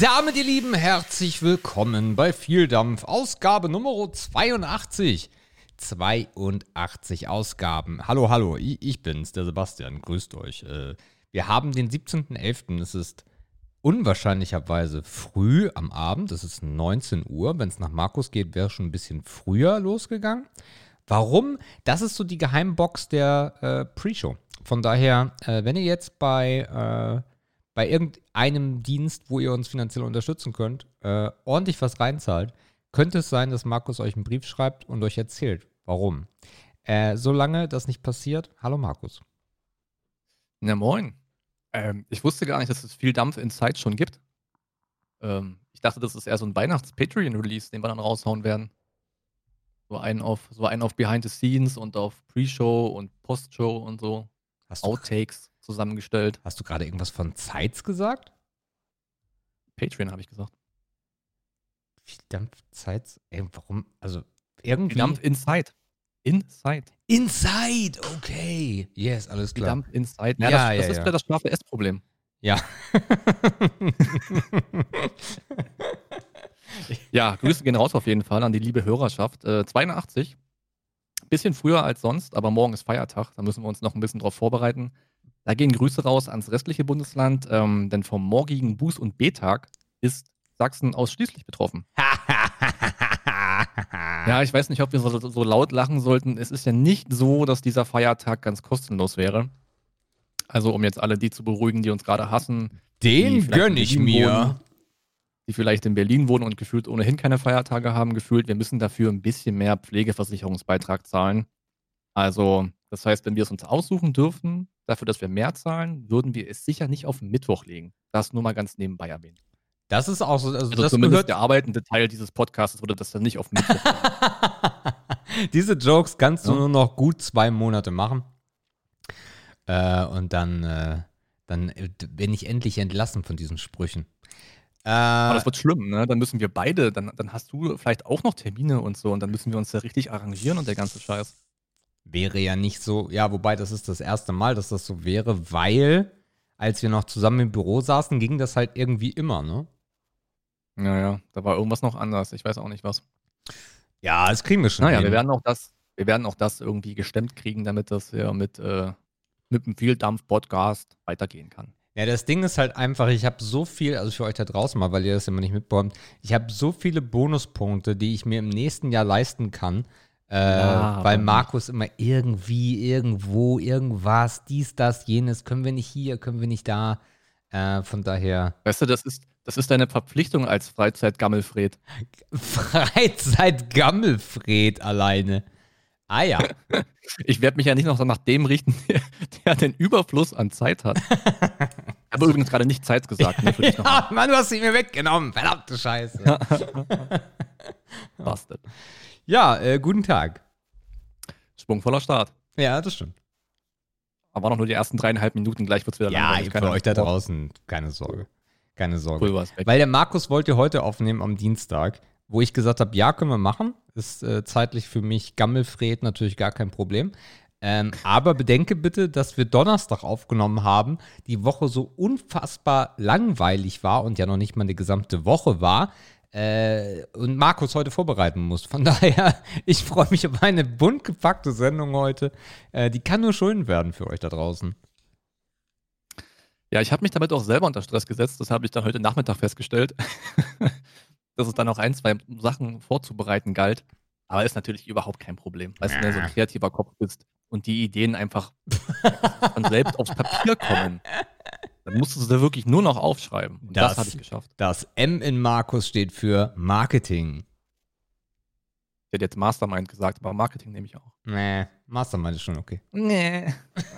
Damit, ihr Lieben, herzlich willkommen bei Vieldampf, Ausgabe Nummer 82. 82 Ausgaben. Hallo, hallo, ich, ich bin's, der Sebastian. Grüßt euch. Äh, wir haben den 17.11. Es ist unwahrscheinlicherweise früh am Abend. Es ist 19 Uhr. Wenn es nach Markus geht, wäre schon ein bisschen früher losgegangen. Warum? Das ist so die Geheimbox der äh, Pre-Show. Von daher, äh, wenn ihr jetzt bei, äh, bei irgendeinem Dienst, wo ihr uns finanziell unterstützen könnt, äh, ordentlich was reinzahlt, könnte es sein, dass Markus euch einen Brief schreibt und euch erzählt, warum. Äh, solange das nicht passiert, hallo Markus. Na moin. Ähm, ich wusste gar nicht, dass es viel Dampf in Zeit schon gibt. Ähm, ich dachte, das ist eher so ein Weihnachts-Patreon-Release, den wir dann raushauen werden. So einen auf, so einen auf Behind the Scenes und auf Pre-Show und Post-Show und so. Hast du, Outtakes zusammengestellt. hast du gerade irgendwas von Zeits gesagt? Patreon habe ich gesagt. Viel Dampf, Zeits? Ey, warum? Also irgendwie. Dampf Inside. Inside. Inside, okay. Yes, alles klar. Dampf Inside. Ja, Ja, das, ja, das ist ja. wieder das scharfe S-Problem. Ja. Ja, Grüße gehen raus auf jeden Fall an die liebe Hörerschaft. Äh, 82. Bisschen früher als sonst, aber morgen ist Feiertag. Da müssen wir uns noch ein bisschen drauf vorbereiten. Da gehen Grüße raus ans restliche Bundesland, ähm, denn vom morgigen Buß- und B-Tag ist Sachsen ausschließlich betroffen. Ja, ich weiß nicht, ob wir so, so laut lachen sollten. Es ist ja nicht so, dass dieser Feiertag ganz kostenlos wäre. Also, um jetzt alle die zu beruhigen, die uns gerade hassen, Den vielleicht gönn in ich mir. wohnen, die vielleicht in Berlin wohnen und gefühlt ohnehin keine Feiertage haben, gefühlt, wir müssen dafür ein bisschen mehr Pflegeversicherungsbeitrag zahlen. Also, das heißt, wenn wir es uns aussuchen dürfen, dafür, dass wir mehr zahlen, würden wir es sicher nicht auf den Mittwoch legen. Das nur mal ganz nebenbei erwähnt. Das ist auch so. Also, Also das zumindest gehört. der arbeitende Teil dieses Podcasts würde das dann nicht auf Mittwoch. Diese Jokes kannst du Ja. nur noch gut zwei Monate machen. Äh, und dann, äh, dann äh, bin ich endlich entlassen von diesen Sprüchen. Aber Äh, das wird schlimm, ne? Dann müssen wir beide, dann, dann hast du vielleicht auch noch Termine und so und dann müssen wir uns ja richtig arrangieren und der ganze Scheiß. Wäre ja nicht so. Ja, wobei das ist das erste Mal, dass das so wäre, weil als wir noch zusammen im Büro saßen, ging das halt irgendwie immer, ne? Ja, ja, da war irgendwas noch anders. Ich weiß auch nicht was. Ja, das kriegen wir schon. Naja, hin. wir werden auch das, wir werden auch das irgendwie gestemmt kriegen, damit das ja mit, äh, mit dem Vieldampf-Podcast weitergehen kann. Ja, das Ding ist halt einfach, ich habe so viel, also für euch da draußen mal, weil ihr das immer nicht mitbekommt, ich habe so viele Bonuspunkte, die ich mir im nächsten Jahr leisten kann, äh, Ja, weil Markus immer irgendwie, irgendwo, irgendwas, dies, das, jenes, können wir nicht hier, können wir nicht da. Äh, von daher, Weißt du, das ist, das ist deine Verpflichtung als Freizeitgammelfred. Freizeit-Gammelfred alleine. Ah ja. Ich werde mich ja nicht noch nach dem richten, der, der den Überfluss an Zeit hat. Ich habe übrigens gerade nicht Zeit gesagt, ne, ja, Mann, du hast sie mir weggenommen. Verdammte Scheiße. Bastard. Ja, äh, guten Tag. Schwungvoller Start. Ja, das stimmt. Aber noch nur die ersten dreieinhalb Minuten, gleich wird es wieder Ja, langweilig. für Keiner euch da draußen, keine Sorge. Keine Sorge. Weg. Weil der Markus wollte heute aufnehmen am Dienstag, wo ich gesagt habe, ja, können wir machen. Ist äh, zeitlich für mich Gammelfred natürlich gar kein Problem. Ähm, aber bedenke bitte, dass wir Donnerstag aufgenommen haben, die Woche so unfassbar langweilig war und ja noch nicht mal eine gesamte Woche war. Äh, und Markus heute vorbereiten muss. Von daher, ich freue mich auf eine bunt gepackte Sendung heute. Äh, die kann nur schön werden für euch da draußen. Ja, ich habe mich damit auch selber unter Stress gesetzt. Das habe ich dann heute Nachmittag festgestellt. dass es dann noch ein, zwei Sachen vorzubereiten galt. Aber ist natürlich überhaupt kein Problem. Weißt du, wenn du so ein kreativer Kopf bist und die Ideen einfach von selbst aufs Papier kommen, dann musst du sie wirklich nur noch aufschreiben. Und das, Das- habe ich geschafft. Das M in Markus steht für Marketing. Ich hätte jetzt Mastermind gesagt, aber Marketing nehme ich auch. Nee, Mastermind ist schon okay. Nee,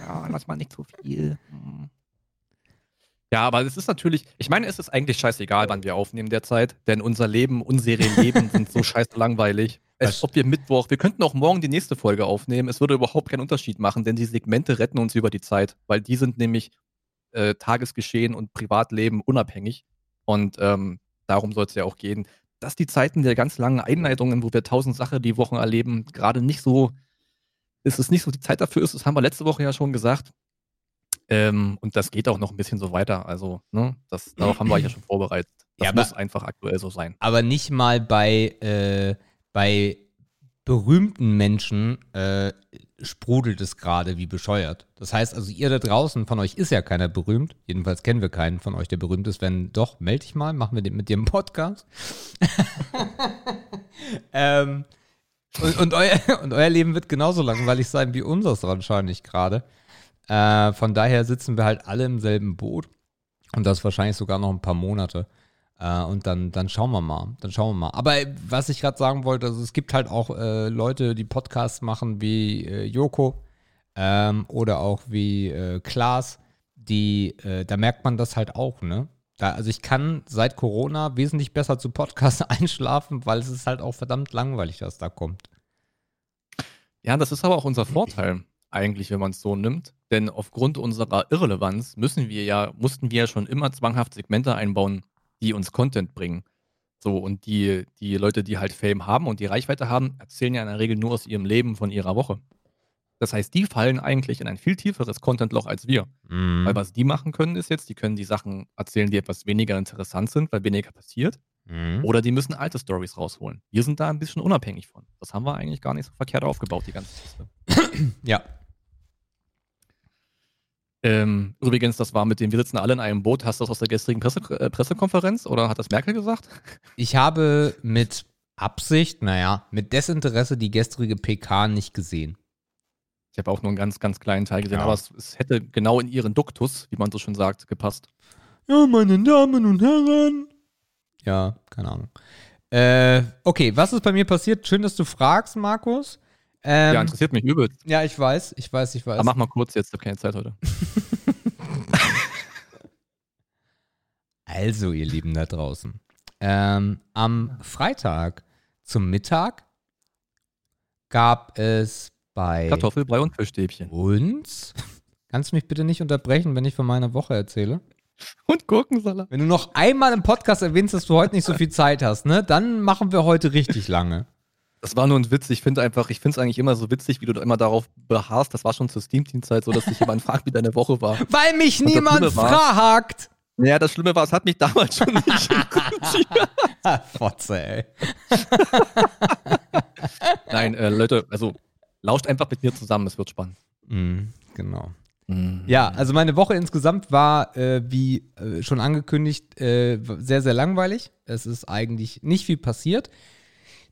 ja, lass mal nicht zu viel. Hm. Ja, aber es ist natürlich, ich meine, es ist eigentlich scheißegal, wann wir aufnehmen derzeit, denn unser Leben, unsere Leben sind so scheiße langweilig. Als ob wir Mittwoch, wir könnten auch morgen die nächste Folge aufnehmen, es würde überhaupt keinen Unterschied machen, denn die Segmente retten uns über die Zeit, weil die sind nämlich äh, Tagesgeschehen und Privatleben unabhängig und ähm, darum soll es ja auch gehen, dass die Zeiten der ganz langen Einleitungen, wo wir tausend Sachen die Wochen erleben, gerade nicht so, ist es nicht so die Zeit dafür ist, das haben wir letzte Woche ja schon gesagt. Ähm, und das geht auch noch ein bisschen so weiter. Also, ne, das, darauf haben wir euch ja schon vorbereitet. Das Ja, muss aber- einfach aktuell so sein. Aber nicht mal bei, äh, bei berühmten Menschen äh, sprudelt es gerade wie bescheuert. Das heißt also, ihr da draußen, von euch ist ja keiner berühmt. Jedenfalls kennen wir keinen von euch, der berühmt ist. Wenn doch, melde dich mal, machen wir den mit dir einen Podcast. ähm, und, und, euer, und euer Leben wird genauso langweilig sein wie unseres wahrscheinlich gerade. Äh, von daher sitzen wir halt alle im selben Boot. Und das wahrscheinlich sogar noch ein paar Monate. Äh, und dann, dann schauen wir mal. Dann schauen wir mal. Aber was ich gerade sagen wollte, also es gibt halt auch äh, Leute, die Podcasts machen wie äh, Joko ähm, oder auch wie äh, Klaas, die, äh, da merkt man das halt auch, ne? Da, also ich kann seit Corona wesentlich besser zu Podcasts einschlafen, weil es ist halt auch verdammt langweilig, was da kommt. Ja, das ist aber auch unser Vorteil, eigentlich, wenn man es so nimmt. Denn aufgrund unserer Irrelevanz müssen wir ja, mussten wir ja schon immer zwanghaft Segmente einbauen, die uns Content bringen. So, und die, die Leute, die halt Fame haben und die Reichweite haben, erzählen ja in der Regel nur aus ihrem Leben, von ihrer Woche. Das heißt, die fallen eigentlich in ein viel tieferes Contentloch als wir. Mhm. Weil was die machen können, ist jetzt, die können die Sachen erzählen, die etwas weniger interessant sind, weil weniger passiert. Mhm. Oder die müssen alte Stories rausholen. Wir sind da ein bisschen unabhängig von. Das haben wir eigentlich gar nicht so verkehrt aufgebaut, die ganze Kiste. Ja. Ähm, übrigens, das war mit dem, wir sitzen alle in einem Boot. Hast du das aus der gestrigen Presse, äh, Pressekonferenz oder hat das Merkel gesagt? Ich habe mit Absicht, naja, mit Desinteresse die gestrige PK nicht gesehen. Ich habe auch nur einen ganz, ganz kleinen Teil gesehen, Ja. aber es, es hätte genau in ihren Duktus, wie man so schon sagt, gepasst. Ja, meine Damen und Herren. Ja, keine Ahnung. Äh, okay, was ist bei mir passiert? Schön, dass du fragst, Markus. Ähm, ja, interessiert mich übelst. ja, ich weiß, ich weiß, ich weiß. Aber mach mal kurz jetzt, ich habe keine Zeit heute. Also, ihr Lieben da draußen. Ähm, am Freitag zum Mittag gab es bei Kartoffelbrei und Fischstäbchen. uns. Kannst du mich bitte nicht unterbrechen, wenn ich von meiner Woche erzähle? Und Gurkensalat. Wenn du noch einmal im Podcast erwähnst, dass du heute nicht so viel Zeit hast, ne, dann machen wir heute richtig lange. Das war nur ein Witz. Ich finde einfach, ich finde es eigentlich immer so witzig, wie du immer darauf beharrst. Das war schon zur Steam-Team-Zeit so, dass sich jemand fragt, wie deine Woche war. Weil mich Und niemand war- fragt. Naja, das Schlimme war, es hat mich damals schon nicht. Fotze, ey. Nein, äh, Leute, also lauscht einfach mit mir zusammen, es wird spannend. Mhm, genau. Ja, also meine Woche insgesamt war, äh, wie äh, schon angekündigt, äh, sehr, sehr langweilig. Es ist eigentlich nicht viel passiert.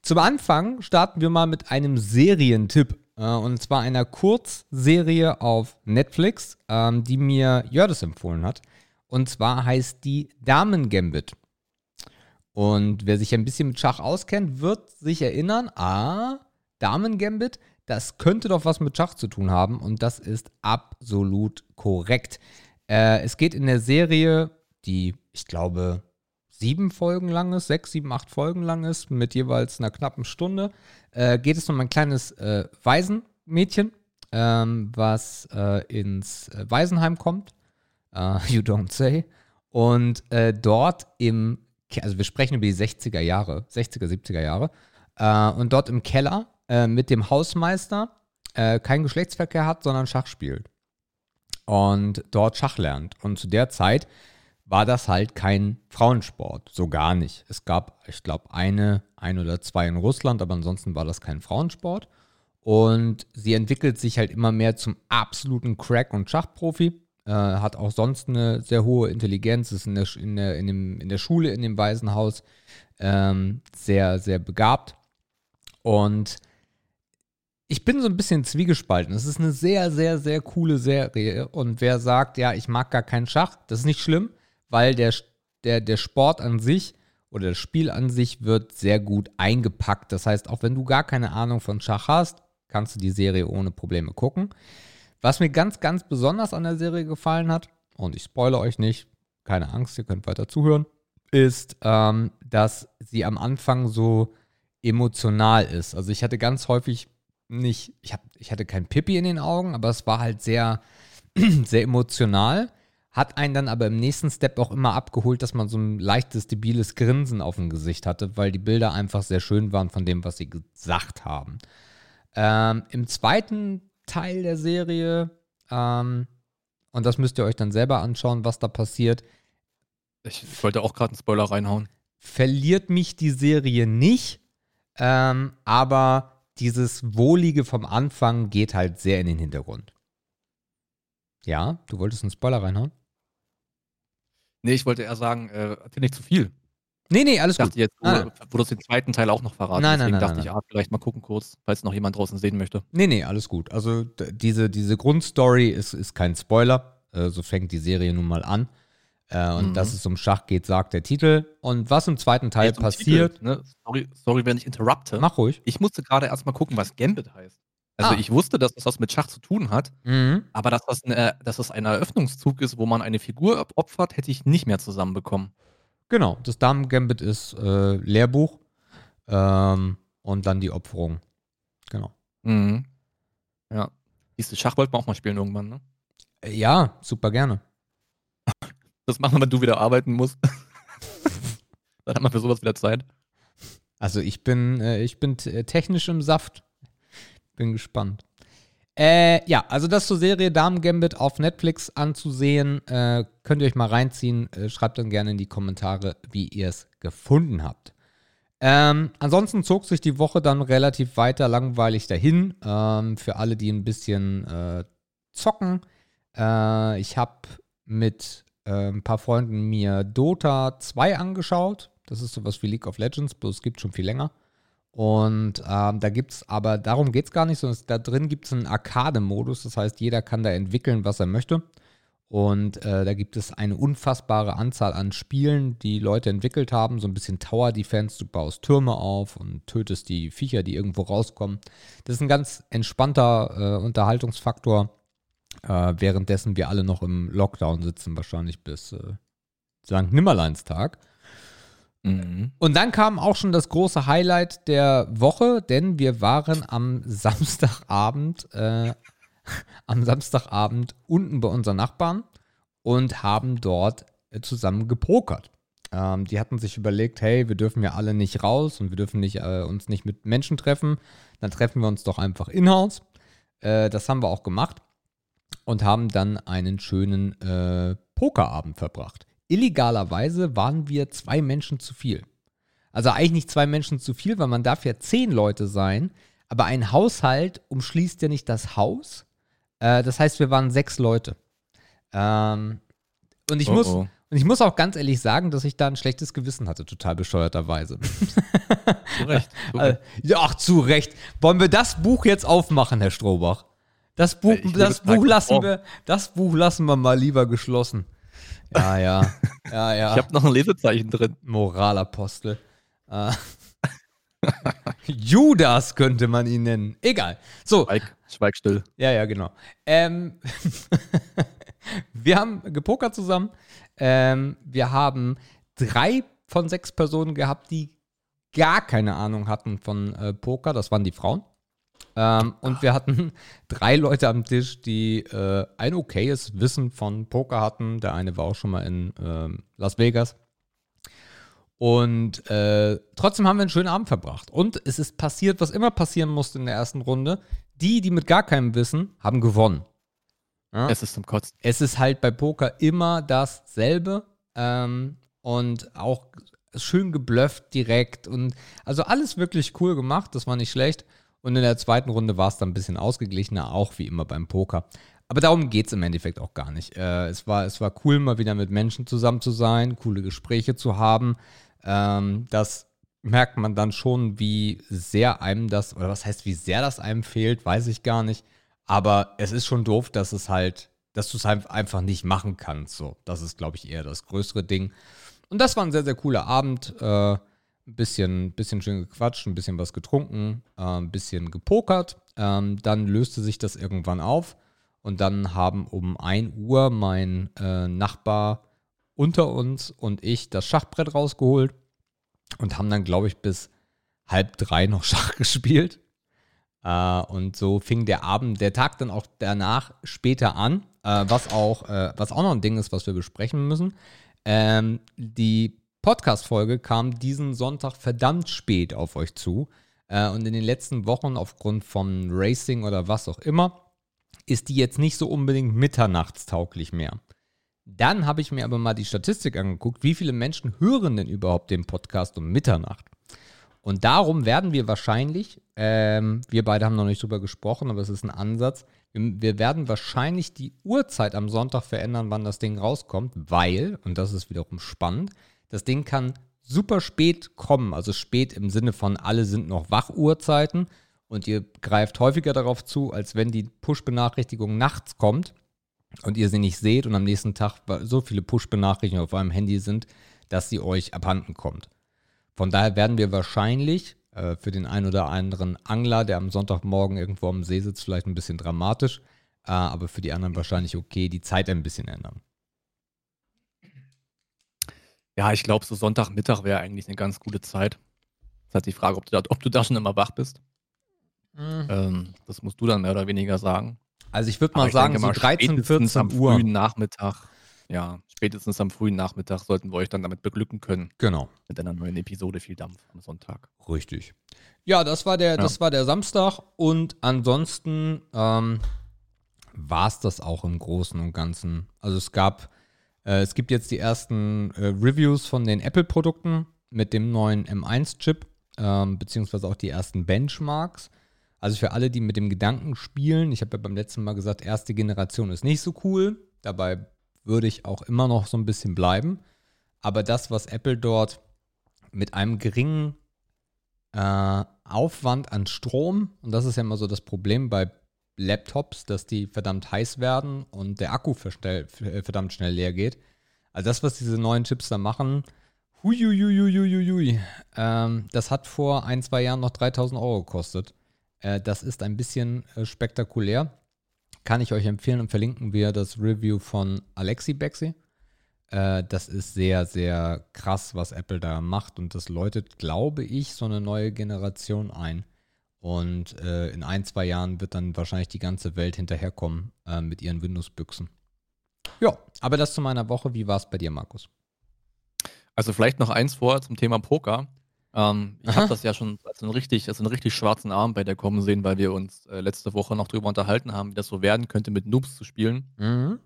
Zum Anfang starten wir mal mit einem Serientipp. Äh, und zwar einer Kurzserie auf Netflix, ähm, die mir Jördes empfohlen hat. Und zwar heißt die Damen Gambit. Und wer sich ein bisschen mit Schach auskennt, wird sich erinnern, ah, Damen Gambit, das könnte doch was mit Schach zu tun haben. Und das ist absolut korrekt. Äh, es geht in der Serie, die, ich glaube, sieben Folgen lang ist, sechs, sieben, acht Folgen lang ist, mit jeweils einer knappen Stunde, äh, geht es um ein kleines äh, Waisenmädchen, ähm, was äh, ins Waisenheim kommt. Äh, you don't say. Und äh, dort im, also wir sprechen über die 60er Jahre, 60er, 70er Jahre, äh, und dort im Keller mit dem Hausmeister keinen Geschlechtsverkehr hat, sondern Schach spielt. Und dort Schach lernt. Und zu der Zeit war das halt kein Frauensport, so gar nicht. Es gab, ich glaube, eine, ein oder zwei in Russland, aber ansonsten war das kein Frauensport. Und sie entwickelt sich halt immer mehr zum absoluten Crack- und Schachprofi. Äh, hat auch sonst eine sehr hohe Intelligenz, ist in der, in der, in dem, in der Schule, in dem Waisenhaus ähm, sehr, sehr begabt. Und ich bin so ein bisschen zwiegespalten. Es ist eine sehr, sehr, sehr coole Serie. Und wer sagt, ja, ich mag gar keinen Schach, das ist nicht schlimm, weil der, der, der Sport an sich oder das Spiel an sich wird sehr gut eingepackt. Das heißt, auch wenn du gar keine Ahnung von Schach hast, kannst du die Serie ohne Probleme gucken. Was mir ganz, ganz besonders an der Serie gefallen hat, und ich spoilere euch nicht, keine Angst, ihr könnt weiter zuhören, ist, ähm, dass sie am Anfang so emotional ist. Also ich hatte ganz häufig nicht, ich, hab, ich hatte kein Pippi in den Augen, aber es war halt sehr, sehr emotional. Hat einen dann aber im nächsten Step auch immer abgeholt, dass man so ein leichtes, debiles Grinsen auf dem Gesicht hatte, weil die Bilder einfach sehr schön waren von dem, was sie gesagt haben. Ähm, Im zweiten Teil der Serie, ähm, und das müsst ihr euch dann selber anschauen, was da passiert, Ich wollte auch gerade einen Spoiler reinhauen. verliert mich die Serie nicht, ähm, aber dieses Wohlige vom Anfang geht halt sehr in den Hintergrund. Ja, du wolltest einen Spoiler reinhauen? Nee, ich wollte eher sagen, äh, erzähl nicht zu viel. Nee, nee, alles Ich dachte gut. jetzt, wo, Nein, wo du den zweiten Teil auch noch verraten. Nein, nein, Deswegen nein, dachte nein, ich, ah, vielleicht mal gucken kurz, falls noch jemand draußen sehen möchte. Nee, nee, alles gut. Also diese, diese Grundstory ist, ist kein Spoiler. Äh, so fängt die Serie nun mal an. Äh, und Mhm. dass es um Schach geht, sagt der Titel. Und was im zweiten Teil passiert, Titel, ne? sorry, sorry, wenn ich interrupte. mach ruhig. Ich musste gerade erstmal gucken, was Gambit heißt. Also Ah. ich wusste, dass das was mit Schach zu tun hat, Mhm. aber dass das, eine, dass das ein Eröffnungszug ist, wo man eine Figur op- opfert, hätte ich nicht mehr zusammenbekommen. Genau, das Damen-Gambit ist äh, Lehrbuch ähm, und dann die Opferung. Genau. Mhm. Ja. Siehst du, Schach wollten wir auch mal spielen irgendwann, ne? Äh, Ja, super gerne. Das machen wir, wenn du wieder arbeiten musst. Dann hat man für sowas wieder Zeit. Also ich bin, äh, ich bin technisch im Saft. Bin gespannt. Äh, ja, also das zur Serie Damen Gambit auf Netflix anzusehen. Äh, könnt ihr euch mal reinziehen. Äh, schreibt dann gerne in die Kommentare, wie ihr es gefunden habt. Ähm, ansonsten zog sich die Woche dann relativ weiter langweilig dahin. Ähm, für alle, die ein bisschen äh, zocken. Äh, ich habe mit äh, ein paar Freunden mir Dota 2 angeschaut. Das ist sowas wie League of Legends, bloß es gibt schon viel länger. Und ähm, da gibt es, aber darum geht es gar nicht, sondern da drin gibt es einen Arcade-Modus. Das heißt, jeder kann da entwickeln, was er möchte. Und äh, da gibt es eine unfassbare Anzahl an Spielen, die Leute entwickelt haben. So ein bisschen Tower Defense. Du baust Türme auf und tötest die Viecher, die irgendwo rauskommen. Das ist ein ganz entspannter äh, Unterhaltungsfaktor, äh, währenddessen wir alle noch im Lockdown sitzen, wahrscheinlich bis äh, St. Nimmerleinstag. Mhm. Und dann kam auch schon das große Highlight der Woche, denn wir waren am Samstagabend, äh, am Samstagabend unten bei unseren Nachbarn und haben dort äh, zusammen gepokert. Ähm, die hatten sich überlegt, hey, wir dürfen ja alle nicht raus und wir dürfen nicht, äh, uns nicht mit Menschen treffen. Dann treffen wir uns doch einfach in-house. Äh, das haben wir auch gemacht und haben dann einen schönen äh, Pokerabend verbracht. Illegalerweise waren wir zwei Menschen zu viel. Also eigentlich nicht zwei Menschen zu viel, weil man darf ja zehn Leute sein, aber ein Haushalt umschließt ja nicht das Haus. Äh, das heißt, wir waren sechs Leute. Ähm, und ich Oh, muss, oh. und ich muss auch ganz ehrlich sagen, dass ich da ein schlechtes Gewissen hatte, total bescheuerterweise. Zu Recht. Zu Äh, Recht. ja, ach, zu Recht. Wollen wir das Buch jetzt aufmachen, Herr Strobach? Das Buch, Ich das Buch lassen vor. wir, das Buch lassen wir mal lieber geschlossen. Ja, ja, ja, ja. Ich habe noch ein Lesezeichen drin. Moralapostel. Äh, Judas könnte man ihn nennen. Egal. So, Schweig, schweig still. ja, ja, genau. Ähm, wir haben gepokert zusammen. Ähm, wir haben drei von sechs Personen gehabt, die gar keine Ahnung hatten von äh, Poker. Das waren die Frauen. Ähm, und wir hatten drei Leute am Tisch, die äh, ein okayes Wissen von Poker hatten. Der eine war auch schon mal in ähm, Las Vegas. Und äh, trotzdem haben wir einen schönen Abend verbracht. Und es ist passiert, was immer passieren musste in der ersten Runde. Die, die mit gar keinem Wissen, haben gewonnen. Ja? Es ist zum Kotzen. es ist halt bei Poker immer dasselbe ähm, und auch schön geblufft direkt und also alles wirklich cool gemacht, das war nicht schlecht. Und in der zweiten Runde war es dann ein bisschen ausgeglichener, auch wie immer beim Poker. Aber darum geht es im Endeffekt auch gar nicht. Äh, es, war, es war cool, mal wieder mit Menschen zusammen zu sein, coole Gespräche zu haben. Ähm, das merkt man dann schon, wie sehr einem das, oder was heißt, wie sehr das einem fehlt, weiß ich gar nicht. Aber es ist schon doof, dass es halt, dass du es halt einfach nicht machen kannst. So, das ist, glaube ich, eher das größere Ding. Und das war ein sehr, sehr cooler Abend. Äh, ein bisschen, bisschen schön gequatscht, ein bisschen was getrunken, äh, ein bisschen gepokert. Ähm, dann löste sich das irgendwann auf. Und dann haben um 1 Uhr mein äh, Nachbar unter uns und ich das Schachbrett rausgeholt und haben dann, glaube ich, bis halb drei noch Schach gespielt. Äh, und so fing der Abend, der Tag dann auch danach später an, äh, was, auch, äh, was auch noch ein Ding ist, was wir besprechen müssen. Ähm, die Podcast-Folge kam diesen Sonntag verdammt spät auf euch zu. Äh, und in den letzten Wochen, aufgrund von Racing oder was auch immer, ist die jetzt nicht so unbedingt mitternachtstauglich mehr. Dann habe ich mir aber mal die Statistik angeguckt, wie viele Menschen hören denn überhaupt den Podcast um Mitternacht? Und darum werden wir wahrscheinlich, ähm, wir beide haben noch nicht drüber gesprochen, aber es ist ein Ansatz, wir, wir werden wahrscheinlich die Uhrzeit am Sonntag verändern, wann das Ding rauskommt, weil, und das ist wiederum spannend, das Ding kann super spät kommen, also spät im Sinne von alle sind noch Wachuhrzeiten und ihr greift häufiger darauf zu, als wenn die Push-Benachrichtigung nachts kommt und ihr sie nicht seht und am nächsten Tag so viele Push-Benachrichtigungen auf eurem Handy sind, dass sie euch abhanden kommt. Von daher werden wir wahrscheinlich äh, für den einen oder anderen Angler, der am Sonntagmorgen irgendwo am See sitzt, vielleicht ein bisschen dramatisch, äh, aber für die anderen wahrscheinlich okay, die Zeit ein bisschen ändern. Ja, ich glaube, so Sonntagmittag wäre eigentlich eine ganz gute Zeit. Das ist halt die Frage, ob du da, ob du da schon immer wach bist. Mhm. Ähm, das musst du dann mehr oder weniger sagen. Also ich würde mal ich sagen, so 13, 14 am Uhr. frühen Nachmittag. Ja, spätestens am frühen Nachmittag sollten wir euch dann damit beglücken können. Genau. Mit einer neuen Episode viel Dampf am Sonntag. Richtig. Ja, das war der, ja. das war der Samstag und ansonsten ähm, war es das auch im Großen und Ganzen. Also es gab, äh, es gibt jetzt die ersten äh, Reviews von den Apple-Produkten mit dem neuen M1-Chip, ähm, beziehungsweise auch die ersten Benchmarks. Also für alle, die mit dem Gedanken spielen, ich habe ja beim letzten Mal gesagt, erste Generation ist nicht so cool. Dabei würde ich auch immer noch so ein bisschen bleiben. Aber das, was Apple dort mit einem geringen äh, Aufwand an Strom, und das ist ja immer so das Problem bei Laptops, dass die verdammt heiß werden und der Akku verdammt schnell leer geht. Also das, was diese neuen Chips da machen, huiuiuiuiuiui, ähm, das hat vor ein, zwei Jahren noch 3000 Euro gekostet. Äh, das ist ein bisschen äh, spektakulär. Kann ich euch empfehlen und verlinken wir das Review von Alexi Bexi. Äh, das ist sehr, sehr krass, was Apple da macht und das läutet, glaube ich, so eine neue Generation ein. Und äh, in ein, zwei Jahren wird dann wahrscheinlich die ganze Welt hinterherkommen äh, mit ihren Windows-Büchsen. Ja, aber das zu meiner Woche. Wie war es bei dir, Markus? Also vielleicht noch eins vor zum Thema Poker. Ähm, ich habe das ja schon als einen richtig, als einen richtig schwarzen Arm bei der kommen sehen, weil wir uns äh, letzte Woche noch drüber unterhalten haben, wie das so werden könnte, mit Noobs zu spielen. Mhm.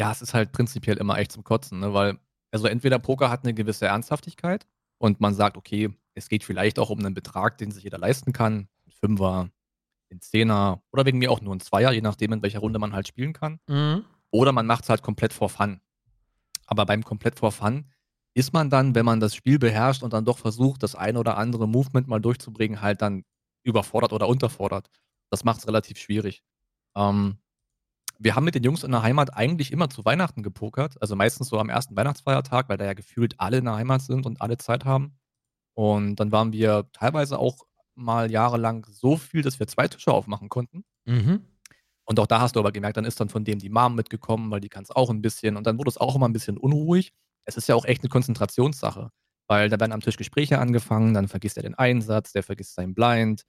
Ja, es ist halt prinzipiell immer echt zum Kotzen, ne? weil, also entweder Poker hat eine gewisse Ernsthaftigkeit und man sagt, okay, es geht vielleicht auch um einen Betrag, den sich jeder leisten kann. Ein Fünfer, ein Zehner oder wegen mir auch nur ein Zweier, je nachdem, in welcher Runde man halt spielen kann. Mhm. Oder man macht es halt komplett for fun. Aber beim komplett for fun ist man dann, wenn man das Spiel beherrscht und dann doch versucht, das ein oder andere Movement mal durchzubringen, halt dann überfordert oder unterfordert. Das macht es relativ schwierig. Ähm, wir haben mit den Jungs in der Heimat eigentlich immer zu Weihnachten gepokert, also meistens so am ersten Weihnachtsfeiertag, weil da ja gefühlt alle in der Heimat sind und alle Zeit haben. Und dann waren wir teilweise auch mal jahrelang so viel, dass wir zwei Tische aufmachen konnten. Mhm. Und auch da hast du aber gemerkt, dann ist dann von dem die Mom mitgekommen, weil die kann es auch ein bisschen. Und dann wurde es auch immer ein bisschen unruhig es ist ja auch echt eine Konzentrationssache, weil da werden am Tisch Gespräche angefangen, dann vergisst er den Einsatz, der vergisst sein Blind,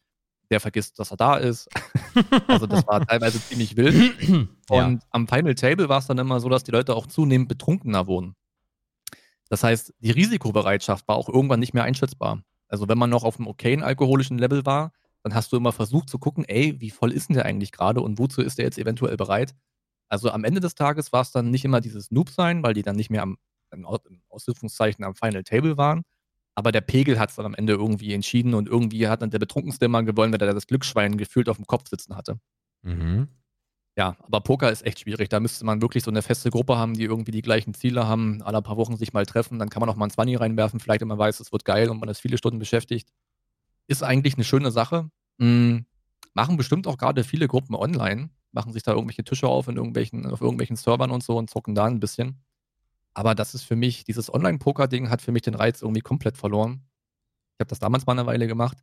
der vergisst, dass er da ist. also das war teilweise ziemlich wild. Und ja. am Final Table war es dann immer so, dass die Leute auch zunehmend betrunkener wurden. Das heißt, die Risikobereitschaft war auch irgendwann nicht mehr einschätzbar. Also wenn man noch auf einem okayen alkoholischen Level war, dann hast du immer versucht zu gucken, ey, wie voll ist denn der eigentlich gerade und wozu ist der jetzt eventuell bereit? Also am Ende des Tages war es dann nicht immer dieses Noob-Sein, weil die dann nicht mehr am in Ausrufungszeichen am Final Table waren. Aber der Pegel hat es dann am Ende irgendwie entschieden und irgendwie hat dann der Betrunkenste immer gewonnen, weil er das Glücksschwein gefühlt auf dem Kopf sitzen hatte. Mhm. Ja, aber Poker ist echt schwierig. Da müsste man wirklich so eine feste Gruppe haben, die irgendwie die gleichen Ziele haben, alle paar Wochen sich mal treffen. Dann kann man auch mal ein 20 reinwerfen, vielleicht wenn man weiß, es wird geil und man ist viele Stunden beschäftigt. Ist eigentlich eine schöne Sache. Mhm. Machen bestimmt auch gerade viele Gruppen online, machen sich da irgendwelche Tische auf in irgendwelchen, auf irgendwelchen Servern und so und zocken da ein bisschen. Aber das ist für mich, dieses Online-Poker-Ding hat für mich den Reiz irgendwie komplett verloren. Ich habe das damals mal eine Weile gemacht.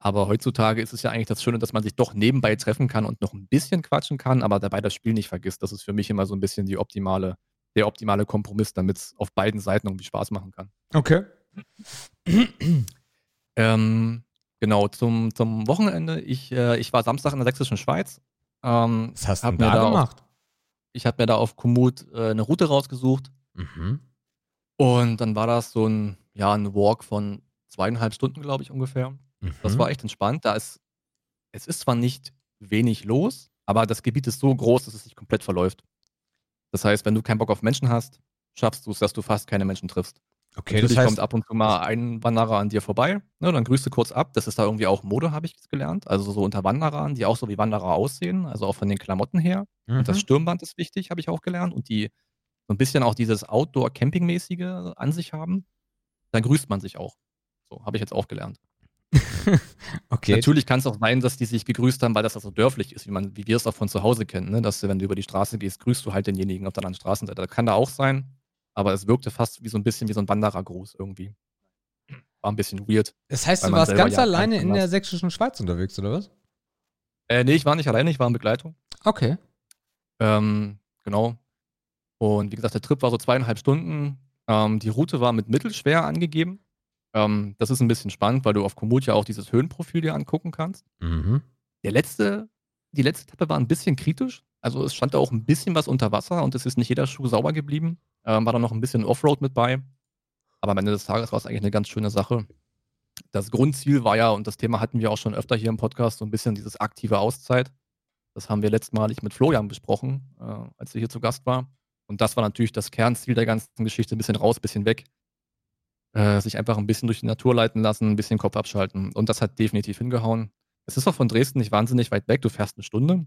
Aber heutzutage ist es ja eigentlich das Schöne, dass man sich doch nebenbei treffen kann und noch ein bisschen quatschen kann, aber dabei das Spiel nicht vergisst. Das ist für mich immer so ein bisschen die optimale, der optimale Kompromiss, damit es auf beiden Seiten irgendwie Spaß machen kann. Okay. ähm, genau, zum, zum Wochenende. Ich, äh, ich war Samstag in der Sächsischen Schweiz. Ähm, Was hast du da gemacht? Auf, ich habe mir da auf Komoot äh, eine Route rausgesucht Mhm. Und dann war das so ein, ja, ein Walk von zweieinhalb Stunden, glaube ich, ungefähr. Mhm. Das war echt entspannt. Da ist, es ist zwar nicht wenig los, aber das Gebiet ist so groß, dass es sich komplett verläuft. Das heißt, wenn du keinen Bock auf Menschen hast, schaffst du es, dass du fast keine Menschen triffst. Okay, Natürlich das heißt, kommt ab und zu mal ein Wanderer an dir vorbei, ne, dann grüßt du kurz ab. Das ist da irgendwie auch Mode, habe ich jetzt gelernt. Also so unter Wanderern, die auch so wie Wanderer aussehen, also auch von den Klamotten her. Und das mhm. Stirnband ist wichtig, habe ich auch gelernt. Und die so ein bisschen auch dieses Outdoor-Camping-mäßige an sich haben. Dann grüßt man sich auch. So, habe ich jetzt auch gelernt. okay. Natürlich kann es auch sein, dass die sich gegrüßt haben, weil das so dörflich ist, wie, man, wie wir es auch von zu Hause kennen. Ne? Dass wenn du über die Straße gehst, grüßt du halt denjenigen auf der anderen Straßenseite. Das kann da auch sein, aber es wirkte fast wie so ein bisschen wie so ein Wanderergruß irgendwie. War ein bisschen weird. Das heißt, du warst ganz ja alleine in der sächsischen Schweiz unterwegs, oder was? Äh, nee, ich war nicht alleine, ich war in Begleitung. Okay. Ähm, genau. Und wie gesagt, der Trip war so zweieinhalb Stunden. Ähm, die Route war mit mittelschwer angegeben. Ähm, das ist ein bisschen spannend, weil du auf Komoot ja auch dieses Höhenprofil dir angucken kannst. Mhm. Der letzte, die letzte Etappe war ein bisschen kritisch. Also es stand da auch ein bisschen was unter Wasser und es ist nicht jeder Schuh sauber geblieben. Ähm, war da noch ein bisschen Offroad mit bei. Aber am Ende des Tages war es eigentlich eine ganz schöne Sache. Das Grundziel war ja, und das Thema hatten wir auch schon öfter hier im Podcast, so ein bisschen dieses aktive Auszeit. Das haben wir letztmalig mit Florian besprochen, äh, als er hier zu Gast war. Und das war natürlich das Kernziel der ganzen Geschichte, ein bisschen raus, ein bisschen weg. Äh, sich einfach ein bisschen durch die Natur leiten lassen, ein bisschen Kopf abschalten. Und das hat definitiv hingehauen. Es ist auch von Dresden nicht wahnsinnig weit weg. Du fährst eine Stunde.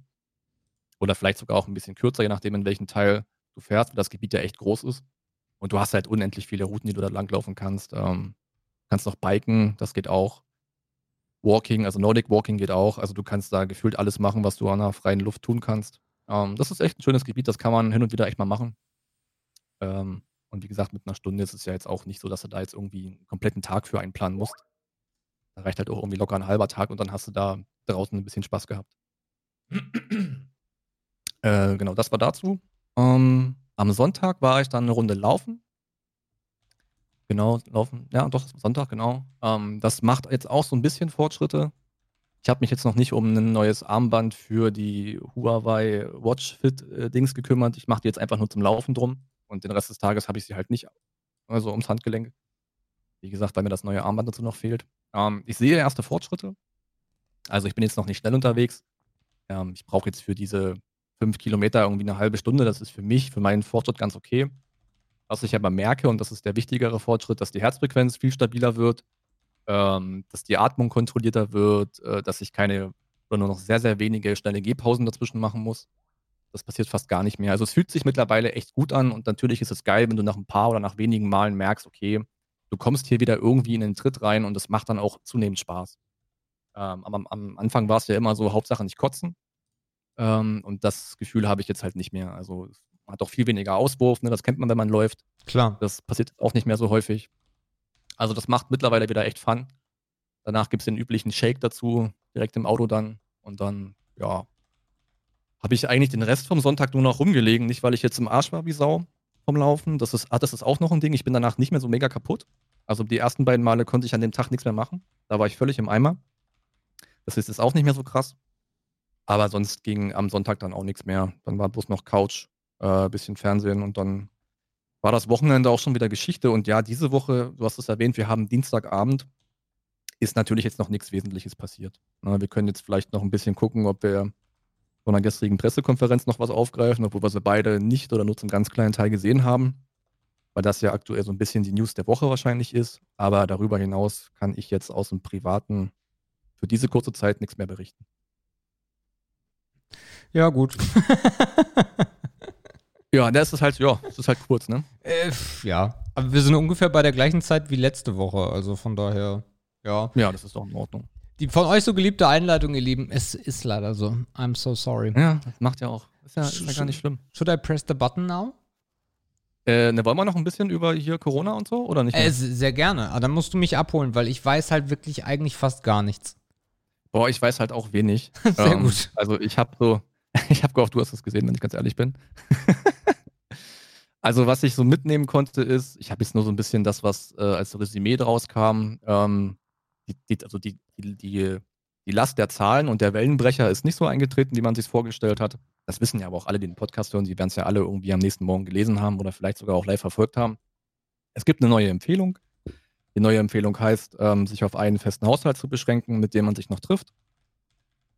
Oder vielleicht sogar auch ein bisschen kürzer, je nachdem, in welchem Teil du fährst, weil das Gebiet ja echt groß ist. Und du hast halt unendlich viele Routen, die du da langlaufen kannst. Ähm, kannst noch biken, das geht auch. Walking, also Nordic Walking geht auch. Also du kannst da gefühlt alles machen, was du an der freien Luft tun kannst. Ähm, das ist echt ein schönes Gebiet, das kann man hin und wieder echt mal machen. Ähm, und wie gesagt, mit einer Stunde ist es ja jetzt auch nicht so, dass du da jetzt irgendwie einen kompletten Tag für einplanen musst. Da reicht halt auch irgendwie locker ein halber Tag und dann hast du da draußen ein bisschen Spaß gehabt. äh, genau, das war dazu. Ähm, am Sonntag war ich dann eine Runde laufen. Genau, laufen. Ja, doch, das war Sonntag, genau. Ähm, das macht jetzt auch so ein bisschen Fortschritte. Ich habe mich jetzt noch nicht um ein neues Armband für die Huawei Watch Fit äh, Dings gekümmert. Ich mache die jetzt einfach nur zum Laufen drum. Und den Rest des Tages habe ich sie halt nicht also ums Handgelenk. Wie gesagt, weil mir das neue Armband dazu noch fehlt. Ähm, ich sehe erste Fortschritte. Also ich bin jetzt noch nicht schnell unterwegs. Ähm, ich brauche jetzt für diese fünf Kilometer irgendwie eine halbe Stunde. Das ist für mich, für meinen Fortschritt ganz okay. Was ich aber merke, und das ist der wichtigere Fortschritt, dass die Herzfrequenz viel stabiler wird, ähm, dass die Atmung kontrollierter wird, äh, dass ich keine oder nur noch sehr, sehr wenige schnelle Gehpausen dazwischen machen muss. Das passiert fast gar nicht mehr. Also es fühlt sich mittlerweile echt gut an und natürlich ist es geil, wenn du nach ein paar oder nach wenigen Malen merkst, okay, du kommst hier wieder irgendwie in den Tritt rein und es macht dann auch zunehmend Spaß. Ähm, aber am, am Anfang war es ja immer so, Hauptsache nicht kotzen. Ähm, und das Gefühl habe ich jetzt halt nicht mehr. Also es hat auch viel weniger Auswurf, ne? das kennt man, wenn man läuft. Klar. Das passiert auch nicht mehr so häufig. Also das macht mittlerweile wieder echt Fun. Danach gibt es den üblichen Shake dazu, direkt im Auto dann. Und dann, ja, habe ich eigentlich den Rest vom Sonntag nur noch rumgelegen. Nicht, weil ich jetzt im Arsch war wie Sau vom Laufen. Das ist, ah, das ist auch noch ein Ding. Ich bin danach nicht mehr so mega kaputt. Also die ersten beiden Male konnte ich an dem Tag nichts mehr machen. Da war ich völlig im Eimer. Das ist jetzt auch nicht mehr so krass. Aber sonst ging am Sonntag dann auch nichts mehr. Dann war bloß noch Couch, äh, bisschen Fernsehen und dann war das Wochenende auch schon wieder Geschichte. Und ja, diese Woche, du hast es erwähnt, wir haben Dienstagabend, ist natürlich jetzt noch nichts Wesentliches passiert. Na, wir können jetzt vielleicht noch ein bisschen gucken, ob wir von der gestrigen Pressekonferenz noch was aufgreifen, obwohl wir sie beide nicht oder nur zum ganz kleinen Teil gesehen haben, weil das ja aktuell so ein bisschen die News der Woche wahrscheinlich ist. Aber darüber hinaus kann ich jetzt aus dem Privaten für diese kurze Zeit nichts mehr berichten. Ja, gut. Ja, das ist halt, ja, das ist halt kurz, ne? äh, ja. Aber wir sind ungefähr bei der gleichen Zeit wie letzte Woche. Also von daher, ja. Ja, das ist doch in Ordnung. Die von euch so geliebte Einleitung, ihr Lieben, es ist leider so. I'm so sorry. Ja, das macht ja auch. Ist ja, ist ja gar nicht schlimm. Should I press the button now? Äh, ne, wollen wir noch ein bisschen über hier Corona und so oder nicht? Äh, sehr gerne. Aber dann musst du mich abholen, weil ich weiß halt wirklich eigentlich fast gar nichts. Boah, ich weiß halt auch wenig. Sehr gut. Also ich habe so, ich habe gehofft, du hast es gesehen, wenn ich ganz ehrlich bin. also was ich so mitnehmen konnte ist, ich habe jetzt nur so ein bisschen das, was äh, als Resümee draus kam. Ähm, die, also die, die, die, Last der Zahlen und der Wellenbrecher ist nicht so eingetreten, wie man sich vorgestellt hat. Das wissen ja aber auch alle, die den Podcast hören. Die werden es ja alle irgendwie am nächsten Morgen gelesen haben oder vielleicht sogar auch live verfolgt haben. Es gibt eine neue Empfehlung. Die neue Empfehlung heißt, ähm, sich auf einen festen Haushalt zu beschränken, mit dem man sich noch trifft.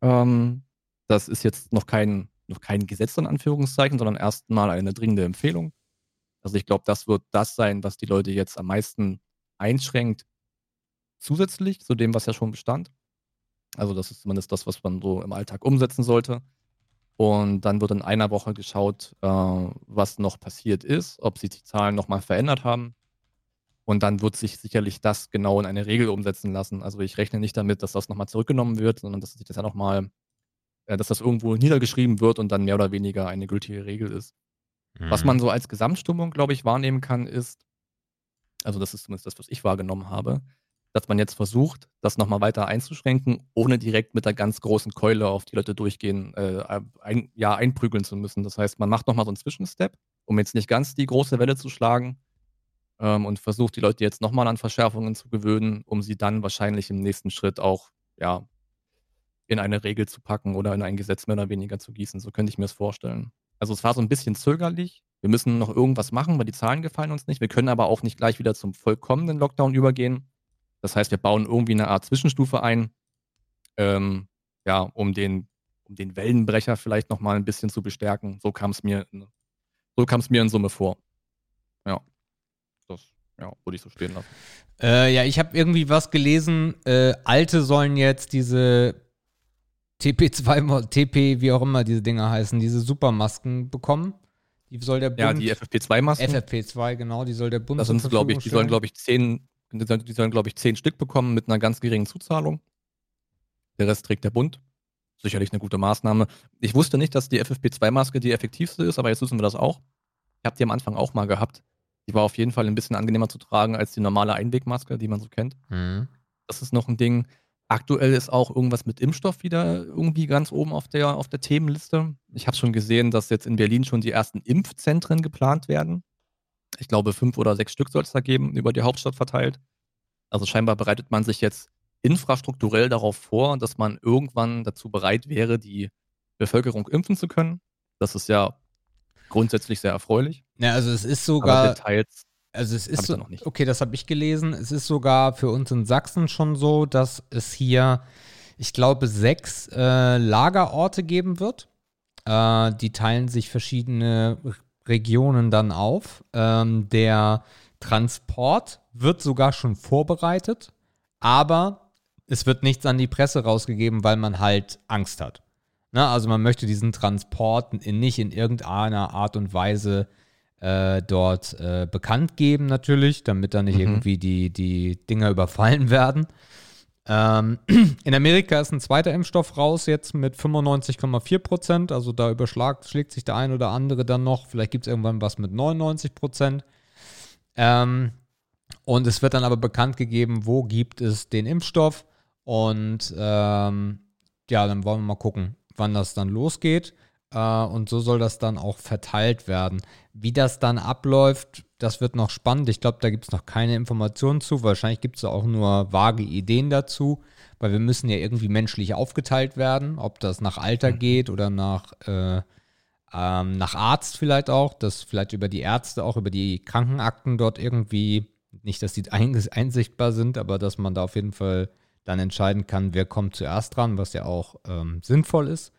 Ähm, das ist jetzt noch kein noch kein Gesetz in Anführungszeichen, sondern erstmal eine dringende Empfehlung. Also ich glaube, das wird das sein, was die Leute jetzt am meisten einschränkt, zusätzlich zu dem, was ja schon bestand. Also das ist zumindest das, was man so im Alltag umsetzen sollte. Und dann wird in einer Woche geschaut, äh, was noch passiert ist, ob sich die Zahlen nochmal verändert haben. Und dann wird sich sicherlich das genau in eine Regel umsetzen lassen. Also ich rechne nicht damit, dass das nochmal zurückgenommen wird, sondern dass sich das ja nochmal, äh, dass das irgendwo niedergeschrieben wird und dann mehr oder weniger eine gültige Regel ist. Mhm. Was man so als Gesamtstimmung, glaube ich, wahrnehmen kann, ist, also das ist zumindest das, was ich wahrgenommen habe, dass man jetzt versucht, das nochmal weiter einzuschränken, ohne direkt mit der ganz großen Keule auf die Leute durchgehen, äh, ein, ja, einprügeln zu müssen. Das heißt, man macht nochmal so einen Zwischenstep, um jetzt nicht ganz die große Welle zu schlagen ähm, und versucht die Leute jetzt nochmal an Verschärfungen zu gewöhnen, um sie dann wahrscheinlich im nächsten Schritt auch, ja, in eine Regel zu packen oder in ein Gesetz mehr oder weniger zu gießen. So könnte ich mir das vorstellen. Also es war so ein bisschen zögerlich. Wir müssen noch irgendwas machen, weil die Zahlen gefallen uns nicht. Wir können aber auch nicht gleich wieder zum vollkommenen Lockdown übergehen. Das heißt, wir bauen irgendwie eine Art Zwischenstufe ein, ähm, ja, um den, um den Wellenbrecher vielleicht nochmal ein bisschen zu bestärken. So kam es mir, so kam es mir in Summe vor. Ja, das ja, würde ich so stehen lassen. Äh, ja, ich habe irgendwie was gelesen. Äh, Alte sollen jetzt diese TP2, TP, wie auch immer diese Dinger heißen, diese Supermasken bekommen. Die soll der Bund. Ja, die FFP2-Masken. FFP2, genau, die soll der Bund. Das sind, glaube ich, die sollen, glaube ich, zehn die sollen, glaube ich, zehn Stück bekommen mit einer ganz geringen Zuzahlung. Der Rest trägt der Bund. Sicherlich eine gute Maßnahme. Ich wusste nicht, dass die FFP2-Maske die effektivste ist, aber jetzt wissen wir das auch. Ich habe die am Anfang auch mal gehabt. Die war auf jeden Fall ein bisschen angenehmer zu tragen als die normale Einwegmaske, die man so kennt. Mhm. Das ist noch ein Ding. Aktuell ist auch irgendwas mit Impfstoff wieder irgendwie ganz oben auf der, auf der Themenliste. Ich habe schon gesehen, dass jetzt in Berlin schon die ersten Impfzentren geplant werden. Ich glaube, fünf oder sechs Stück soll es da geben, über die Hauptstadt verteilt. Also scheinbar bereitet man sich jetzt infrastrukturell darauf vor, dass man irgendwann dazu bereit wäre, die Bevölkerung impfen zu können. Das ist ja grundsätzlich sehr erfreulich. Ja, also es ist sogar. Aber Details also es ist so, noch nicht. okay, das habe ich gelesen. Es ist sogar für uns in Sachsen schon so, dass es hier, ich glaube, sechs äh, Lagerorte geben wird. Äh, die teilen sich verschiedene Regionen dann auf. Ähm, der Transport wird sogar schon vorbereitet, aber es wird nichts an die Presse rausgegeben, weil man halt Angst hat. Na, ne, also man möchte diesen Transport in, nicht in irgendeiner Art und Weise äh, dort äh, bekannt geben, natürlich, damit da nicht mhm. irgendwie die, die Dinger überfallen werden. Ähm, in Amerika ist ein zweiter Impfstoff raus, jetzt mit 95,4 Prozent. Also da überschlägt schlägt sich der ein oder andere dann noch. Vielleicht gibt es irgendwann was mit 99 Prozent. Ähm, und es wird dann aber bekannt gegeben, wo gibt es den Impfstoff. Und ähm, ja, dann wollen wir mal gucken, wann das dann losgeht. Äh, und so soll das dann auch verteilt werden. Wie das dann abläuft, das wird noch spannend. Ich glaube, da gibt es noch keine Informationen zu. Wahrscheinlich gibt es auch nur vage Ideen dazu, weil wir müssen ja irgendwie menschlich aufgeteilt werden, ob das nach Alter mhm. geht oder nach, äh, ähm, nach Arzt vielleicht auch, dass vielleicht über die Ärzte, auch über die Krankenakten dort irgendwie, nicht, dass die einsichtbar sind, aber dass man da auf jeden Fall dann entscheiden kann, wer kommt zuerst dran, was ja auch ähm, sinnvoll ist.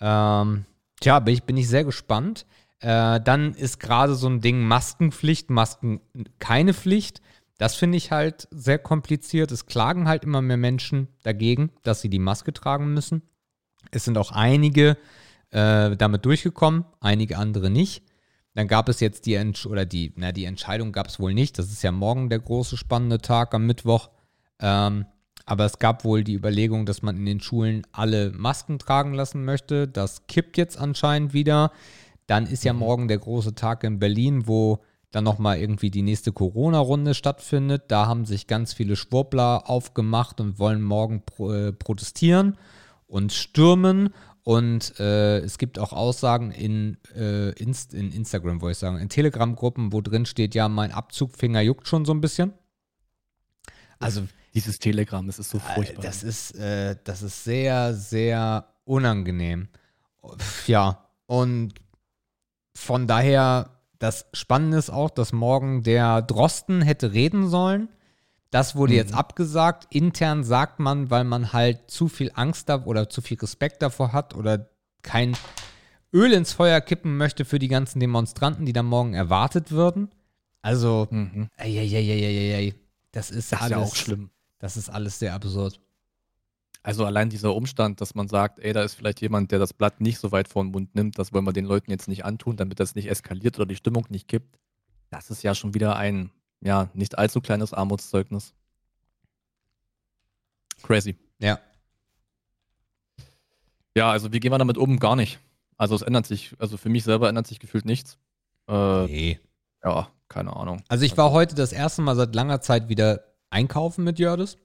Ähm, tja, bin ich, bin ich sehr gespannt. Äh, dann ist gerade so ein Ding Maskenpflicht, Masken keine Pflicht. Das finde ich halt sehr kompliziert. Es klagen halt immer mehr Menschen dagegen, dass sie die Maske tragen müssen. Es sind auch einige äh, damit durchgekommen, einige andere nicht. Dann gab es jetzt die Entsch oder die, na, die Entscheidung gab es wohl nicht. Das ist ja morgen der große spannende Tag am Mittwoch. Ähm, aber es gab wohl die Überlegung, dass man in den Schulen alle Masken tragen lassen möchte. Das kippt jetzt anscheinend wieder. Dann ist ja mhm. morgen der große Tag in Berlin, wo dann nochmal irgendwie die nächste Corona-Runde stattfindet. Da haben sich ganz viele Schwurbler aufgemacht und wollen morgen pro, äh, protestieren und stürmen. Und äh, es gibt auch Aussagen in, äh, Inst in Instagram, wollte ich sagen, in Telegram-Gruppen, wo drin steht, ja, mein Abzugfinger juckt schon so ein bisschen. Also dieses Telegram, das ist so furchtbar. Das ist, äh, das ist sehr, sehr unangenehm. Ja, und von daher, das Spannende ist auch, dass morgen der Drosten hätte reden sollen. Das wurde mhm. jetzt abgesagt. Intern sagt man, weil man halt zu viel Angst da oder zu viel Respekt davor hat oder kein Öl ins Feuer kippen möchte für die ganzen Demonstranten, die da morgen erwartet würden. Also, Mhm. ey, ey, ey, ey, ey, ey, das ist Das ist alles, ja auch schlimm. Das ist alles sehr absurd. Also allein dieser Umstand, dass man sagt, ey, da ist vielleicht jemand, der das Blatt nicht so weit vor den Mund nimmt, das wollen wir den Leuten jetzt nicht antun, damit das nicht eskaliert oder die Stimmung nicht kippt. Das ist ja schon wieder ein, ja, nicht allzu kleines Armutszeugnis. Crazy. Ja. Ja, also wie gehen wir damit um? Gar nicht. Also es ändert sich, also für mich selber ändert sich gefühlt nichts. Äh, Nee. ja, keine Ahnung. Also ich war heute das erste Mal seit langer Zeit wieder einkaufen mit Jördis.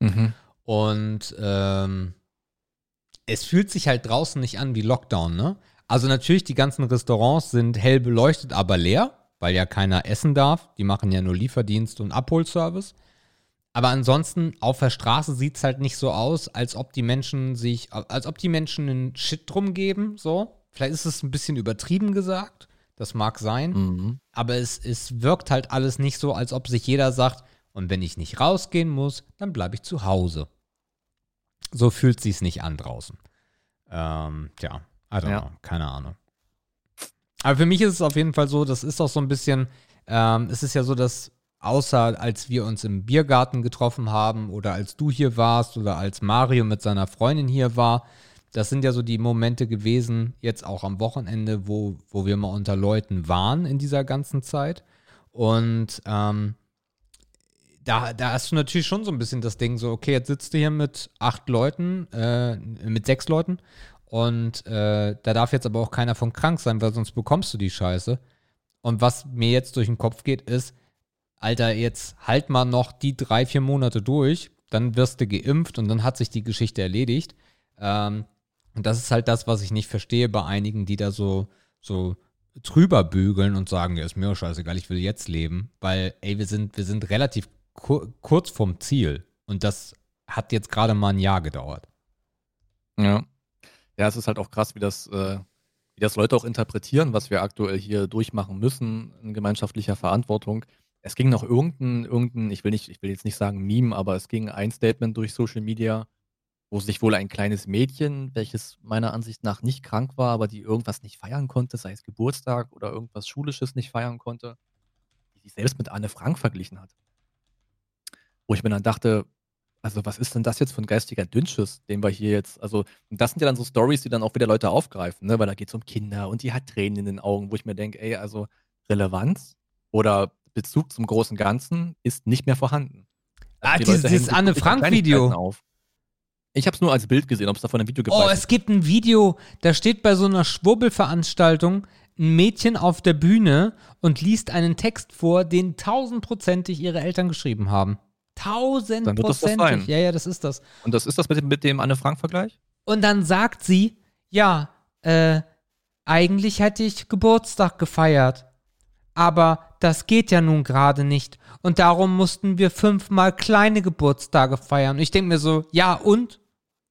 Mhm. Und ähm, es fühlt sich halt draußen nicht an wie Lockdown, ne? Also natürlich, die ganzen Restaurants sind hell beleuchtet, aber leer, weil ja keiner essen darf. Die machen ja nur Lieferdienst und Abholservice. Aber ansonsten auf der Straße sieht es halt nicht so aus, als ob die Menschen sich, als ob die Menschen einen Shit drum geben, so. Vielleicht ist es ein bisschen übertrieben gesagt. Das mag sein. Mhm. Aber es, es wirkt halt alles nicht so, als ob sich jeder sagt, und wenn ich nicht rausgehen muss, dann bleibe ich zu Hause. So fühlt sich's nicht an draußen. Ähm, tja, I don't Ja. know, keine Ahnung. Aber für mich ist es auf jeden Fall so, das ist auch so ein bisschen, ähm, es ist ja so, dass außer als wir uns im Biergarten getroffen haben oder als du hier warst oder als Mario mit seiner Freundin hier war, das sind ja so die Momente gewesen, jetzt auch am Wochenende, wo, wo wir mal unter Leuten waren in dieser ganzen Zeit. Und ähm, da, da hast du natürlich schon so ein bisschen das Ding, so, okay, jetzt sitzt du hier mit acht Leuten, äh, mit sechs Leuten und äh, da darf jetzt aber auch keiner von krank sein, weil sonst bekommst du die Scheiße. Und was mir jetzt durch den Kopf geht, ist, Alter, jetzt halt mal noch die drei, vier Monate durch, dann wirst du geimpft und dann hat sich die Geschichte erledigt. Ähm, und das ist halt das, was ich nicht verstehe bei einigen, die da so, so drüber bügeln und sagen, ja, ist mir auch scheißegal, ich will jetzt leben. Weil, ey, wir sind, wir sind relativ kur kurz vom Ziel. Und das hat jetzt gerade mal ein Jahr gedauert. Ja. Ja, es ist halt auch krass, wie das, äh, wie das Leute auch interpretieren, was wir aktuell hier durchmachen müssen in gemeinschaftlicher Verantwortung. Es ging noch irgendein, irgendein, ich will nicht, ich will jetzt nicht sagen Meme, aber es ging ein Statement durch Social Media, wo sich wohl ein kleines Mädchen, welches meiner Ansicht nach nicht krank war, aber die irgendwas nicht feiern konnte, sei es Geburtstag oder irgendwas Schulisches nicht feiern konnte, die sich selbst mit Anne Frank verglichen hat. Wo ich mir dann dachte, also was ist denn das jetzt für ein geistiger Dünnschiss, den wir hier jetzt, also das sind ja dann so Stories, die dann auch wieder Leute aufgreifen, ne? weil da geht es um Kinder und die hat Tränen in den Augen, wo ich mir denke, ey, also Relevanz oder Bezug zum großen Ganzen ist nicht mehr vorhanden. Also Ah, die dieses- dieses Anne Frank-Video. Ich habe es nur als Bild gesehen, ob es davon ein Video gibt. Oh, es gibt ein Video, da steht bei so einer Schwurbelveranstaltung ein Mädchen auf der Bühne und liest einen Text vor, den tausendprozentig ihre Eltern geschrieben haben. Tausendprozentig. Ja, ja, das ist das. Und das ist das mit dem, mit dem Anne Frank-Vergleich? Und dann sagt sie, ja, äh, eigentlich hätte ich Geburtstag gefeiert. Aber das geht ja nun gerade nicht. Und darum mussten wir fünfmal kleine Geburtstage feiern. Und ich denke mir so, ja und?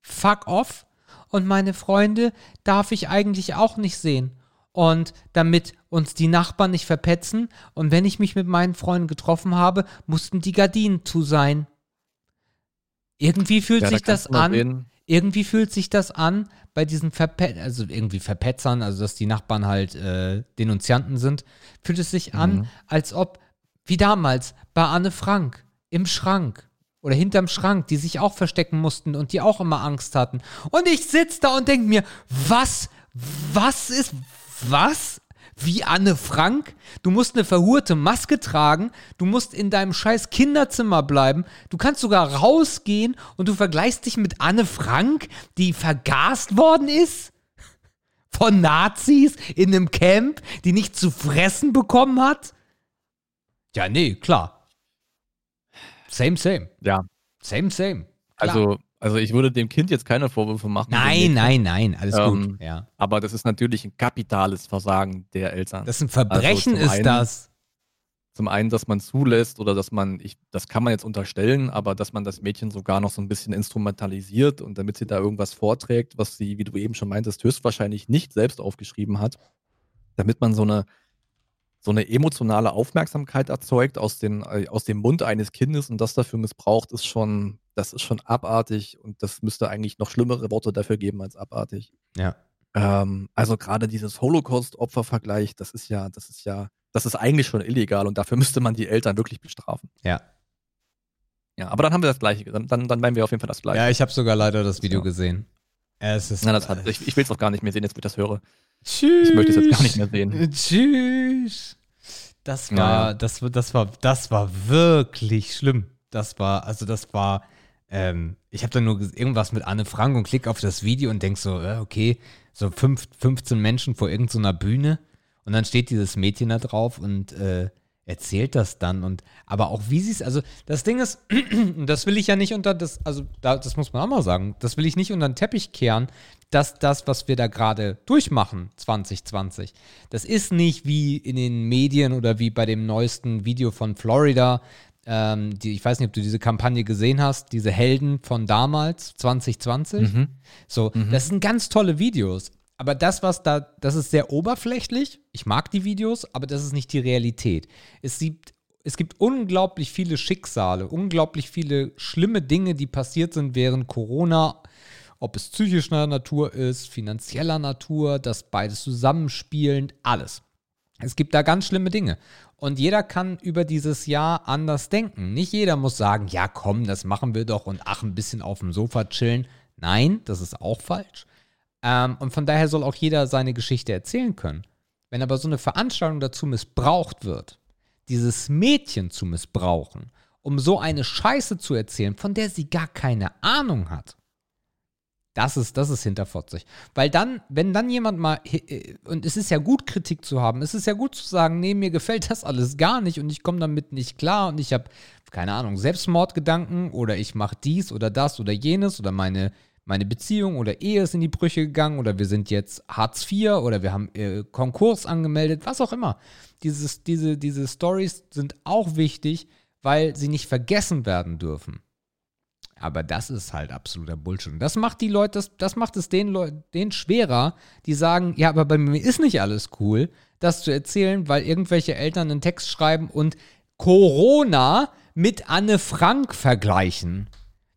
Fuck off. Und meine Freunde darf ich eigentlich auch nicht sehen. Und damit uns die Nachbarn nicht verpetzen und wenn ich mich mit meinen Freunden getroffen habe, mussten die Gardinen zu sein. Irgendwie fühlt Ja, da sich kannst das an, sehen. irgendwie fühlt sich das an bei diesen Verpe also irgendwie Verpetzern, also dass die Nachbarn halt äh, Denunzianten sind, fühlt es sich an, Mhm. als ob, wie damals bei Anne Frank im Schrank oder hinterm Schrank, die sich auch verstecken mussten und die auch immer Angst hatten. Und ich sitze da und denke mir, was, was ist, was? Wie Anne Frank? Du musst eine verhurte Maske tragen, du musst in deinem scheiß Kinderzimmer bleiben, du kannst sogar rausgehen und du vergleichst dich mit Anne Frank, die vergast worden ist? Von Nazis in einem Camp, die nicht zu fressen bekommen hat? Ja, nee, klar. Same, same. Ja. Same, same. Klar. Also, also ich würde dem Kind jetzt keine Vorwürfe machen. nein, nein, nein, alles Ähm, gut. Ja. Aber das ist natürlich ein kapitales Versagen der Eltern. Das ist ein Verbrechen, Also ist einen- das. Zum einen, dass man zulässt oder dass man, ich, das kann man jetzt unterstellen, aber dass man das Mädchen sogar noch so ein bisschen instrumentalisiert und damit sie da irgendwas vorträgt, was sie, wie du eben schon meintest, höchstwahrscheinlich nicht selbst aufgeschrieben hat, damit man so eine, so eine emotionale Aufmerksamkeit erzeugt aus, den, äh, aus dem Mund eines Kindes und das dafür missbraucht, ist schon, das ist schon abartig und das müsste eigentlich noch schlimmere Worte dafür geben als abartig. Ja. Ähm, also gerade dieses Holocaust-Opfer-Vergleich, das ist ja, das ist ja, das ist eigentlich schon illegal und dafür müsste man die Eltern wirklich bestrafen. Ja. Ja, aber dann haben wir das Gleiche. Dann, dann, dann meinen wir auf jeden Fall das Gleiche. Ja, ich habe sogar leider das Video Ja. gesehen. Es ist. Na, das hat, ich ich will es auch gar nicht mehr sehen, jetzt wo ich das höre. Tschüss. Ich möchte es jetzt gar nicht mehr sehen. Tschüss. Das war, Ja, das, war- das war, das war wirklich schlimm. Das war, also das war, ähm, ich habe dann nur irgendwas mit Anne Frank und klick auf das Video und denk so, äh, okay, so fünf, 15 Menschen vor irgendeiner Bühne und dann steht dieses Mädchen da drauf und äh, erzählt das dann und aber auch wie sie es, also das Ding ist, das will ich ja nicht unter das, also da, das muss man auch mal sagen, das will ich nicht unter den Teppich kehren, dass das, was wir da gerade durchmachen, 2020, das ist nicht wie in den Medien oder wie bei dem neuesten Video von Florida. Ähm, die, ich weiß nicht, ob du diese Kampagne gesehen hast, diese Helden von damals, 2020. Mhm. So, das sind ganz tolle Videos. Aber das, was da, das ist sehr oberflächlich. Ich mag die Videos, aber das ist nicht die Realität. Es gibt, es gibt unglaublich viele Schicksale, unglaublich viele schlimme Dinge, die passiert sind während Corona. Ob es psychischer Natur ist, finanzieller Natur, das beides zusammenspielend, alles. Es gibt da ganz schlimme Dinge. Und jeder kann über dieses Jahr anders denken. Nicht jeder muss sagen, ja komm, das machen wir doch und ach, ein bisschen auf dem Sofa chillen. Nein, das ist auch falsch. Ähm, und von daher soll auch jeder seine Geschichte erzählen können. Wenn aber so eine Veranstaltung dazu missbraucht wird, dieses Mädchen zu missbrauchen, um so eine Scheiße zu erzählen, von der sie gar keine Ahnung hat, das ist, das ist hinterfotzig. Weil dann, wenn dann jemand mal, und es ist ja gut, Kritik zu haben, es ist ja gut zu sagen, nee, mir gefällt das alles gar nicht und ich komme damit nicht klar und ich habe, keine Ahnung, Selbstmordgedanken oder ich mache dies oder das oder jenes oder meine, meine Beziehung oder Ehe ist in die Brüche gegangen oder wir sind jetzt Hartz IV oder wir haben äh, Konkurs angemeldet, was auch immer. Dieses, diese, diese Stories sind auch wichtig, weil sie nicht vergessen werden dürfen. Aber das ist halt absoluter Bullshit. Und das macht die Leute, das, das macht es den Leuten schwerer, die sagen, ja, aber bei mir ist nicht alles cool, das zu erzählen, weil irgendwelche Eltern einen Text schreiben und Corona mit Anne Frank vergleichen.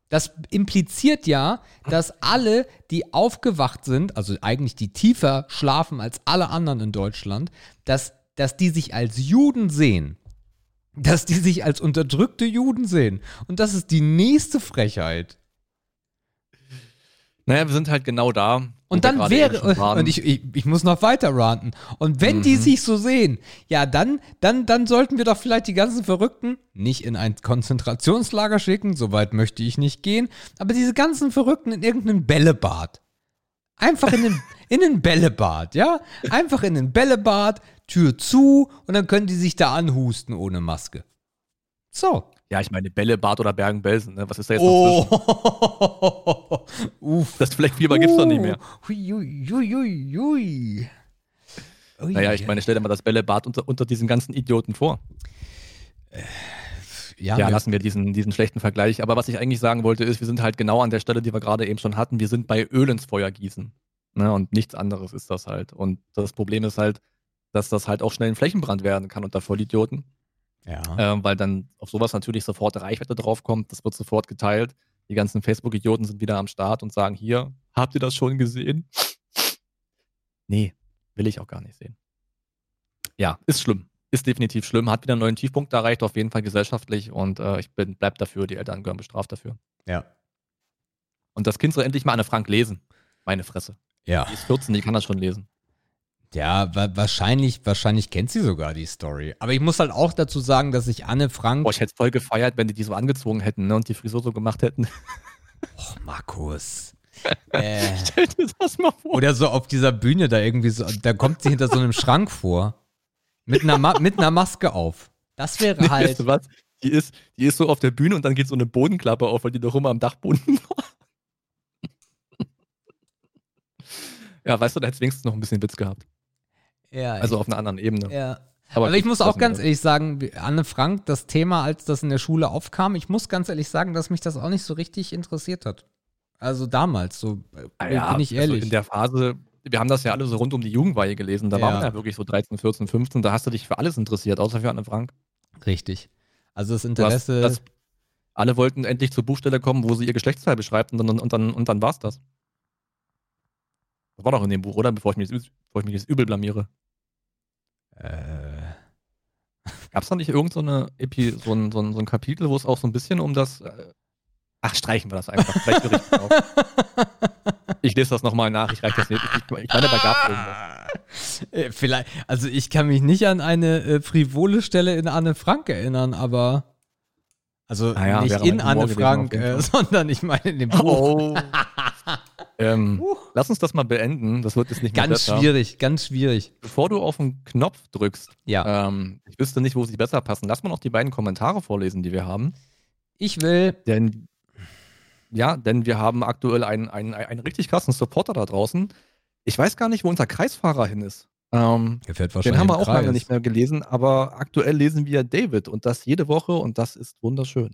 Das impliziert ja, dass alle, die aufgewacht sind, also eigentlich die tiefer schlafen als alle anderen in Deutschland, dass, dass die sich als Juden sehen dass die sich als unterdrückte Juden sehen. Und das ist die nächste Frechheit. Naja, wir sind halt genau da. Und dann wäre, und ich, ich, ich muss noch weiter ranten. Und wenn die Mhm. sich so sehen, ja, dann, dann, dann sollten wir doch vielleicht die ganzen Verrückten nicht in ein Konzentrationslager schicken, so weit möchte ich nicht gehen, aber diese ganzen Verrückten in irgendein Bällebad. Einfach in den, in den Bällebad, ja? Einfach in den Bällebad, Tür zu und dann können die sich da anhusten ohne Maske. So. ja, ich meine, Bällebad oder Bergen-Belsen, ne? was ist da jetzt noch zwischen? Oh, uff. Das Fleckfieber gibt's doch nicht mehr. Hui, hui, hui, hui, hui. Ui, Naja, ich meine, stell dir mal das Bällebad unter, unter diesen ganzen Idioten vor. ja, Ja, wir- lassen wir diesen, diesen schlechten Vergleich. Aber was ich eigentlich sagen wollte, ist, wir sind halt genau an der Stelle, die wir gerade eben schon hatten. Wir sind bei Öl ins Feuer gießen. Ne? Und nichts anderes ist das halt. Und das Problem ist halt, dass das halt auch schnell ein Flächenbrand werden kann unter Vollidioten. ja. Ähm, weil dann auf sowas natürlich sofort Reichweite draufkommt. Das wird sofort geteilt. Die ganzen Facebook-Idioten sind wieder am Start und sagen: Hier, habt ihr das schon gesehen? Nee, will ich auch gar nicht sehen. Ja, ist schlimm. Ist definitiv schlimm. Hat wieder einen neuen Tiefpunkt erreicht, auf jeden Fall gesellschaftlich. Und äh, ich bin, bleib dafür. Die Eltern gehören bestraft dafür. ja. Und das Kind soll endlich mal Anne Frank lesen. Meine Fresse. Ja. Die ist 14, die kann das schon lesen. Ja, wa wahrscheinlich, wahrscheinlich kennt sie sogar die Story. Aber ich muss halt auch dazu sagen, dass ich Anne Frank. Boah, ich hätte voll gefeiert, wenn die die so angezogen hätten ne, und die Frisur so gemacht hätten. Oh, Markus. äh, Stell dir das mal vor. oder so auf dieser Bühne da irgendwie so, da kommt sie hinter so einem Schrank vor. Mit einer, Ma mit einer Maske auf. Das wäre Nee, halt. weißt du was? Die ist, die ist so auf der Bühne und dann geht so eine Bodenklappe auf, weil die doch immer am Dachboden war. Ja, weißt du, da hätte es wenigstens noch ein bisschen Witz gehabt. Ja, Also auf einer anderen Ebene. Ja. Aber, gut, ich muss auch ganz ehrlich sagen, Anne Frank, das Thema, als das in der Schule aufkam, ich muss ganz ehrlich sagen, dass mich das auch nicht so richtig interessiert hat. Also damals, so Ah bin ich ehrlich. Also in der Phase, wir haben das ja alle so rund um die Jugendweihe gelesen. Da Ja. waren wir ja wirklich so 13, 14, 15. Da hast du dich für alles interessiert, außer für Anne Frank. richtig. Also das Du hast, Interesse. das, alle wollten endlich zur Buchstelle kommen, wo sie ihr Geschlechtsteil beschreibt und dann, und dann, und dann war's das. Das war doch in dem Buch, oder? Bevor ich mich, jetzt- bevor ich mich jetzt übel blamiere. Äh, Gab es da nicht irgend so, eine Epi so, ein, so, ein, so ein Kapitel, wo es auch so ein bisschen um das. Äh, ach, streichen wir das einfach. Vielleicht höre ich drauf. Ich lese das nochmal nach. Ich reiche das nicht. Ich, ich meine, da gab es irgendwas. Äh, Vielleicht, also ich kann mich nicht an eine äh, frivole Stelle in Anne Frank erinnern, aber. Also Naja, nicht wäre in Anne gewesen, Frank, auf jeden äh, sondern ich meine in dem Buch. Oh. Ähm, lass uns das mal beenden. Das wird jetzt nicht mehr Ganz besser. schwierig, ganz schwierig. Bevor du auf den Knopf drückst, Ja, ähm, ich wüsste nicht, wo sie besser passen. Lass mal noch die beiden Kommentare vorlesen, die wir haben. ich will. Denn, ja, denn wir haben aktuell einen, einen, einen richtig krassen Supporter da draußen. Ich weiß gar nicht, wo unser Kreisfahrer hin ist. Ähm, den haben wir auch lange Kreis. nicht mehr gelesen, aber aktuell lesen wir David und das jede Woche und das ist wunderschön.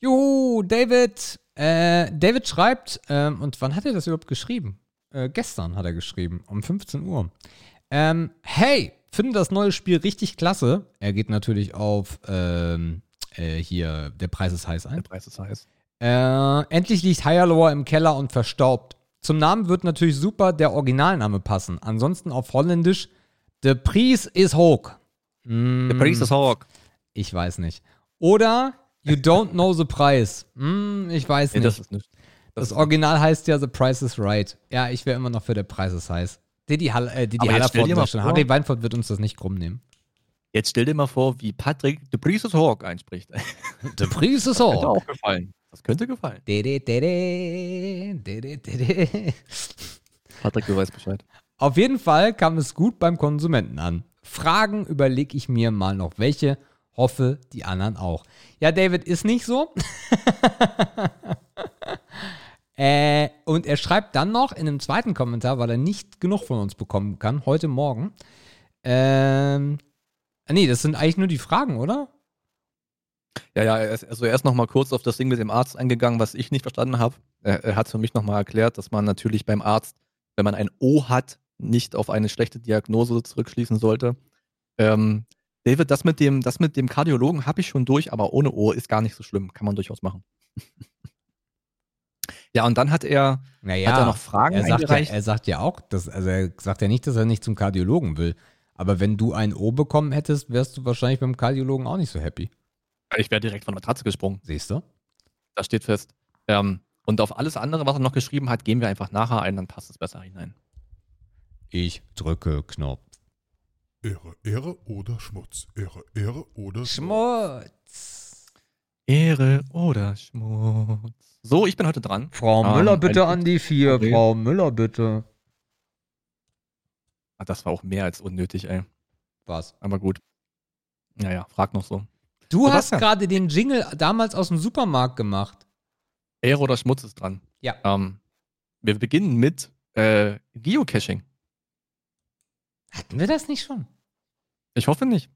Juhu, David. Äh, David schreibt, ähm, und wann hat er das überhaupt geschrieben? Äh, gestern hat er geschrieben, um 15 Uhr. Ähm, hey, finde das neue Spiel richtig klasse. Er geht natürlich auf ähm, äh, hier, der Preis ist heiß Der ein. Preis ist heiß. Äh, endlich liegt Higher im Keller und verstaubt. Zum Namen wird natürlich super der Originalname passen. Ansonsten auf Holländisch, The Preis is hoch. Mm, Der Preis ist Hawk. Ich weiß nicht. Oder You don't know the price. Hm, ich weiß Nee, nicht. das Das, nicht. Das ist Original heißt ja The Price is Right. Ja, ich wäre immer noch für der Preis ist heiß. Didi, Hall äh, Didi mal sagt schon, Harry Weinfurt wird uns das nicht krumm nehmen. Jetzt stell dir mal vor, wie Patrick The Priest is Hawk einspricht. The Price is Könnte hoch. auch gefallen. Das könnte gefallen. Didi, didi, didi, didi. Patrick, du weißt Bescheid. Auf jeden Fall kam es gut beim Konsumenten an. Fragen überlege ich mir mal noch welche, hoffe die anderen auch. Ja, David, ist nicht so. äh, und er schreibt dann noch in einem zweiten Kommentar, weil er nicht genug von uns bekommen kann, heute Morgen. Ähm, ah, nee, das sind eigentlich nur die Fragen, oder? Ja, ja, also er ist nochmal kurz auf das Ding mit dem Arzt eingegangen, was ich nicht verstanden habe. Er, er hat für mich nochmal erklärt, dass man natürlich beim Arzt, wenn man ein O hat, nicht auf eine schlechte Diagnose zurückschließen sollte. Ähm, David, das mit dem, das mit dem Kardiologen habe ich schon durch, aber ohne O ist gar nicht so schlimm. Kann man durchaus machen. ja, und dann hat er, Naja, hat er noch Fragen er sagt, ja, er sagt ja auch, dass, also er sagt ja nicht, dass er nicht zum Kardiologen will. Aber wenn du ein O bekommen hättest, wärst du wahrscheinlich beim Kardiologen auch nicht so happy. ich wäre direkt von der Matratze gesprungen. Siehst du? Das steht fest. Ähm, und auf alles andere, was er noch geschrieben hat, gehen wir einfach nachher ein, dann passt es besser hinein. Ich drücke Knopf. Ehre, Ehre oder Schmutz. Ehre, Ehre oder Schmutz. Ehre oder Schmutz. So, ich bin heute dran. Frau Ähm, Müller, bitte an die vier. Okay. Frau Müller, bitte. Ah, Das war auch mehr als unnötig, ey. Was? Aber gut. Naja, frag noch so. Du hast Sebastian. gerade den Jingle damals aus dem Supermarkt gemacht. Ehre oder Schmutz ist dran. Ja. Ähm, wir beginnen mit äh, Geocaching. Hatten wir das nicht schon? Ich hoffe nicht.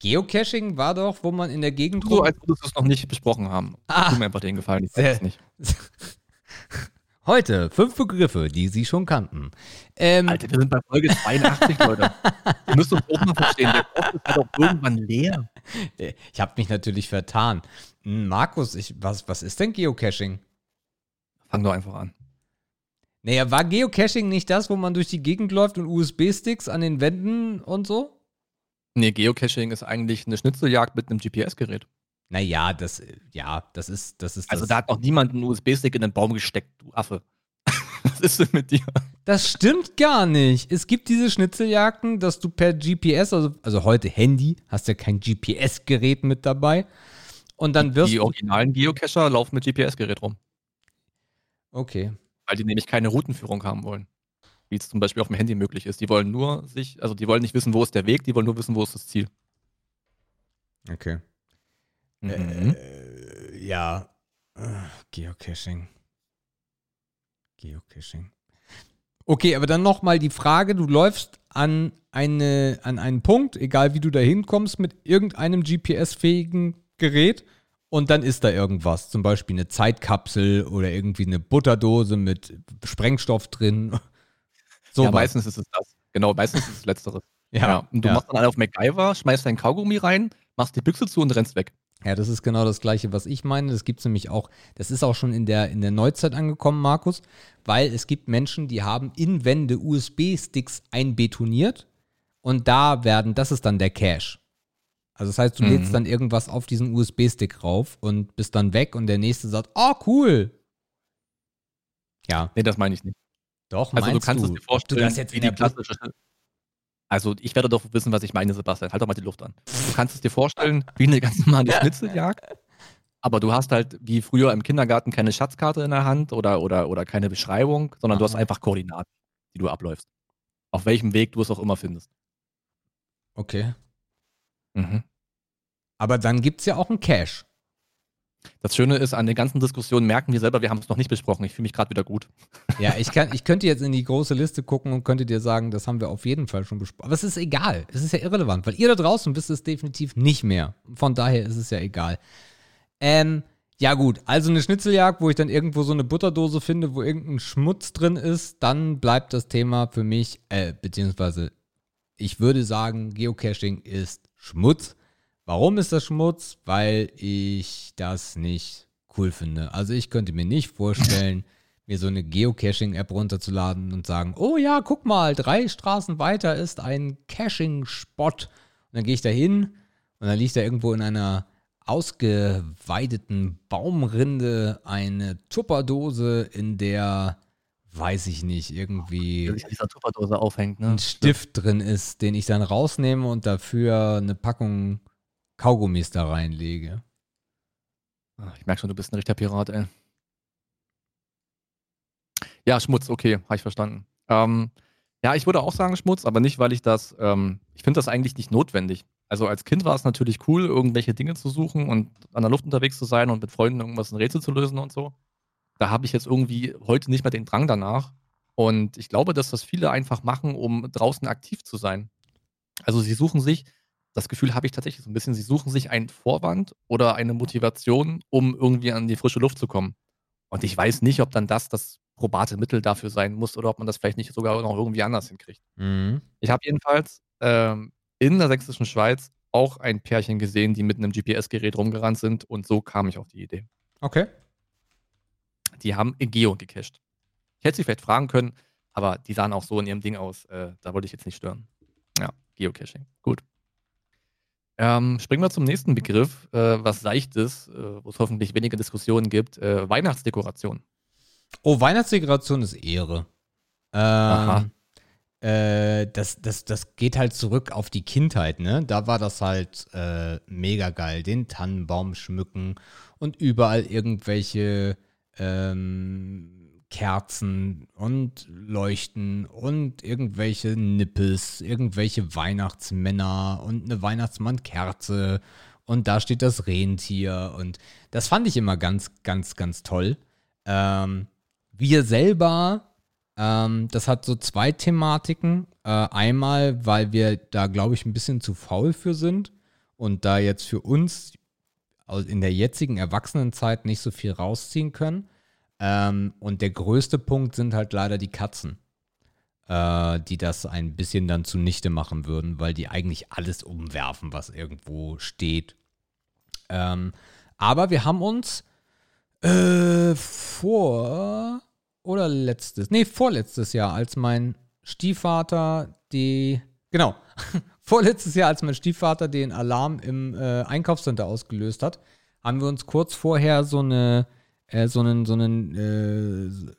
Geocaching war doch, wo man in der Gegend So, als würdest wir es noch nicht besprochen haben. Ah. Tu mir einfach den Gefallen. Ich weiß es nicht. Heute fünf Begriffe, die Sie schon kannten. Ähm, Alter, wir sind bei Folge 82, Leute. Ihr müsst uns auch mal verstehen. Der Kopf ist halt auch irgendwann leer. Ich habe mich natürlich vertan. Hm, Markus, ich, was, was ist denn Geocaching? Fang doch einfach an. Naja, war Geocaching nicht das, wo man durch die Gegend läuft und USB-Sticks an den Wänden und so? Nee, Geocaching ist eigentlich eine Schnitzeljagd mit einem GPS-Gerät. Naja, das, ja, das ist, das ist Also das. da hat noch niemand einen USB-Stick in den Baum gesteckt, du Affe. Was ist denn mit dir? Das stimmt gar nicht. Es gibt diese Schnitzeljagden, dass du per GPS, also, also heute Handy, hast ja kein GPS-Gerät mit dabei. Und dann wirst Die originalen Geocacher laufen mit GPS-Gerät rum, Okay. Weil die nämlich keine Routenführung haben wollen. Wie es zum Beispiel auf dem Handy möglich ist. Die wollen nur sich, also die wollen nicht wissen, wo ist der Weg, die wollen nur wissen, wo ist das Ziel. Okay. Mhm. Äh, ja. Geocaching. Geocaching. Okay, aber dann nochmal die Frage, du läufst an, eine, an einen Punkt, egal wie du da hinkommst, mit irgendeinem GPS-fähigen Gerät und dann ist da irgendwas, zum Beispiel eine Zeitkapsel oder irgendwie eine Butterdose mit Sprengstoff drin. So ja, was. meistens ist es das. Genau, meistens ist es Letzteres. Ja, Und du ja. machst dann alle auf MacGyver, schmeißt deinen Kaugummi rein, machst die Büchse zu und rennst weg. Ja, das ist genau das Gleiche, was ich meine. Das gibt es nämlich auch, das ist auch schon in der, in der Neuzeit angekommen, Markus, weil es gibt Menschen, die haben in Wände USB-Sticks einbetoniert und da werden, das ist dann der Cache. Also das heißt, du Mhm. lädst dann irgendwas auf diesen USB-Stick rauf und bist dann weg und der nächste sagt, oh cool. Ja, Nee, das meine ich nicht. doch, Also du kannst du, es dir vorstellen, du das jetzt wie die klassische. Also ich werde doch wissen, was ich meine, Sebastian. Halt doch mal die Luft an. Du kannst es dir vorstellen, wie eine ganz normale Schnitzeljagd. Aber du hast halt wie früher im Kindergarten keine Schatzkarte in der Hand oder, oder, oder keine Beschreibung, sondern du hast Aha. einfach Koordinaten, die du abläufst. Auf welchem Weg du es auch immer findest. Okay. Mhm. Aber dann gibt es ja auch einen Cache. Das Schöne ist, an den ganzen Diskussionen merken wir selber, wir haben es noch nicht besprochen. Ich fühle mich gerade wieder gut. Ja, ich, kann, ich könnte jetzt in die große Liste gucken und könnte dir sagen, das haben wir auf jeden Fall schon besprochen. Aber es ist egal. Es ist ja irrelevant, weil ihr da draußen wisst es definitiv nicht mehr. Von daher ist es ja egal. Ähm, ja gut, also eine Schnitzeljagd, wo ich dann irgendwo so eine Butterdose finde, wo irgendein Schmutz drin ist, dann bleibt das Thema für mich, äh, beziehungsweise ich würde sagen, Geocaching ist Schmutz. Warum ist das Schmutz? Weil ich das nicht cool finde. Also ich könnte mir nicht vorstellen, mir so eine Geocaching-App runterzuladen und sagen, oh ja, guck mal, drei Straßen weiter ist ein Caching-Spot. Und dann gehe ich da hin und dann liegt da irgendwo in einer ausgeweideten Baumrinde eine Tupperdose, in der, weiß ich nicht, irgendwie dieser Tupperdose aufhängt, ne? ein Stift drin ist, den ich dann rausnehme und dafür eine Packung Kaugummis da reinlege. Ah, Ich merke schon, du bist ein richtiger Pirat, ey. Ja, Schmutz, okay, habe ich verstanden. Ähm, ja, ich würde auch sagen Schmutz, aber nicht, weil ich das, ähm, ich finde das eigentlich nicht notwendig. Also als Kind war es natürlich cool, irgendwelche Dinge zu suchen und an der Luft unterwegs zu sein und mit Freunden irgendwas ein Rätsel zu lösen und so. Da habe ich jetzt irgendwie heute nicht mehr den Drang danach. Und ich glaube, dass das viele einfach machen, um draußen aktiv zu sein. Also sie suchen sich, das Gefühl habe ich tatsächlich so ein bisschen, sie suchen sich einen Vorwand oder eine Motivation, um irgendwie an die frische Luft zu kommen. Und ich weiß nicht, ob dann das das probate Mittel dafür sein muss oder ob man das vielleicht nicht sogar noch irgendwie anders hinkriegt. Mhm. Ich habe jedenfalls ähm, in der sächsischen Schweiz auch ein Pärchen gesehen, die mit einem GPS-Gerät rumgerannt sind und so kam ich auf die Idee. Okay. Die haben Geo gecached. Ich hätte sie vielleicht fragen können, aber die sahen auch so in ihrem Ding aus. Äh, da wollte ich jetzt nicht stören. Ja, Geocaching. Gut. Ähm, springen wir zum nächsten Begriff, äh, was Seichtes, äh, wo es hoffentlich weniger Diskussionen gibt. Äh, Weihnachtsdekoration. Oh, Weihnachtsdekoration ist Ehre. Aha. Ähm, äh, das, das, das geht halt zurück auf die Kindheit, ne? Da war das halt äh, mega geil. Den Tannenbaum schmücken und überall irgendwelche ähm, Kerzen und Leuchten und irgendwelche Nippes, irgendwelche Weihnachtsmänner und eine Weihnachtsmannkerze und da steht das Rentier und das fand ich immer ganz, ganz, ganz toll. Ähm, wir selber, ähm, das hat so zwei Thematiken. Äh, einmal, weil wir da, glaube ich, ein bisschen zu faul für sind und da jetzt für uns in der jetzigen Erwachsenenzeit nicht so viel rausziehen können. Ähm, und der größte Punkt sind halt leider die Katzen, äh, die das ein bisschen dann zunichte machen würden, weil die eigentlich alles umwerfen, was irgendwo steht. Ähm, aber wir haben uns äh, vor oder letztes, nee, vorletztes Jahr, als mein Stiefvater die, genau, vorletztes Jahr, als mein Stiefvater den Alarm im äh, Einkaufscenter ausgelöst hat, haben wir uns kurz vorher so eine, äh, so einen, so einen, äh,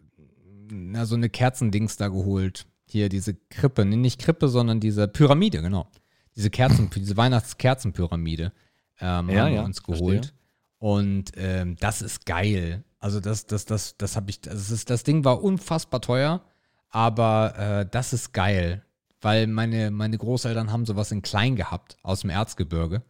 na, so eine Kerzendings da geholt. Hier, diese Krippe, nee, nicht Krippe, sondern diese Pyramide, genau. Diese Kerzen, diese Weihnachtskerzenpyramide ähm, Ja, haben wir ja, uns verstehe. geholt. Und ähm, das ist geil. Also das, das, das, das habe ich, das, ist, das Ding war unfassbar teuer, aber äh, das ist geil, weil meine, meine Großeltern haben sowas in klein gehabt aus dem Erzgebirge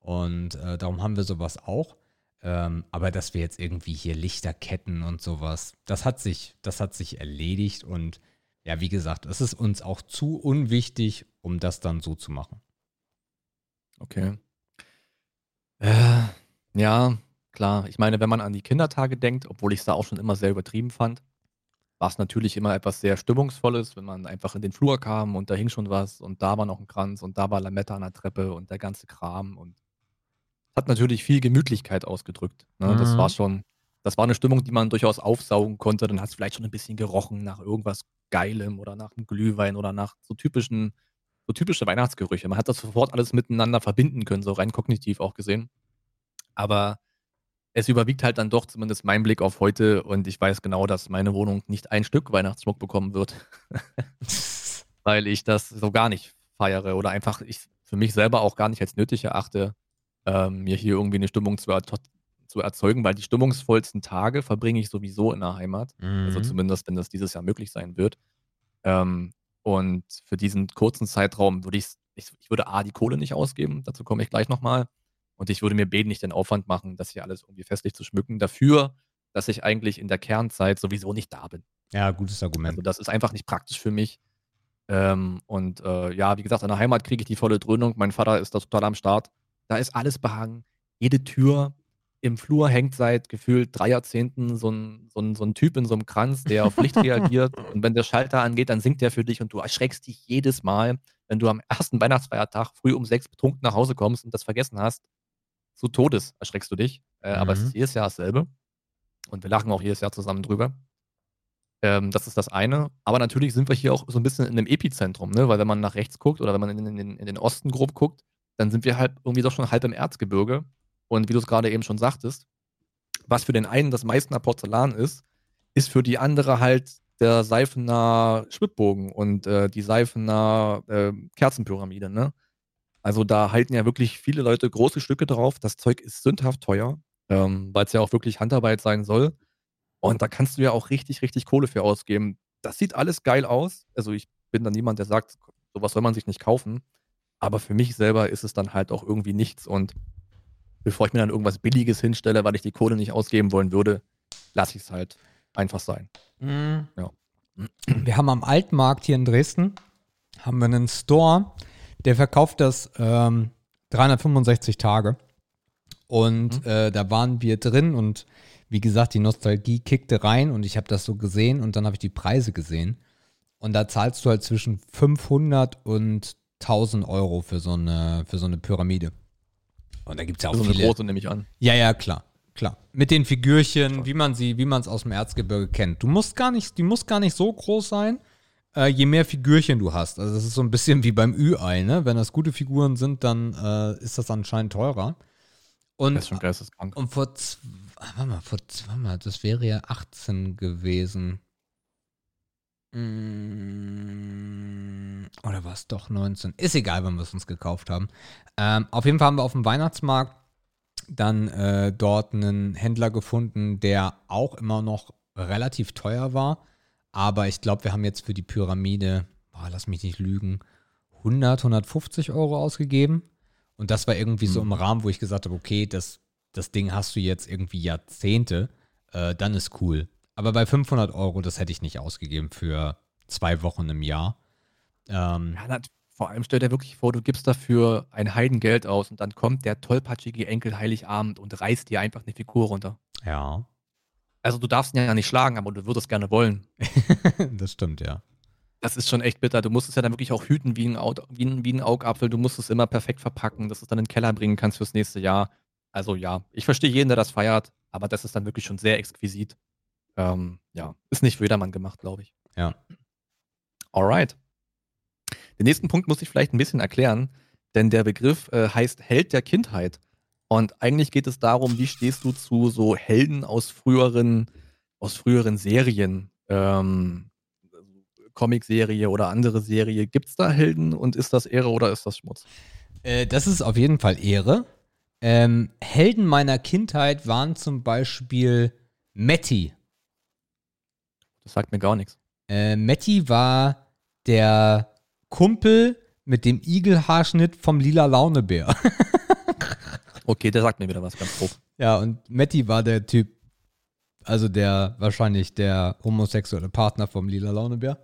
und äh, darum haben wir sowas auch. Ähm, aber dass wir jetzt irgendwie hier Lichterketten und sowas, das hat sich, das hat sich erledigt und ja, wie gesagt, es ist uns auch zu unwichtig, um das dann so zu machen. Okay. Äh, ja, klar. Ich meine, wenn man an die Kindertage denkt, obwohl ich es da auch schon immer sehr übertrieben fand, war es natürlich immer etwas sehr Stimmungsvolles, wenn man einfach in den Flur kam und da hing schon was und da war noch ein Kranz und da war Lametta an der Treppe und der ganze Kram und hat natürlich viel Gemütlichkeit ausgedrückt. Ne? Das Mhm. war schon, das war eine Stimmung, die man durchaus aufsaugen konnte. Dann hat es vielleicht schon ein bisschen gerochen nach irgendwas Geilem oder nach einem Glühwein oder nach so typischen, so typische Weihnachtsgerüche. Man hat das sofort alles miteinander verbinden können, so rein kognitiv auch gesehen. Aber es überwiegt halt dann doch zumindest mein Blick auf heute und ich weiß genau, dass meine Wohnung nicht ein Stück Weihnachtsschmuck bekommen wird, weil ich das so gar nicht feiere oder einfach ich für mich selber auch gar nicht als nötig erachte, ähm, mir hier irgendwie eine Stimmung zu, er zu erzeugen, weil die stimmungsvollsten Tage verbringe ich sowieso in der Heimat. Also Mhm. zumindest, wenn das dieses Jahr möglich sein wird. Ähm, und für diesen kurzen Zeitraum würde ich, ich, ich würde A, die Kohle nicht ausgeben, dazu komme ich gleich nochmal. Und ich würde mir B, nicht den Aufwand machen, das hier alles irgendwie festlich zu schmücken, dafür, dass ich eigentlich in der Kernzeit sowieso nicht da bin. Ja, gutes Argument. Also das ist einfach nicht praktisch für mich. Ähm, und äh, ja, wie gesagt, in der Heimat kriege ich die volle Dröhnung. Mein Vater ist da total am Start. Da ist alles behangen. Jede Tür im Flur hängt seit gefühlt drei Jahrzehnten so ein, so ein, so ein Typ in so einem Kranz, der auf Licht reagiert. Und wenn der Schalter angeht, dann singt der für dich und du erschreckst dich jedes Mal, wenn du am ersten Weihnachtsfeiertag früh um sechs betrunken nach Hause kommst und das vergessen hast. Zu Todes erschreckst du dich. Äh, Aber es Mhm. ist jedes Jahr dasselbe. Und wir lachen auch jedes Jahr zusammen drüber. Ähm, das ist das eine. Aber natürlich sind wir hier auch so ein bisschen in einem Epizentrum, ne? weil wenn man nach rechts guckt oder wenn man in, in, in den Osten grob guckt, dann sind wir halt irgendwie doch schon halb im Erzgebirge. Und wie du es gerade eben schon sagtest, was für den einen das Meißner Porzellan ist, ist für die andere halt der Seifener Schwibbogen und äh, die Seifener äh, Kerzenpyramide. Ne? Also da halten ja wirklich viele Leute große Stücke drauf. Das Zeug ist sündhaft teuer, ähm, weil es ja auch wirklich Handarbeit sein soll. Und da kannst du ja auch richtig, richtig Kohle für ausgeben. Das sieht alles geil aus. Also ich bin dann niemand, der sagt, sowas soll man sich nicht kaufen. Aber für mich selber ist es dann halt auch irgendwie nichts. Und bevor ich mir dann irgendwas Billiges hinstelle, weil ich die Kohle nicht ausgeben wollen würde, lasse ich es halt einfach sein. Mhm. Ja. Wir haben am Altmarkt hier in Dresden haben wir einen Store, der verkauft das ähm, 365 Tage. Und Mhm. äh, da waren wir drin und wie gesagt, die Nostalgie kickte rein und ich habe das so gesehen und dann habe ich die Preise gesehen. Und da zahlst du halt zwischen 500 und 1000 Euro für so eine, für so eine Pyramide. Und da gibt es ja auch So eine viele. große nehme ich an. Ja, ja, klar. Klar. Mit den Figürchen, wie man sie, wie man es aus dem Erzgebirge kennt. Du musst gar nicht, die muss gar nicht so groß sein, äh, je mehr Figürchen du hast. Also das ist so ein bisschen wie beim Ü-Ei, ne? Wenn das gute Figuren sind, dann äh, ist das anscheinend teurer. Und, Das ist schon geisteskrank. und vor, warte mal, vor, warte mal, das wäre ja 18 gewesen. Mm, Oder war es doch 19? Ist egal, wann wir es uns gekauft haben. Ähm, auf jeden Fall haben wir auf dem Weihnachtsmarkt dann äh, dort einen Händler gefunden, der auch immer noch relativ teuer war. Aber ich glaube, wir haben jetzt für die Pyramide, boah, lass mich nicht lügen, 100, 150 Euro ausgegeben. Und das war irgendwie so im Rahmen, wo ich gesagt habe, okay, das, das Ding hast du jetzt irgendwie Jahrzehnte, äh, dann ist cool. Aber bei 500 Euro, das hätte ich nicht ausgegeben für zwei Wochen im Jahr. Ähm, Ja, das, vor allem stell dir wirklich vor, du gibst dafür ein Heidengeld aus und dann kommt der tollpatschige Enkel Heiligabend und reißt dir einfach eine Figur runter. ja, Also du darfst ihn ja nicht schlagen, aber du würdest gerne wollen. das stimmt, ja. Das ist schon echt bitter. Du musst es ja dann wirklich auch hüten wie ein, Aut wie ein, wie ein Augapfel. Du musst es immer perfekt verpacken, dass du es dann in den Keller bringen kannst fürs nächste Jahr. Also ja, ich verstehe jeden, der das feiert, aber das ist dann wirklich schon sehr exquisit. Ähm, ja, ist nicht für jedermann gemacht, glaube ich. Ja. Alright. Den nächsten Punkt muss ich vielleicht ein bisschen erklären, denn der Begriff äh, heißt Held der Kindheit. Und eigentlich geht es darum, wie stehst du zu so Helden aus früheren, aus früheren Serien, ähm, Comicserie oder andere Serie. Gibt es da Helden und ist das Ehre oder ist das Schmutz? Äh, das ist auf jeden Fall Ehre. Ähm, Helden meiner Kindheit waren zum Beispiel Matty. Das sagt mir gar nichts. Äh, Matty war der Kumpel mit dem Igelhaarschnitt vom lila Launebär. Okay, der sagt mir wieder was ganz grob. ja, und Matty war der Typ, also der wahrscheinlich der homosexuelle Partner vom lila Launebär.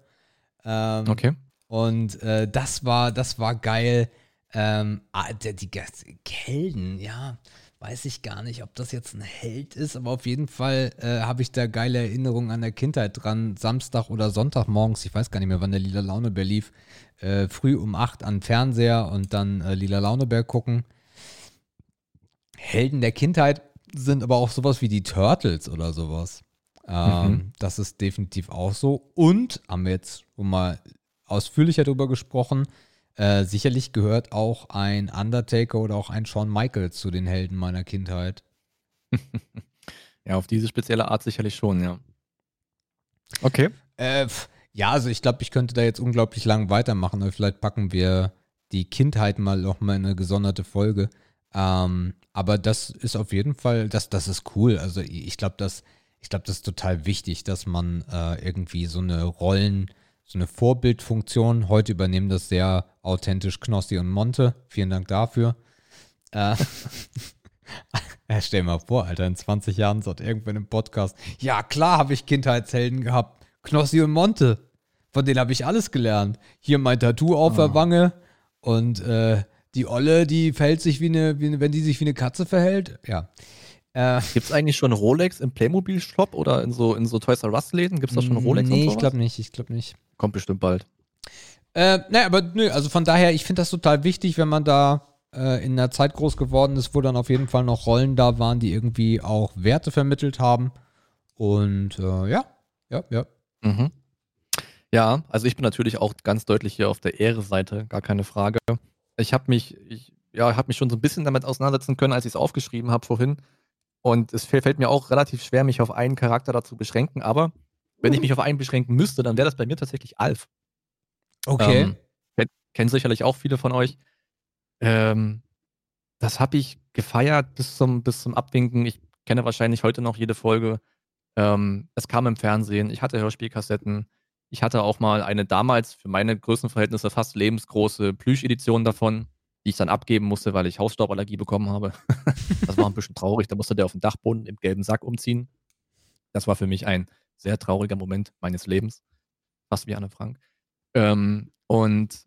Ähm, Okay. Und äh, das war, das war geil. Ähm, ah, der, die Gas- Helden, ja, weiß ich gar nicht, ob das jetzt ein Held ist, aber auf jeden Fall äh, habe ich da geile Erinnerungen an der Kindheit dran. Samstag oder Sonntag morgens, ich weiß gar nicht mehr, wann der Lila Launebär lief, äh, früh um 8 an Fernseher und dann äh, Lila Launebär gucken. Helden der Kindheit sind aber auch sowas wie die Turtles oder sowas. Ähm, Mhm. Das ist definitiv auch so. Und haben wir jetzt schon mal ausführlicher darüber gesprochen. Äh, sicherlich gehört auch ein Undertaker oder auch ein Shawn Michaels zu den Helden meiner Kindheit. Ja, auf diese spezielle Art sicherlich schon, ja. Okay. Äh, ja, also ich glaube, ich könnte da jetzt unglaublich lang weitermachen, aber vielleicht packen wir die Kindheit mal noch mal in eine gesonderte Folge. Ähm, aber das ist auf jeden Fall, das, das ist cool. Also ich ich glaube, das, ich glaube, das ist total wichtig, dass man äh, irgendwie so eine Rollen, so eine Vorbildfunktion, heute übernehmen das sehr authentisch Knossi und Monte. Vielen Dank dafür. Äh, ja, stell dir mal vor, Alter, in 20 Jahren sagt irgendwann im Podcast, ja klar habe ich Kindheitshelden gehabt. Knossi und Monte. Von denen habe ich alles gelernt. Hier mein Tattoo auf der Oh. Wange und äh, die Olle, die verhält sich wie eine, wie eine, wenn die sich wie eine Katze verhält. Ja. Äh, Gibt es eigentlich schon Rolex im Playmobil-Shop oder in so, in so Toys R Us-Läden? Gibt es da schon Rolex Nee, ich glaube nicht, ich glaube nicht. Kommt bestimmt bald. Äh, naja, aber nö, also von daher, ich finde das total wichtig, wenn man da äh, in einer Zeit groß geworden ist, wo dann auf jeden Fall noch Rollen da waren, die irgendwie auch Werte vermittelt haben. Und äh, ja, ja, ja. Mhm. Ja, also ich bin natürlich auch ganz deutlich hier auf der Ehre-Seite, gar keine Frage. Ich habe mich, ich, ja, habe mich schon so ein bisschen damit auseinandersetzen können, als ich es aufgeschrieben habe vorhin. Und es fällt, fällt mir auch relativ schwer, mich auf einen Charakter dazu beschränken. Aber wenn ich mich auf einen beschränken müsste, dann wäre das bei mir tatsächlich Alf. Okay. Ähm, kennt, kennen sicherlich auch viele von euch. Ähm, das habe ich gefeiert bis zum, bis zum Abwinken. Ich kenne wahrscheinlich heute noch jede Folge. Ähm, es kam im Fernsehen. Ich hatte Hörspielkassetten. Ich hatte auch mal eine damals für meine Größenverhältnisse fast lebensgroße Plüsch-Edition davon, die ich dann abgeben musste, weil ich Hausstauballergie bekommen habe. das war ein bisschen traurig. Da musste der auf den Dachboden im gelben Sack umziehen. Das war für mich ein sehr trauriger Moment meines Lebens. Fast wie Anne Frank. Ähm, und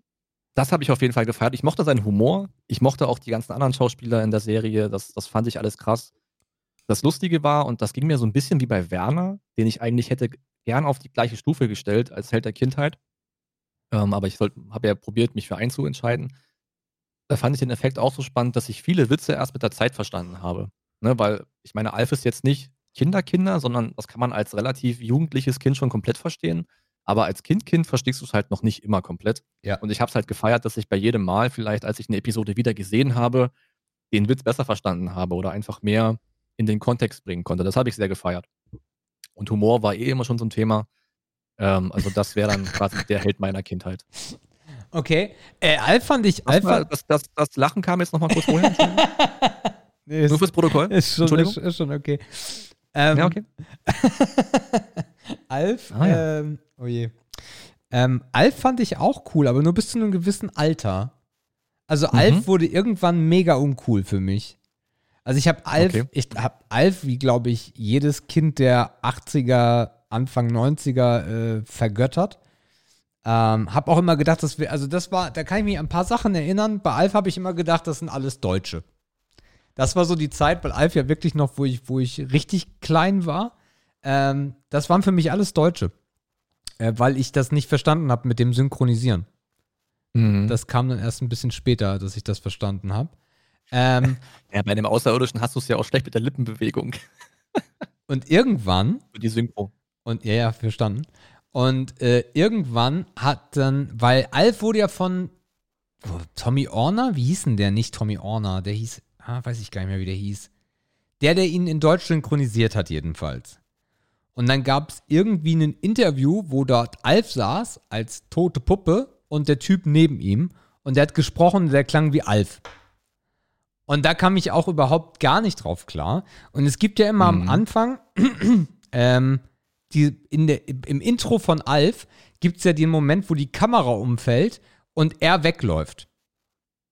das habe ich auf jeden Fall gefeiert. Ich mochte seinen Humor. Ich mochte auch die ganzen anderen Schauspieler in der Serie. Das, das fand ich alles krass. Das Lustige war, und das ging mir so ein bisschen wie bei Werner, den ich eigentlich hätte gern auf die gleiche Stufe gestellt als Held der Kindheit. Ähm, aber ich habe ja probiert, mich für einen zu entscheiden. Da fand ich den Effekt auch so spannend, dass ich viele Witze erst mit der Zeit verstanden habe. Ne, weil ich meine, Alf ist jetzt nicht Kinderkinder, sondern das kann man als relativ jugendliches Kind schon komplett verstehen. Aber als Kind-Kind verstehst du es halt noch nicht immer komplett. Ja. Und ich habe es halt gefeiert, dass ich bei jedem Mal vielleicht, als ich eine Episode wieder gesehen habe, den Witz besser verstanden habe oder einfach mehr in den Kontext bringen konnte. Das habe ich sehr gefeiert. Und Humor war eh immer schon so ein Thema. Ähm, also das wäre dann quasi der Held meiner Kindheit. Okay. Äh, Alf fand ich. Alf fand, das, das, das Lachen kam jetzt nochmal kurz vorher. nee, Nur fürs Protokoll. ist, schon, ist, ist schon okay. Ähm, Ja, okay. Alf, Ah, ja. ähm, oh je. Ähm, Alf fand ich auch cool, aber nur bis zu einem gewissen Alter. Also Mhm. Alf wurde irgendwann mega uncool für mich. Also ich habe Alf, Okay. ich habe Alf, wie glaube ich, jedes Kind der 80er, Anfang 90er äh, vergöttert. Ähm, hab auch immer gedacht, dass wir, also das war, da kann ich mich an ein paar Sachen erinnern. Bei Alf habe ich immer gedacht, das sind alles Deutsche. Das war so die Zeit, weil Alf ja wirklich noch, wo ich, wo ich richtig klein war. Ähm, das waren für mich alles Deutsche. Äh, weil ich das nicht verstanden habe mit dem Synchronisieren. Mhm. Das kam dann erst ein bisschen später, dass ich das verstanden habe. Ähm, ja, bei dem Außerirdischen hast du es ja auch schlecht mit der Lippenbewegung. und irgendwann, Für die Synchro. und ja, ja, verstanden. Und äh, irgendwann hat dann, weil Alf wurde ja von oh, Tommy Orner, wie hieß denn der? Nicht Tommy Orner, der hieß, ah, weiß ich gar nicht mehr, wie der hieß. Der, der ihn in Deutsch synchronisiert hat, jedenfalls. Und dann gab es irgendwie ein Interview, wo dort Alf saß als tote Puppe und der Typ neben ihm. Und der hat gesprochen, der klang wie Alf. Und da kam ich auch überhaupt gar nicht drauf klar. Und es gibt ja immer am Mhm. Anfang, ähm, die, in der, im Intro von Alf gibt es ja den Moment, wo die Kamera umfällt und er wegläuft.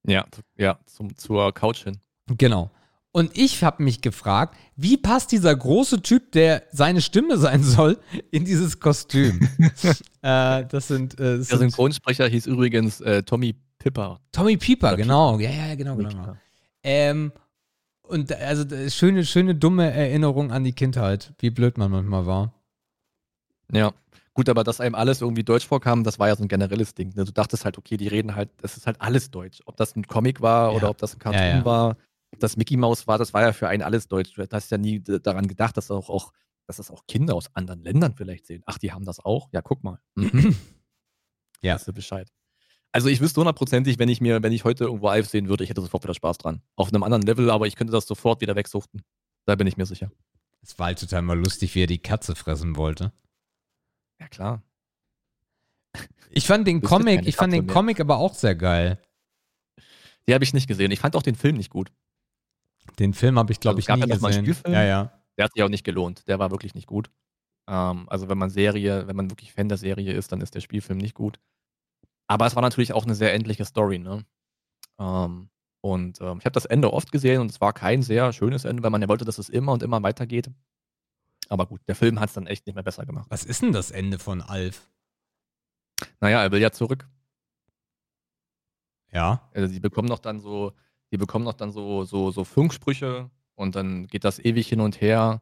Ja, ja zum, zur Couch hin. Genau. Und ich habe mich gefragt, wie passt dieser große Typ, der seine Stimme sein soll, in dieses Kostüm? äh, das sind, äh, das Der Synchronsprecher hieß übrigens äh, Tommy Pipper. Tommy Pieper, genau. Ja, ja, genau, genau. genau. Ähm, und also schöne, schöne, dumme Erinnerung an die Kindheit, wie blöd man manchmal war. Ja. Gut, aber dass einem alles irgendwie deutsch vorkam, das war ja so ein generelles Ding. Ne? Du dachtest halt, okay, die reden halt, das ist halt alles deutsch. Ob das ein Comic war Ja. oder ob das ein Cartoon Ja, ja. war, das Mickey Mouse war, das war ja für einen alles Deutsch. Du hast ja nie daran gedacht, dass auch, auch, dass das auch Kinder aus anderen Ländern vielleicht sehen. Ach, die haben das auch? Ja, guck mal. Mhm. Ja. Weißt du Bescheid. Also ich wüsste hundertprozentig, wenn ich mir, wenn ich heute irgendwo Alf sehen würde, ich hätte sofort wieder Spaß dran. Auf einem anderen Level, aber ich könnte das sofort wieder wegsuchten. Da bin ich mir sicher. Es war halt total mal lustig, wie er die Katze fressen wollte. Ja, klar. Ich fand den Comic, ich fand Katze den mehr. Comic aber auch sehr geil. Die habe ich nicht gesehen. Ich fand auch den Film nicht gut. Den Film habe ich, glaube Also ich, gab nie ja gesehen. Spielfilm. Ja, ja. Der hat sich auch nicht gelohnt. Der war wirklich nicht gut. Ähm, also wenn man Serie, wenn man wirklich Fan der Serie ist, dann ist der Spielfilm nicht gut. Aber es war natürlich auch eine sehr endliche Story, ne? Ähm, und ähm, ich habe das Ende oft gesehen und es war kein sehr schönes Ende, weil man ja wollte, dass es immer und immer weitergeht. Aber gut, der Film hat es dann echt nicht mehr besser gemacht. Was ist denn das Ende von Alf? Naja, er will ja zurück. Ja. Also die bekommen noch dann so, die bekommen noch dann so, so, so Funksprüche und dann geht das ewig hin und her,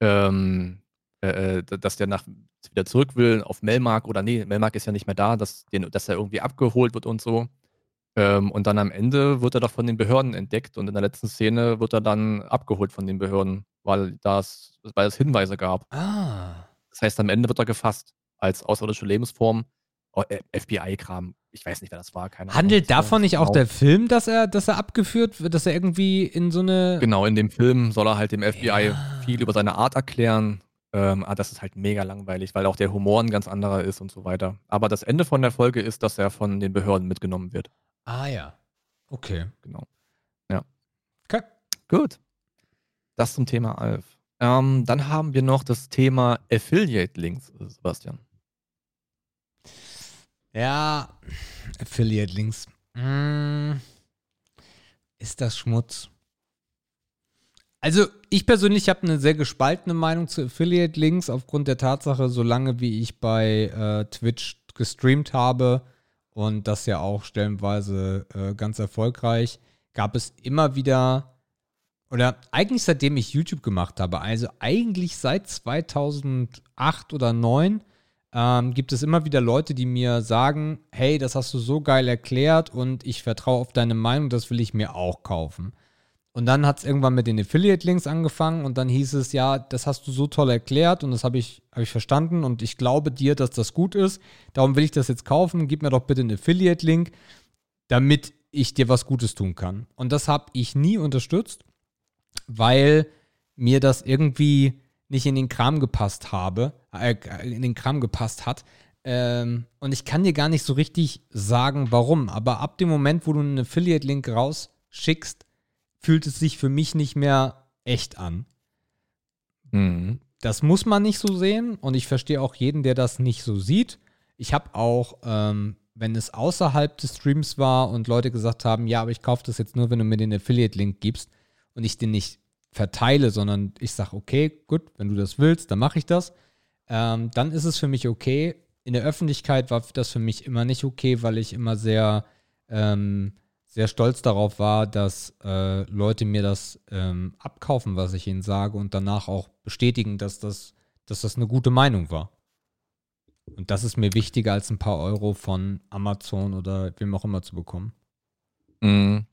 ähm, äh, äh, dass der nach wieder zurück will auf Melmark oder nee, Melmark ist ja nicht mehr da, dass, den, dass er irgendwie abgeholt wird und so. Ähm, und dann am Ende wird er doch von den Behörden entdeckt und in der letzten Szene wird er dann abgeholt von den Behörden, weil, das, weil es Hinweise gab. Ah. Das heißt, am Ende wird er gefasst als außerirdische Lebensform. Oh, FBI-Kram. Ich weiß nicht, wer das war. Keine Ahnung. Handelt war davon nicht auch genau. der Film, dass er, dass er abgeführt wird, dass er irgendwie in so eine. Genau, in dem Film soll er halt dem FBI Ja. viel über seine Art erklären. Ähm, ah, das ist halt mega langweilig, weil auch der Humor ein ganz anderer ist und so weiter. Aber das Ende von der Folge ist, dass er von den Behörden mitgenommen wird. Ah ja. Okay. Genau. okay. Gut. Das zum Thema Alf. Ähm, dann haben wir noch das Thema Affiliate-Links, äh, Sebastian. Ja, Affiliate-Links. Mm, ist das Schmutz? Also, ich persönlich habe eine sehr gespaltene Meinung zu Affiliate-Links aufgrund der Tatsache, solange wie ich bei äh, Twitch gestreamt habe und das ja auch stellenweise äh, ganz erfolgreich, gab es immer wieder, oder eigentlich seitdem ich YouTube gemacht habe, also eigentlich seit 2008 oder 2009, ähm, gibt es immer wieder Leute, die mir sagen, hey, das hast du so geil erklärt und ich vertraue auf deine Meinung, das will ich mir auch kaufen. Und dann hat es irgendwann mit den Affiliate-Links angefangen und dann hieß es, ja, das hast du so toll erklärt und das habe ich, hab ich verstanden und ich glaube dir, dass das gut ist. Darum will ich das jetzt kaufen. Gib mir doch bitte einen Affiliate-Link, damit ich dir was Gutes tun kann. Und das habe ich nie unterstützt, weil mir das irgendwie nicht in den Kram gepasst habe, äh, in den Kram gepasst hat. Ähm, und ich kann dir gar nicht so richtig sagen, warum. Aber ab dem Moment, wo du einen Affiliate-Link rausschickst, fühlt es sich für mich nicht mehr echt an. Mhm. Das muss man nicht so sehen und ich verstehe auch jeden, der das nicht so sieht. Ich habe auch, ähm, wenn es außerhalb des Streams war und Leute gesagt haben, ja, aber ich kaufe das jetzt nur, wenn du mir den Affiliate-Link gibst und ich den nicht verteile, sondern ich sage, okay, gut, wenn du das willst, dann mache ich das. Ähm, dann ist es für mich okay. In der Öffentlichkeit war das für mich immer nicht okay, weil ich immer sehr, ähm, sehr stolz darauf war, dass äh, Leute mir das ähm, abkaufen, was ich ihnen sage und danach auch bestätigen, dass das, dass das eine gute Meinung war. Und das ist mir wichtiger, als ein paar Euro von Amazon oder wem auch immer zu bekommen. Mhm.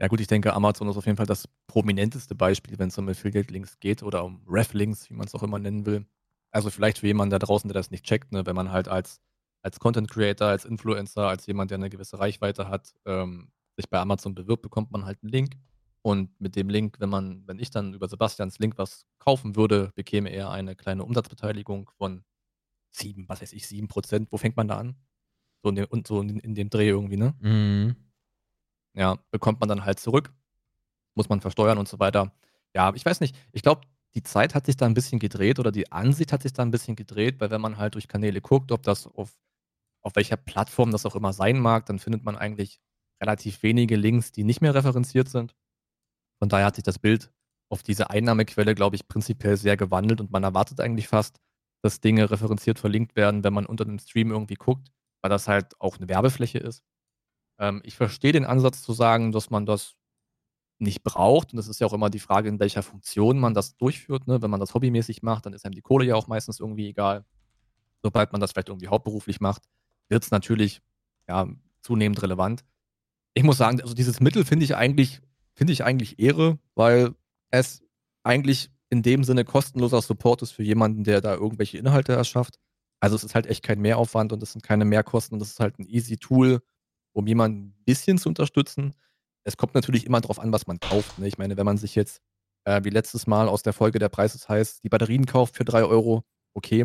Ja gut, ich denke, Amazon ist auf jeden Fall das prominenteste Beispiel, wenn es um Affiliate-Links geht oder um Ref-Links, wie man es auch immer nennen will. Also vielleicht für jemanden da draußen, der das nicht checkt, ne, wenn man halt als, als Content-Creator, als Influencer, als jemand, der eine gewisse Reichweite hat, ähm, sich bei Amazon bewirbt, bekommt man halt einen Link. Und mit dem Link, wenn man, wenn ich dann über Sebastians Link was kaufen würde, bekäme er eine kleine Umsatzbeteiligung von sieben, was weiß ich, sieben Prozent. Wo fängt man da an? So in dem, und so in, in dem Dreh irgendwie, ne? Mhm. Ja, bekommt man dann halt zurück, muss man versteuern und so weiter. Ja, ich weiß nicht, ich glaube, die Zeit hat sich da ein bisschen gedreht oder die Ansicht hat sich da ein bisschen gedreht, weil wenn man halt durch Kanäle guckt, ob das auf, auf welcher Plattform das auch immer sein mag, dann findet man eigentlich relativ wenige Links, die nicht mehr referenziert sind. Von daher hat sich das Bild auf diese Einnahmequelle, glaube ich, prinzipiell sehr gewandelt und man erwartet eigentlich fast, dass Dinge referenziert verlinkt werden, wenn man unter dem Stream irgendwie guckt, weil das halt auch eine Werbefläche ist. Ähm, ich verstehe den Ansatz zu sagen, dass man das nicht braucht. Und das ist ja auch immer die Frage, in welcher Funktion man das durchführt. Ne? Wenn man das hobbymäßig macht, dann ist einem die Kohle ja auch meistens irgendwie egal. Sobald man das vielleicht irgendwie hauptberuflich macht, wird es natürlich ja, zunehmend relevant. Ich muss sagen, also dieses Mittel finde ich eigentlich finde ich eigentlich Ehre, weil es eigentlich in dem Sinne kostenloser Support ist für jemanden, der da irgendwelche Inhalte erschafft. Also es ist halt echt kein Mehraufwand und es sind keine Mehrkosten und es ist halt ein easy Tool, um jemanden ein bisschen zu unterstützen. Es kommt natürlich immer darauf an, was man kauft. Ne? Ich meine, wenn man sich jetzt, äh, wie letztes Mal aus der Folge der Preis ist heißt, die Batterien kauft für 3 Euro, okay.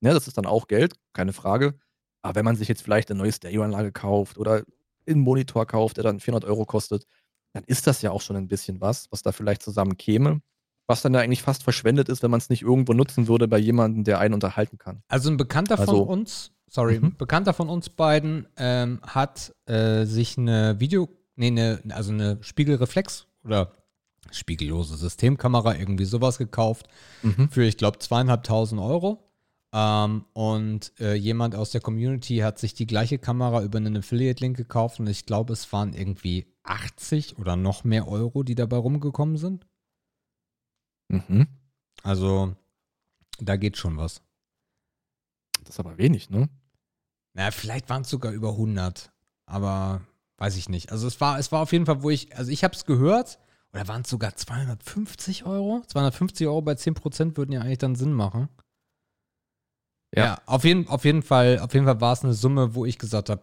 Ne, das ist dann auch Geld, keine Frage. Aber wenn man sich jetzt vielleicht eine neue Stereoanlage kauft oder einen Monitor kauft, der dann 400 Euro kostet, dann ist das ja auch schon ein bisschen was, was da vielleicht zusammen käme was dann ja eigentlich fast verschwendet ist, wenn man es nicht irgendwo nutzen würde bei jemandem, der einen unterhalten kann. Also ein Bekannter Also- von uns, sorry, Mhm. ein Bekannter von uns beiden ähm, hat äh, sich eine Video, nee, eine, also eine Spiegelreflex oder spiegellose Systemkamera, irgendwie sowas gekauft Mhm. für, ich glaube, zweieinhalbtausend Euro. Ähm, und äh, jemand aus der Community hat sich die gleiche Kamera über einen Affiliate-Link gekauft und ich glaube, es waren irgendwie 80 oder noch mehr Euro, die dabei rumgekommen sind. Mhm. Also da geht schon was. Das ist aber wenig, ne? Na, vielleicht waren es sogar über 100, aber weiß ich nicht. Also es war, es war auf jeden Fall, wo ich, also ich habe es gehört, oder waren es sogar 250 Euro? 250 Euro bei 10% würden ja eigentlich dann Sinn machen. Ja, Ja. auf, jeden, auf jeden Fall, auf jeden Fall war es eine Summe, wo ich gesagt habe,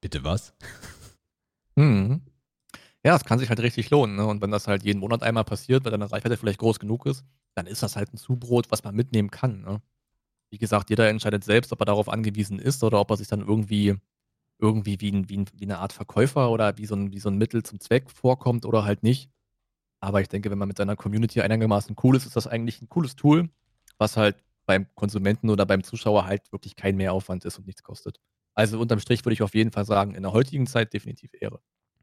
bitte was? Mhm. Ja, es kann sich halt richtig lohnen. Ne? Und wenn das halt jeden Monat einmal passiert, weil deine Reichweite vielleicht groß genug ist, dann ist das halt ein Zubrot, was man mitnehmen kann. Ne? Wie gesagt, jeder entscheidet selbst, ob er darauf angewiesen ist oder ob er sich dann irgendwie, irgendwie wie, ein, wie, ein, wie eine Art Verkäufer oder wie so, ein, wie so ein Mittel zum Zweck vorkommt oder halt nicht. Aber ich denke, wenn man mit seiner Community einigermaßen cool ist, ist das eigentlich ein cooles Tool, was halt beim Konsumenten oder beim Zuschauer halt wirklich kein Mehraufwand ist und nichts kostet. Also unterm Strich würde ich auf jeden Fall sagen, in der heutigen Zeit definitiv Ehre.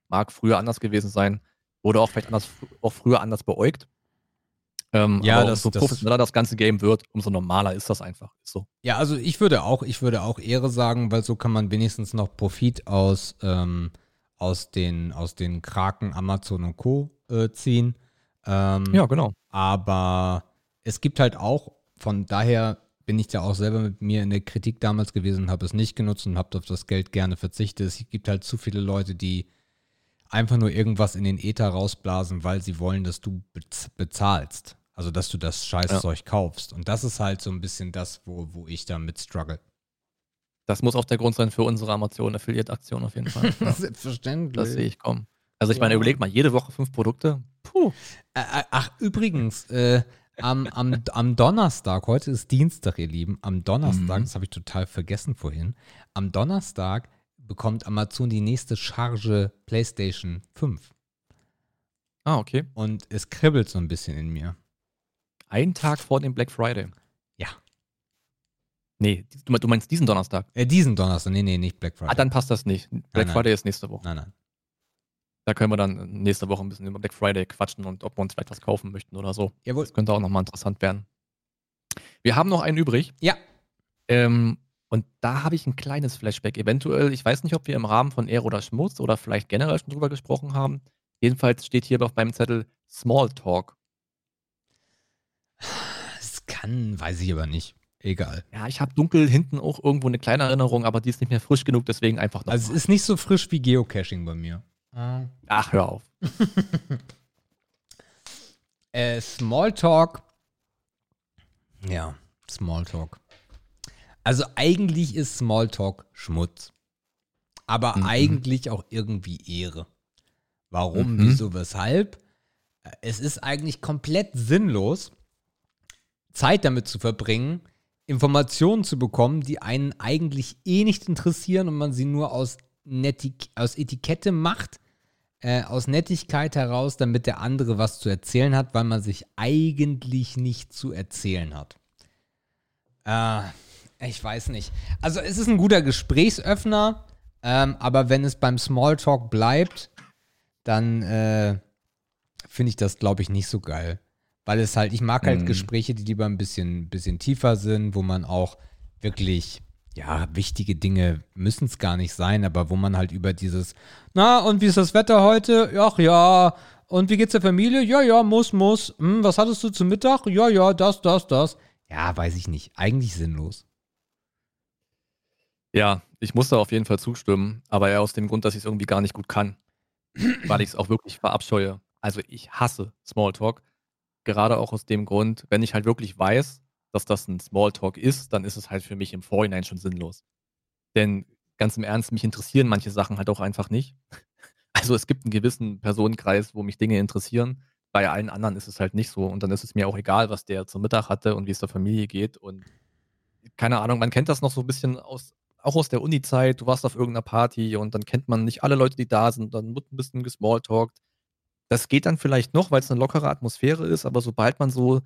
Mag früher anders gewesen sein, wurde auch vielleicht anders, auch früher anders beäugt. Ähm, Ja, das- umso das- professioneller das ganze Game wird, umso normaler ist das einfach. Ist so. Ja, also ich würde auch, ich würde auch Ehre sagen, weil so kann man wenigstens noch Profit aus, ähm, aus, den, aus den Kraken, Amazon und Co. Äh, ziehen. Ähm, Ja, genau. Aber es gibt halt auch, von daher bin ich da auch selber mit mir in der Kritik damals gewesen, habe es nicht genutzt und habe auf das Geld gerne verzichtet. Es gibt halt zu viele Leute, die einfach nur irgendwas in den Äther rausblasen, weil sie wollen, dass du bez- bezahlst. Also, dass du das Scheißzeug kaufst. Und das ist halt so ein bisschen das, wo, wo ich damit struggle. Das muss auch der Grund sein für unsere Amazon-Affiliate-Aktion auf jeden Fall. Ja, Selbstverständlich. das sehe ich kommen. Also ich meine, Ja. überleg mal, jede Woche fünf Produkte. Puh. Ach, übrigens, äh, am, am, am Donnerstag, heute ist Dienstag, ihr Lieben, am Donnerstag, Mhm. das habe ich total vergessen vorhin, am Donnerstag bekommt Amazon die nächste Charge PlayStation 5. Ah, okay. Und es kribbelt so ein bisschen in mir. Ein Tag vor dem Black Friday. Ja. Nee, du meinst- diesen Donnerstag. Äh, diesen Donnerstag, nee, nee, nicht Black Friday. Ah, dann passt das nicht. Black nein. Friday ist nächste Woche. nein, nein. Da können wir dann nächste Woche ein bisschen über Black Friday quatschen und ob wir uns vielleicht was kaufen möchten oder so. Jawohl. Das könnte auch nochmal interessant werden. Wir haben noch einen übrig. Ja. Ähm, und da habe ich ein kleines Flashback. Eventuell, ich weiß nicht, ob wir im Rahmen von Ehre oder Schmutz oder vielleicht generell schon drüber gesprochen haben. Jedenfalls steht hier auf meinem Zettel Smalltalk. Kann, weiß ich aber nicht. Egal. Ja, ich habe dunkel hinten auch irgendwo eine kleine Erinnerung, aber die ist nicht mehr frisch genug, deswegen einfach noch. Also es ist nicht so frisch wie Geocaching bei mir. Ah. Ach, hör auf. Äh, Smalltalk. Ja, Smalltalk. Also eigentlich ist Smalltalk Schmutz. Aber Mhm. eigentlich auch irgendwie Ehre. Warum, Mhm. wieso, weshalb? Äh, Es ist eigentlich komplett sinnlos, Zeit damit zu verbringen, Informationen zu bekommen, die einen eigentlich eh nicht interessieren und man sie nur aus, Netik aus Etikette macht, äh, aus Nettigkeit heraus, damit der andere was zu erzählen hat, weil man sich eigentlich nicht zu erzählen hat. Äh, ich weiß nicht. Also es ist ein guter Gesprächsöffner, ähm, aber wenn es beim Smalltalk bleibt, dann äh, finde ich das, glaube ich, nicht so geil. Weil es halt, ich mag halt Mhm. Gespräche, die lieber ein bisschen, bisschen tiefer sind, wo man auch wirklich, ja, wichtige Dinge müssen es gar nicht sein, aber wo man halt über dieses, na, und wie ist das Wetter heute? Ach ja. Und wie geht's der Familie? Ja, ja, muss, muss. Hm, was hattest du zum Mittag? Ja, ja, das, das, das. Ja, weiß ich nicht. Eigentlich sinnlos. Ja, ich muss da auf jeden Fall zustimmen, aber eher aus dem Grund, dass ich es irgendwie gar nicht gut kann. weil ich es auch wirklich verabscheue. Also ich hasse Smalltalk. Gerade auch aus dem Grund, wenn ich halt wirklich weiß, dass das ein Smalltalk ist, dann ist es halt für mich im Vorhinein schon sinnlos. Denn ganz im Ernst, mich interessieren manche Sachen halt auch einfach nicht. Also es gibt einen gewissen Personenkreis, wo mich Dinge interessieren. Bei allen anderen ist es halt nicht so. Und dann ist es mir auch egal, was der zum Mittag hatte und wie es der Familie geht. Und keine Ahnung, man kennt das noch so ein bisschen aus, auch aus der Uni-Zeit. Du warst auf irgendeiner Party und dann kennt man nicht alle Leute, die da sind. Dann wird ein bisschen gesmalltalkt. Das geht dann vielleicht noch, weil es eine lockere Atmosphäre ist, aber sobald man so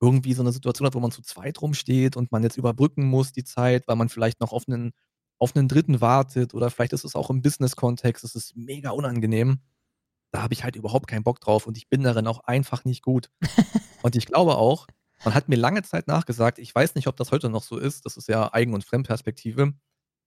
irgendwie so eine Situation hat, wo man zu zweit rumsteht und man jetzt überbrücken muss die Zeit, weil man vielleicht noch auf einen, auf einen Dritten wartet oder vielleicht ist es auch im Business-Kontext, es ist mega unangenehm. Da habe ich halt überhaupt keinen Bock drauf und ich bin darin auch einfach nicht gut. und ich glaube auch, man hat mir lange Zeit nachgesagt, ich weiß nicht, ob das heute noch so ist, das ist ja Eigen- und Fremdperspektive,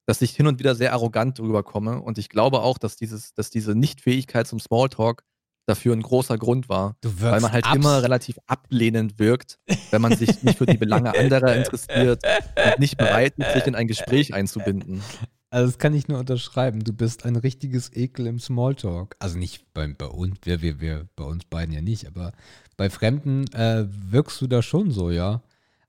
dass ich hin und wieder sehr arrogant drüber komme. Und ich glaube auch, dass, dieses, dass diese Nichtfähigkeit zum Smalltalk dafür ein großer Grund war. weil man halt immer relativ ablehnend wirkt, wenn man sich nicht für die Belange anderer interessiert und nicht bereit ist, sich in ein Gespräch einzubinden. Also das kann ich nur unterschreiben. Du bist ein richtiges Ekel im Smalltalk. Also nicht bei, bei uns, wir, wir, wir, bei uns beiden ja nicht, aber bei Fremden äh, wirkst du da schon so, ja.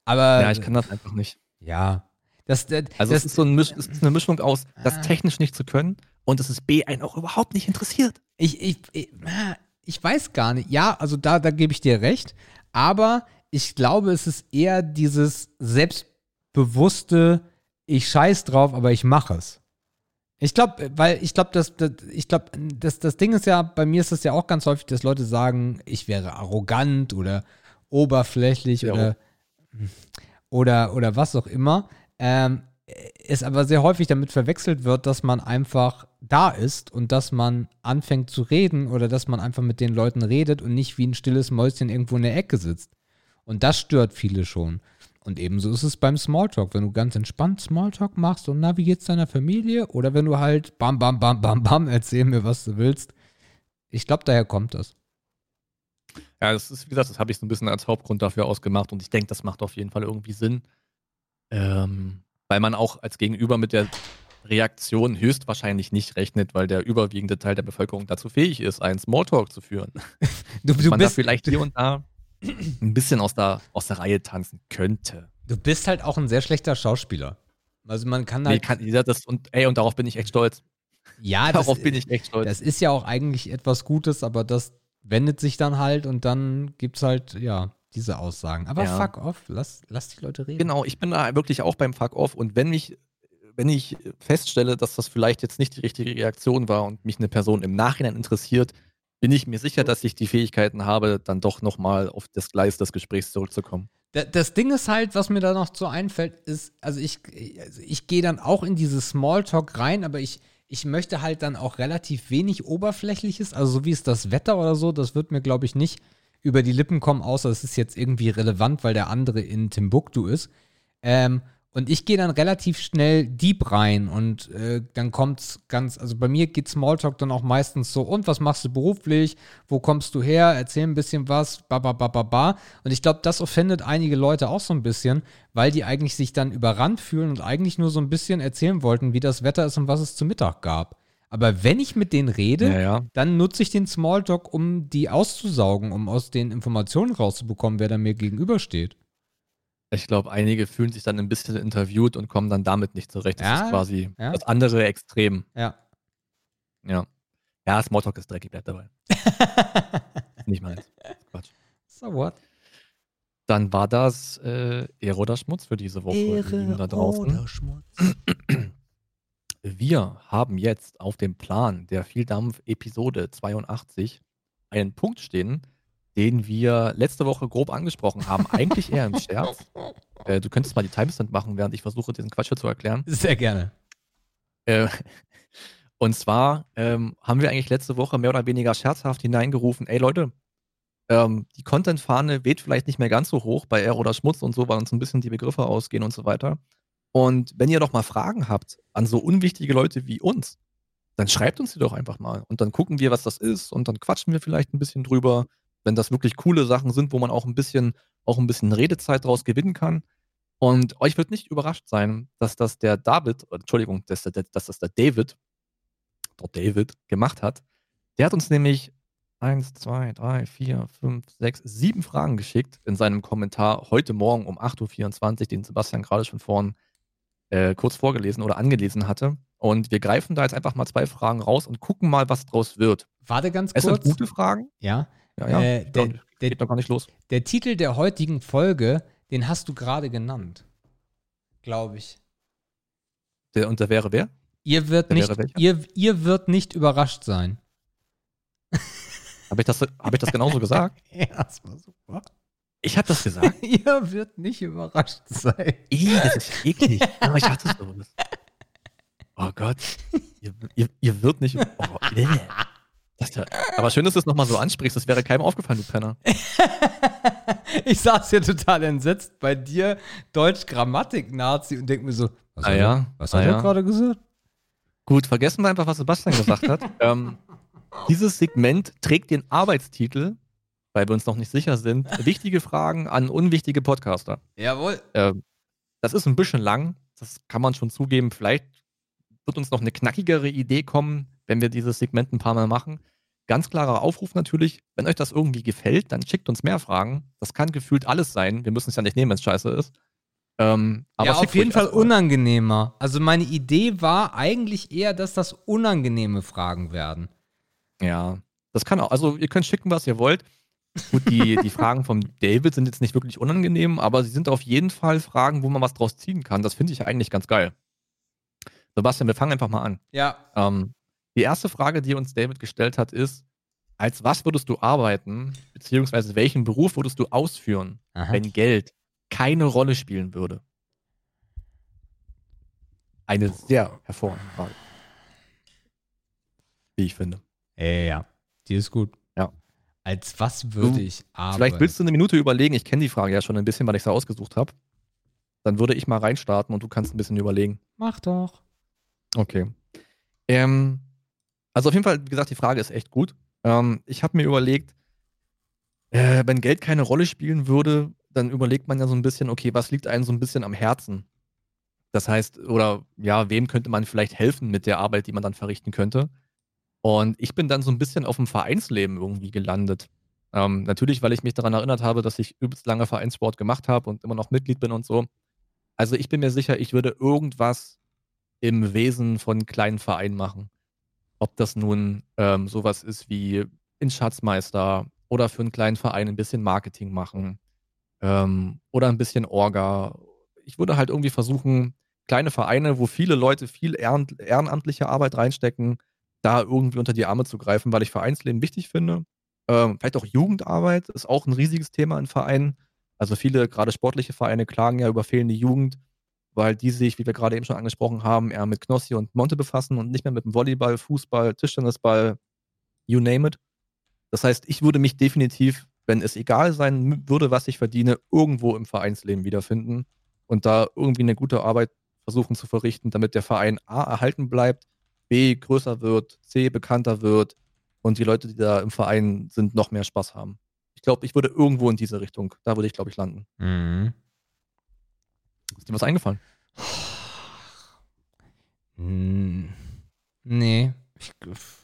Aber. Ja, ich kann das einfach nicht. Ja. Das, das, also das, es ist so ein Misch, es ist eine Mischung aus, das ah. technisch nicht zu können und dass es B einen auch überhaupt nicht interessiert. Ich, ich, ich, ah, ich weiß gar nicht. Ja, also da, da gebe ich dir recht. Aber ich glaube, es ist eher dieses selbstbewusste, ich scheiß drauf, aber ich mache es. Ich glaube, weil ich glaube, das, das, ich glaube, das, das Ding ist ja, bei mir ist es ja auch ganz häufig, dass Leute sagen, ich wäre arrogant oder oberflächlich ja. oder, oder, oder was auch immer. Ähm, es aber sehr häufig damit verwechselt wird, dass man einfach da ist und dass man anfängt zu reden oder dass man einfach mit den Leuten redet und nicht wie ein stilles Mäuschen irgendwo in der Ecke sitzt. Und das stört viele schon. Und ebenso ist es beim Smalltalk. Wenn du ganz entspannt Smalltalk machst und na, wie geht's deiner Familie? Oder wenn du halt bam, bam, bam, bam, bam, erzähl mir, was du willst. Ich glaube, daher kommt das. Ja, das ist, wie gesagt, das habe ich so ein bisschen als Hauptgrund dafür ausgemacht und ich denke, das macht auf jeden Fall irgendwie Sinn. Ähm, weil man auch als Gegenüber mit der Reaktion höchstwahrscheinlich nicht rechnet, weil der überwiegende Teil der Bevölkerung dazu fähig ist, einen Smalltalk zu führen. Du, du man bist da vielleicht hier und da ein bisschen aus der, aus der Reihe tanzen könnte. Du bist halt auch ein sehr schlechter Schauspieler. Also man kann halt. Nee, kann, ja, das, und, ey, und darauf bin ich echt stolz. Ja, darauf das, bin ich echt stolz. Das ist ja auch eigentlich etwas Gutes, aber das wendet sich dann halt und dann gibt es halt, ja, diese Aussagen. Aber ja. fuck off, lass, lass die Leute reden. Genau, ich bin da wirklich auch beim Fuck off und wenn mich wenn ich feststelle, dass das vielleicht jetzt nicht die richtige Reaktion war und mich eine Person im Nachhinein interessiert, bin ich mir sicher, dass ich die Fähigkeiten habe, dann doch nochmal auf das Gleis des Gesprächs zurückzukommen. Das Ding ist halt, was mir da noch so einfällt, ist, also ich, also ich gehe dann auch in dieses Smalltalk rein, aber ich, ich möchte halt dann auch relativ wenig Oberflächliches, also so wie es das Wetter oder so, das wird mir, glaube ich, nicht über die Lippen kommen, außer es ist jetzt irgendwie relevant, weil der andere in Timbuktu ist. Ähm, und ich gehe dann relativ schnell deep rein und äh, dann kommt's ganz, also bei mir geht Smalltalk dann auch meistens so, und was machst du beruflich? Wo kommst du her? Erzähl ein bisschen was, ba ba ba ba ba. Und ich glaube, das offendet einige Leute auch so ein bisschen, weil die eigentlich sich dann überrannt fühlen und eigentlich nur so ein bisschen erzählen wollten, wie das Wetter ist und was es zu Mittag gab. Aber wenn ich mit denen rede, ja, ja. dann nutze ich den Smalltalk, um die auszusaugen, um aus den Informationen rauszubekommen, wer da mir gegenübersteht. Ich glaube, einige fühlen sich dann ein bisschen interviewt und kommen dann damit nicht zurecht. Das ja, ist quasi ja. das andere Extrem. Ja. Ja. Ja, Smalltalk ist dreckig, bleibt dabei. nicht meins. Quatsch. So what? Dann war das äh, Ehre oder Schmutz für diese Woche. Ehre da draußen. oder Schmutz. Wir haben jetzt auf dem Plan der Vieldampf-Episode 82 einen Punkt stehen, den wir letzte Woche grob angesprochen haben. Eigentlich eher im Scherz. Äh, du könntest mal die Timestamp machen, während ich versuche, diesen Quatsch hier zu erklären. Sehr gerne. Äh, und zwar ähm, haben wir eigentlich letzte Woche mehr oder weniger scherzhaft hineingerufen, ey Leute, ähm, die Content-Fahne weht vielleicht nicht mehr ganz so hoch bei R oder Schmutz und so, weil uns ein bisschen die Begriffe ausgehen und so weiter. Und wenn ihr doch mal Fragen habt an so unwichtige Leute wie uns, dann schreibt uns die doch einfach mal. Und dann gucken wir, was das ist und dann quatschen wir vielleicht ein bisschen drüber wenn das wirklich coole Sachen sind, wo man auch ein bisschen, auch ein bisschen Redezeit draus gewinnen kann. Und euch wird nicht überrascht sein, dass das der David, Entschuldigung, dass, dass das der David, der David gemacht hat. Der hat uns nämlich eins, zwei, drei, vier, fünf, sechs, sieben Fragen geschickt in seinem Kommentar heute Morgen um 8.24 Uhr, den Sebastian gerade schon vorhin äh, kurz vorgelesen oder angelesen hatte. Und wir greifen da jetzt einfach mal zwei Fragen raus und gucken mal, was draus wird. Warte ganz Es kurz. sind gute Fragen. Ja. Ja, ja. Äh, der, glaub, der, geht noch gar nicht los. der Titel der heutigen Folge, den hast du gerade genannt. Glaube ich. Der, und der wäre wer? Ihr wird, Der nicht, ihr, ihr wird nicht überrascht sein. Habe ich, das, hab ich das genauso gesagt? Ja, das war super. Ich habe das gesagt. ihr wird nicht überrascht sein. Ih, das ist eklig. Aber ich hatte sowas. Oh Gott. Ihr, ihr, ihr wird nicht. Oh, nee. das ja, aber schön, dass du es nochmal so ansprichst. Das wäre keinem aufgefallen, du Penner. ich saß hier total entsetzt bei dir, Deutsch-Grammatik-Nazi, und denk mir so, was Ah hat, ja, er, was ah er ja. gerade gesagt? Gut, vergessen wir einfach, was Sebastian gesagt hat. ähm, dieses Segment trägt den Arbeitstitel, weil wir uns noch nicht sicher sind, wichtige Fragen an unwichtige Podcaster. Jawohl. Ähm, das ist ein bisschen lang, das kann man schon zugeben. Vielleicht wird uns noch eine knackigere Idee kommen, wenn wir dieses Segment ein paar Mal machen. Ganz klarer Aufruf natürlich, wenn euch das irgendwie gefällt, dann schickt uns mehr Fragen. Das kann gefühlt alles sein. Wir müssen es ja nicht nehmen, wenn es scheiße ist. Ähm, aber ja, auf jeden Fall unangenehmer. Also meine Idee war eigentlich eher, dass das unangenehme Fragen werden. Ja, das kann auch. Also ihr könnt schicken, was ihr wollt. Gut, die, die Fragen vom David sind jetzt nicht wirklich unangenehm, aber sie sind auf jeden Fall Fragen, wo man was draus ziehen kann. Das finde ich eigentlich ganz geil. Sebastian, wir fangen einfach mal an. Ja. Ähm, die erste Frage, die uns David gestellt hat, ist, als was würdest du arbeiten, beziehungsweise welchen Beruf würdest du ausführen, Aha. wenn Geld keine Rolle spielen würde? Eine sehr hervorragende Frage. Wie ich finde. Ja, die ist gut. Als was würde ich arbeiten? Vielleicht willst du eine Minute überlegen. Ich kenne die Frage ja schon ein bisschen, weil ich sie ausgesucht habe. Dann würde ich mal reinstarten und du kannst ein bisschen überlegen. Mach doch. Okay. Ähm, also auf jeden Fall, wie gesagt, die Frage ist echt gut. Ähm, ich habe mir überlegt, äh, wenn Geld keine Rolle spielen würde, dann überlegt man ja so ein bisschen, okay, was liegt einem so ein bisschen am Herzen? Das heißt, oder ja, wem könnte man vielleicht helfen mit der Arbeit, die man dann verrichten könnte? Und ich bin dann so ein bisschen auf dem Vereinsleben irgendwie gelandet. Ähm, natürlich, weil ich mich daran erinnert habe, dass ich übelst lange Vereinssport gemacht habe und immer noch Mitglied bin und so. Also ich bin mir sicher, ich würde irgendwas im Wesen von kleinen Vereinen machen. Ob das nun ähm, sowas ist wie in Schatzmeister oder für einen kleinen Verein ein bisschen Marketing machen ähm, oder ein bisschen Orga. Ich würde halt irgendwie versuchen, kleine Vereine, wo viele Leute viel ehren ehrenamtliche Arbeit reinstecken, da irgendwie unter die Arme zu greifen, weil ich Vereinsleben wichtig finde. Ähm, vielleicht auch Jugendarbeit ist auch ein riesiges Thema in Vereinen. Also viele, gerade sportliche Vereine, klagen ja über fehlende Jugend, weil die sich, wie wir gerade eben schon angesprochen haben, eher mit Knossi und Monte befassen und nicht mehr mit dem Volleyball, Fußball, Tischtennisball, you name it. Das heißt, ich würde mich definitiv, wenn es egal sein würde, was ich verdiene, irgendwo im Vereinsleben wiederfinden und da irgendwie eine gute Arbeit versuchen zu verrichten, damit der Verein A erhalten bleibt, B größer wird, C bekannter wird und die Leute, die da im Verein sind, noch mehr Spaß haben. Ich glaube, ich würde irgendwo in diese Richtung, da würde ich, glaube ich, landen. Mhm. Ist dir was eingefallen? Hm, Nee. Ich, Das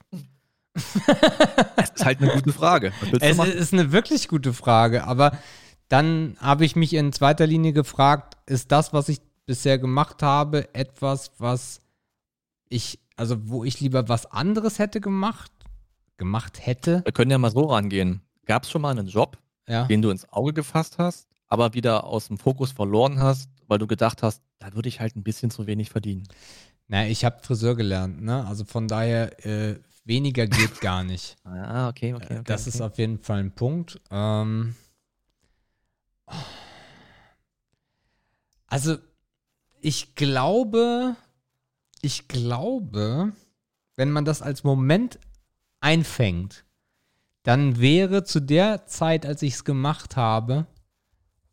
ist halt eine gute Frage. Es ist eine wirklich gute Frage, aber dann habe ich mich in zweiter Linie gefragt, ist das, was ich bisher gemacht habe, etwas, was ich, also wo ich lieber was anderes hätte gemacht, gemacht hätte? Wir können ja mal so rangehen. Gab es schon mal einen Job, Ja. den du ins Auge gefasst hast, aber wieder aus dem Fokus verloren hast, weil du gedacht hast, da würde ich halt ein bisschen zu wenig verdienen? Na, ich habe Friseur gelernt, ne? Also von daher, äh, weniger geht gar nicht. Ah, okay, okay. okay das ist okay. auf jeden Fall ein Punkt. Ähm, also, ich glaube, ich glaube, wenn man das als Moment einfängt, dann wäre zu der Zeit, als ich es gemacht habe,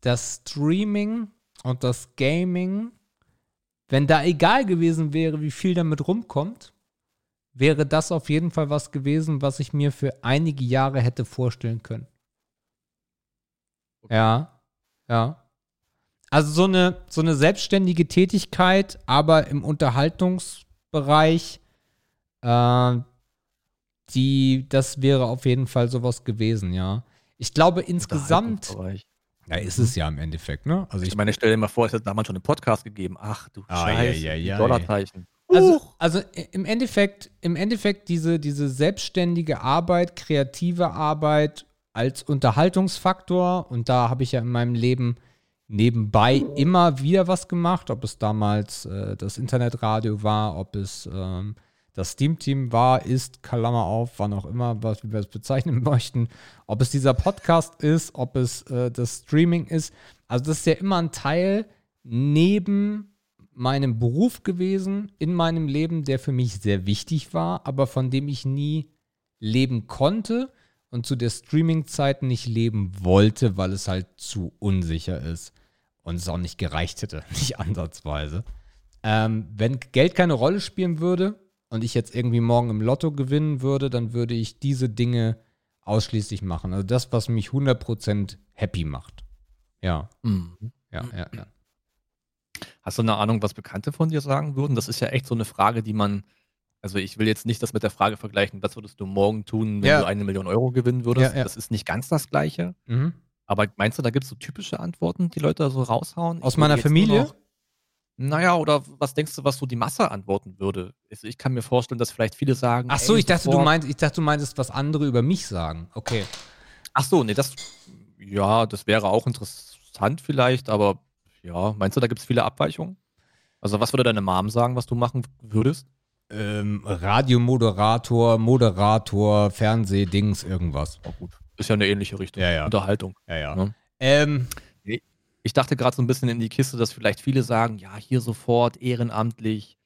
das Streaming und das Gaming, wenn da egal gewesen wäre, wie viel damit rumkommt, wäre das auf jeden Fall was gewesen, was ich mir für einige Jahre hätte vorstellen können. Ja, ja. Also so eine, so eine selbstständige Tätigkeit, aber im Unterhaltungsbereich, äh, die, das wäre auf jeden Fall sowas gewesen, ja. Ich glaube insgesamt, ja, ist es ja im Endeffekt, ne? Also Ich ich, meine, stell dir mal vor, es hätte damals schon einen Podcast gegeben. Ach du Ah, Scheiße, ja, ja, ja, Dollarzeichen. also, also im Endeffekt, im Endeffekt diese, diese selbstständige Arbeit, kreative Arbeit als Unterhaltungsfaktor und da habe ich ja in meinem Leben nebenbei immer wieder was gemacht, ob es damals äh, das Internetradio war, ob es ähm, das Steam-Team war, ist, Klammer auf, wann auch immer, was wir es bezeichnen möchten, ob es dieser Podcast ist, ob es äh, das Streaming ist. Also das ist ja immer ein Teil neben meinem Beruf gewesen, in meinem Leben, der für mich sehr wichtig war, aber von dem ich nie leben konnte und zu der Streaming-Zeit nicht leben wollte, weil es halt zu unsicher ist und es auch nicht gereicht hätte, nicht ansatzweise. Ähm, wenn Geld keine Rolle spielen würde und ich jetzt irgendwie morgen im Lotto gewinnen würde, dann würde ich diese Dinge ausschließlich machen. Also das, was mich 100% happy macht. Ja, Mhm. ja, ja, ja. Hast du eine Ahnung, was Bekannte von dir sagen würden? Das ist ja echt so eine Frage, die man. Also ich will jetzt nicht das mit der Frage vergleichen, was würdest du morgen tun, wenn Ja. du eine Million Euro gewinnen würdest. Ja, ja. Das ist nicht ganz das Gleiche. Mhm. Aber meinst du, da gibt es so typische Antworten, die Leute so raushauen? Aus Ich meiner Familie? noch- Naja, oder was denkst du, was so die Masse antworten würde? Also ich kann mir vorstellen, dass vielleicht viele sagen. Ach so, ey, ich dachte, du meinst, ich dachte, du meintest, was andere über mich sagen. Okay. Ach so, nee, das. Ja, das wäre auch interessant vielleicht, aber ja, meinst du, da gibt es viele Abweichungen? Also, was würde deine Mom sagen, was du machen würdest? Ähm, Radiomoderator, Moderator, Fernsehdings, irgendwas. Oh, gut. Ist ja eine ähnliche Richtung. Ja, ja. Unterhaltung. Ja, ja. Ja. Ähm, Ich dachte gerade so ein bisschen in die Kiste, dass vielleicht viele sagen, ja, hier sofort ehrenamtlich,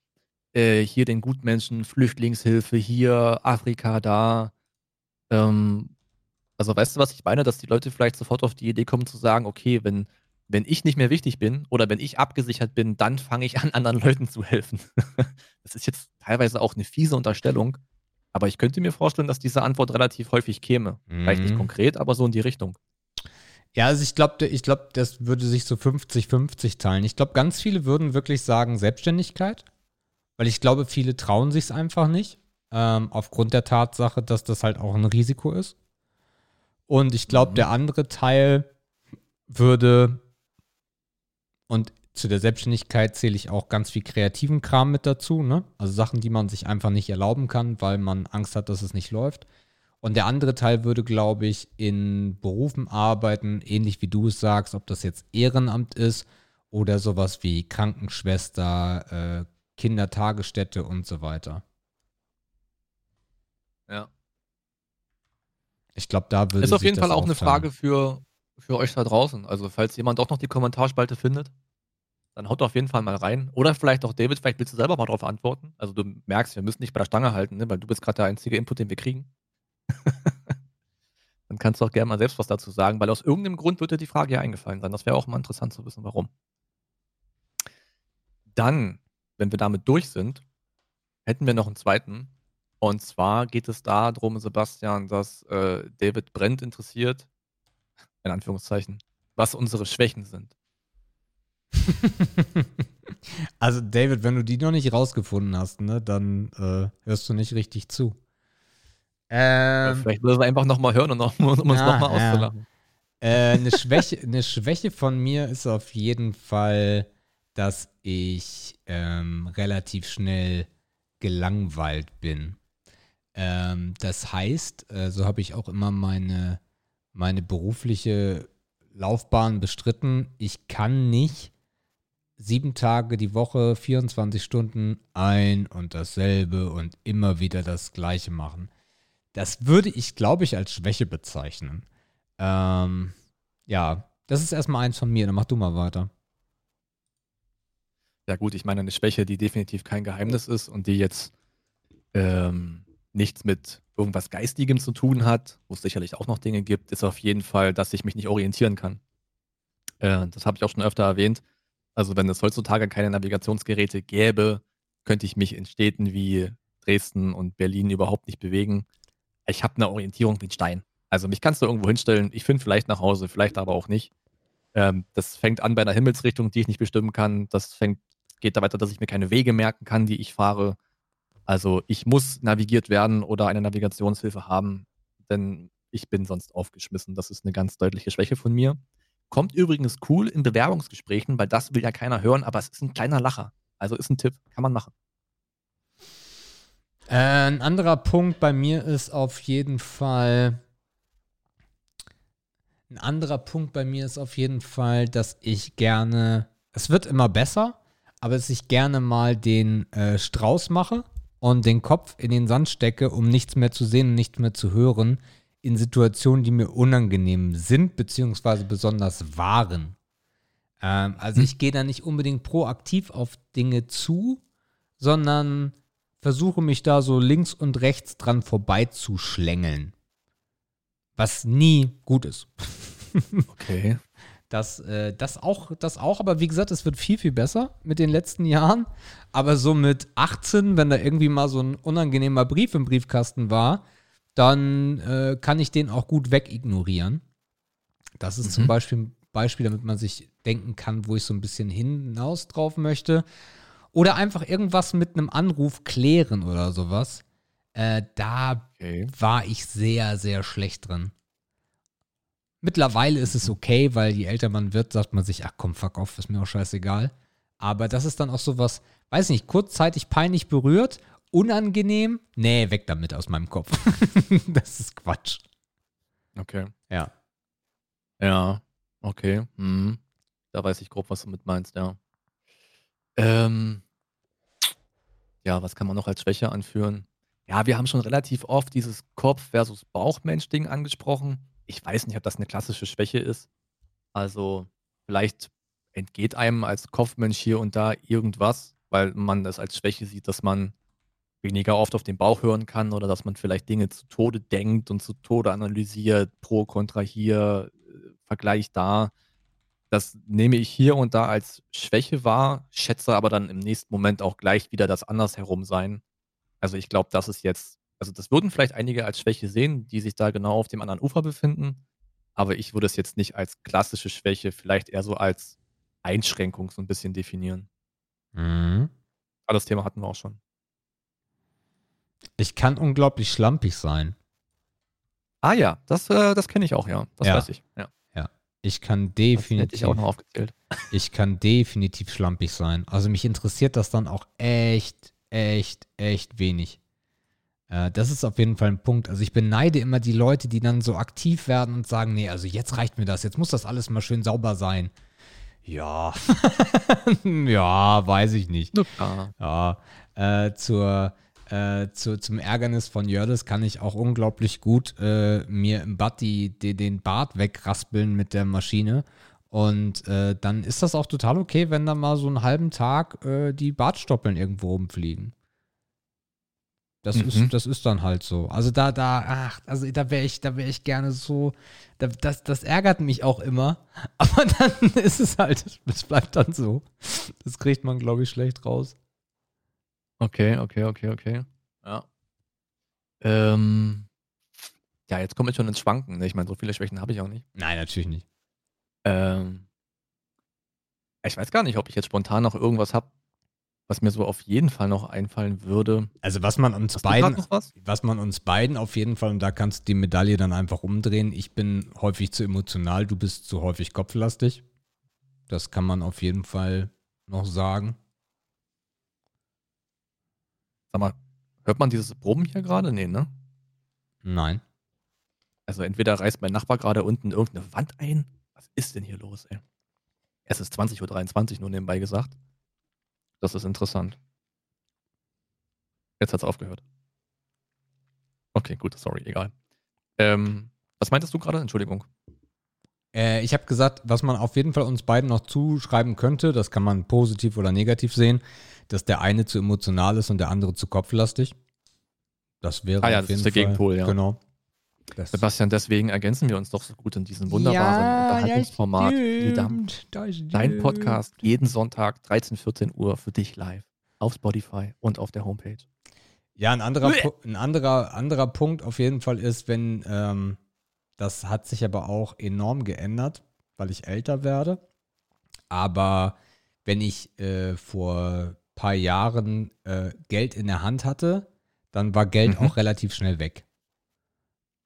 äh, hier den Gutmenschen, Flüchtlingshilfe, hier Afrika, da. Ähm, also weißt du, was ich meine? Dass die Leute vielleicht sofort auf die Idee kommen zu sagen, okay, wenn, wenn ich nicht mehr wichtig bin oder wenn ich abgesichert bin, dann fange ich an, anderen Leuten zu helfen. das ist jetzt teilweise auch eine fiese Unterstellung, aber ich könnte mir vorstellen, dass diese Antwort relativ häufig käme. Vielleicht nicht Mhm. konkret, aber so in die Richtung. ja, also ich glaube, ich glaub, das würde sich so 50-50 teilen. Ich glaube, ganz viele würden wirklich sagen Selbstständigkeit, weil ich glaube, viele trauen sich es einfach nicht, ähm, aufgrund der Tatsache, dass das halt auch ein Risiko ist. Und ich glaube, Mhm. der andere Teil würde, und zu der Selbstständigkeit zähle ich auch ganz viel kreativen Kram mit dazu, ne? Also Sachen, die man sich einfach nicht erlauben kann, weil man Angst hat, dass es nicht läuft. Und der andere Teil würde, glaube ich, in Berufen arbeiten, ähnlich wie du es sagst, ob das jetzt Ehrenamt ist oder sowas wie Krankenschwester, äh, Kindertagesstätte und so weiter. Ja. Ich glaube, da würde Ist auf jeden Fall auch eine aufteilen. Frage für, für euch da draußen. Also, falls jemand auch noch die Kommentarspalte findet, dann haut auf jeden Fall mal rein. Oder vielleicht auch David, vielleicht willst du selber mal darauf antworten. Also, du merkst, wir müssen nicht bei der Stange halten, ne? weil du bist gerade der einzige Input, den wir kriegen. dann kannst du auch gerne mal selbst was dazu sagen, weil aus irgendeinem Grund wird dir die Frage ja eingefallen sein. Das wäre auch mal interessant zu wissen, warum. Dann, wenn wir damit durch sind, hätten wir noch einen zweiten. Und zwar geht es darum, Sebastian, dass äh, David Brent interessiert, in Anführungszeichen, was unsere Schwächen sind. also, David, wenn du die noch nicht rausgefunden hast, ne, dann äh, hörst du nicht richtig zu. Ja, Ähm, Vielleicht will er es einfach nochmal hören, und noch, um uns Ja, nochmal ja. auszulachen. Äh, eine, Schwäche, eine Schwäche von mir ist auf jeden Fall, dass ich ähm, relativ schnell gelangweilt bin. Ähm, das heißt, äh, so habe ich auch immer meine, meine berufliche Laufbahn bestritten. Ich kann nicht sieben Tage die Woche, 24 Stunden ein und dasselbe und immer wieder das Gleiche machen. Das würde ich, glaube ich, als Schwäche bezeichnen. Ähm, ja, das ist erstmal eins von mir. Dann mach du mal weiter. Ja, gut, ich meine, eine Schwäche, die definitiv kein Geheimnis ist und die jetzt ähm, nichts mit irgendwas Geistigem zu tun hat, wo es sicherlich auch noch Dinge gibt, ist auf jeden Fall, dass ich mich nicht orientieren kann. Äh, das habe ich auch schon öfter erwähnt. Also, wenn es heutzutage keine Navigationsgeräte gäbe, könnte ich mich in Städten wie Dresden und Berlin überhaupt nicht bewegen. Ich habe eine Orientierung wie ein Stein. Also, mich kannst du irgendwo hinstellen. Ich finde vielleicht nach Hause, vielleicht aber auch nicht. Ähm, das fängt an bei einer Himmelsrichtung, die ich nicht bestimmen kann. Das fängt, geht da weiter, dass ich mir keine Wege merken kann, die ich fahre. Also ich muss navigiert werden oder eine Navigationshilfe haben, denn ich bin sonst aufgeschmissen. Das ist eine ganz deutliche Schwäche von mir. Kommt übrigens cool in Bewerbungsgesprächen, weil das will ja keiner hören, aber es ist ein kleiner Lacher. Also ist ein Tipp, kann man machen. Äh, ein anderer Punkt bei mir ist auf jeden Fall. Ein anderer Punkt bei mir ist auf jeden Fall, dass ich gerne. Es wird immer besser, aber dass ich gerne mal den äh, Strauß mache und den Kopf in den Sand stecke, um nichts mehr zu sehen und nichts mehr zu hören, in Situationen, die mir unangenehm sind, beziehungsweise besonders waren. Ähm, also Hm. ich gehe da nicht unbedingt proaktiv auf Dinge zu, sondern versuche mich da so links und rechts dran vorbeizuschlängeln. Was nie gut ist. Okay. Das, äh, das, auch, das auch, aber wie gesagt, es wird viel, viel besser mit den letzten Jahren. Aber so mit 18, wenn da irgendwie mal so ein unangenehmer Brief im Briefkasten war, dann äh, kann ich den auch gut wegignorieren. Das ist zum Mhm. Beispiel ein Beispiel, damit man sich denken kann, wo ich so ein bisschen hinaus drauf möchte. Oder einfach irgendwas mit einem Anruf klären oder sowas. Äh, da Okay. war ich sehr, sehr schlecht drin. Mittlerweile ist es okay, weil je älter man wird, sagt man sich, ach komm, fuck off, ist mir auch scheißegal. Aber das ist dann auch sowas, weiß nicht, kurzzeitig peinlich berührt, unangenehm, nee, weg damit aus meinem Kopf. das ist Quatsch. Okay. Ja. Ja. Okay. Mhm. Da weiß ich grob, was du mit meinst, ja. Ähm, ja, was kann man noch als Schwäche anführen? Ja, wir haben schon relativ oft dieses Kopf- versus Bauchmensch-Ding angesprochen. Ich weiß nicht, ob das eine klassische Schwäche ist. Also, vielleicht entgeht einem als Kopfmensch hier und da irgendwas, weil man das als Schwäche sieht, dass man weniger oft auf den Bauch hören kann oder dass man vielleicht Dinge zu Tode denkt und zu Tode analysiert, pro, kontra hier, äh, Vergleich da. Das nehme ich hier und da als Schwäche wahr, schätze aber dann im nächsten Moment auch gleich wieder das andersherum sein. Also ich glaube, das ist jetzt, also das würden vielleicht einige als Schwäche sehen, die sich da genau auf dem anderen Ufer befinden. Aber ich würde es jetzt nicht als klassische Schwäche, vielleicht eher so als Einschränkung so ein bisschen definieren. Mhm. Aber das Thema hatten wir auch schon. Ich kann unglaublich schlampig sein. Ah ja, das, äh, das kenne ich auch, ja. Das Ja. weiß ich. Ja. Ich kann Das hätte ich definitiv, auch noch aufgezählt. ich kann definitiv schlampig sein. Also mich interessiert das dann auch echt, echt, echt wenig. Äh, das ist auf jeden Fall ein Punkt. Also ich beneide immer die Leute, die dann so aktiv werden und sagen, nee, also jetzt reicht mir das, jetzt muss das alles mal schön sauber sein. Ja, ja, weiß ich nicht. Ja, äh, zur, äh, zu, zum Ärgernis von Jördes kann ich auch unglaublich gut äh, mir im Bad die, die, den Bart wegraspeln mit der Maschine. Und äh, dann ist das auch total okay, wenn da mal so einen halben Tag äh, die Bartstoppeln irgendwo rumfliegen. Das, Mhm. ist, das ist dann halt so. Also da, da, ach, also da wäre ich, da wäre ich gerne so. Da, das, das ärgert mich auch immer. Aber dann ist es halt, es bleibt dann so. Das kriegt man, glaube ich, schlecht raus. Okay, okay, okay, okay. Ja. Ähm, ja, jetzt komme ich schon ins Schwanken. Ne? Ich meine, so viele Schwächen habe ich auch nicht. Nein, natürlich nicht. Ähm, ich weiß gar nicht, ob ich jetzt spontan noch irgendwas habe, was mir so auf jeden Fall noch einfallen würde. Also was man uns Hast beiden, was? was man uns beiden auf jeden Fall, und da kannst du die Medaille dann einfach umdrehen. Ich bin häufig zu emotional, du bist zu häufig kopflastig. Das kann man auf jeden Fall noch sagen. Sag mal, hört man dieses Brummen hier gerade? Nee, ne? Nein. Also entweder reißt mein Nachbar gerade unten irgendeine Wand ein. Was ist denn hier los, ey? Es ist 20.23 Uhr, nur nebenbei gesagt. Das ist interessant. Jetzt hat's aufgehört. Okay, gut, sorry, egal. Ähm, was meintest du gerade? Entschuldigung. Äh, ich habe gesagt, was man auf jeden Fall uns beiden noch zuschreiben könnte, das kann man positiv oder negativ sehen, dass der eine zu emotional ist und der andere zu kopflastig. Das wäre Ah ja, auf das jeden ist der Fall, Gegenpol, ja. Genau. Das Sebastian, deswegen ergänzen wir uns doch so gut in diesem wunderbaren Unterhaltungsformat. Viel Dampf. Dein Podcast jeden Sonntag 13, 14 Uhr für dich live auf Spotify und auf der Homepage. Ja, ein anderer, ein anderer, anderer Punkt auf jeden Fall ist, wenn, ähm, das hat sich aber auch enorm geändert, weil ich älter werde. Aber wenn ich äh, vor paar Jahren äh, Geld in der Hand hatte, dann war Geld Mhm. auch relativ schnell weg.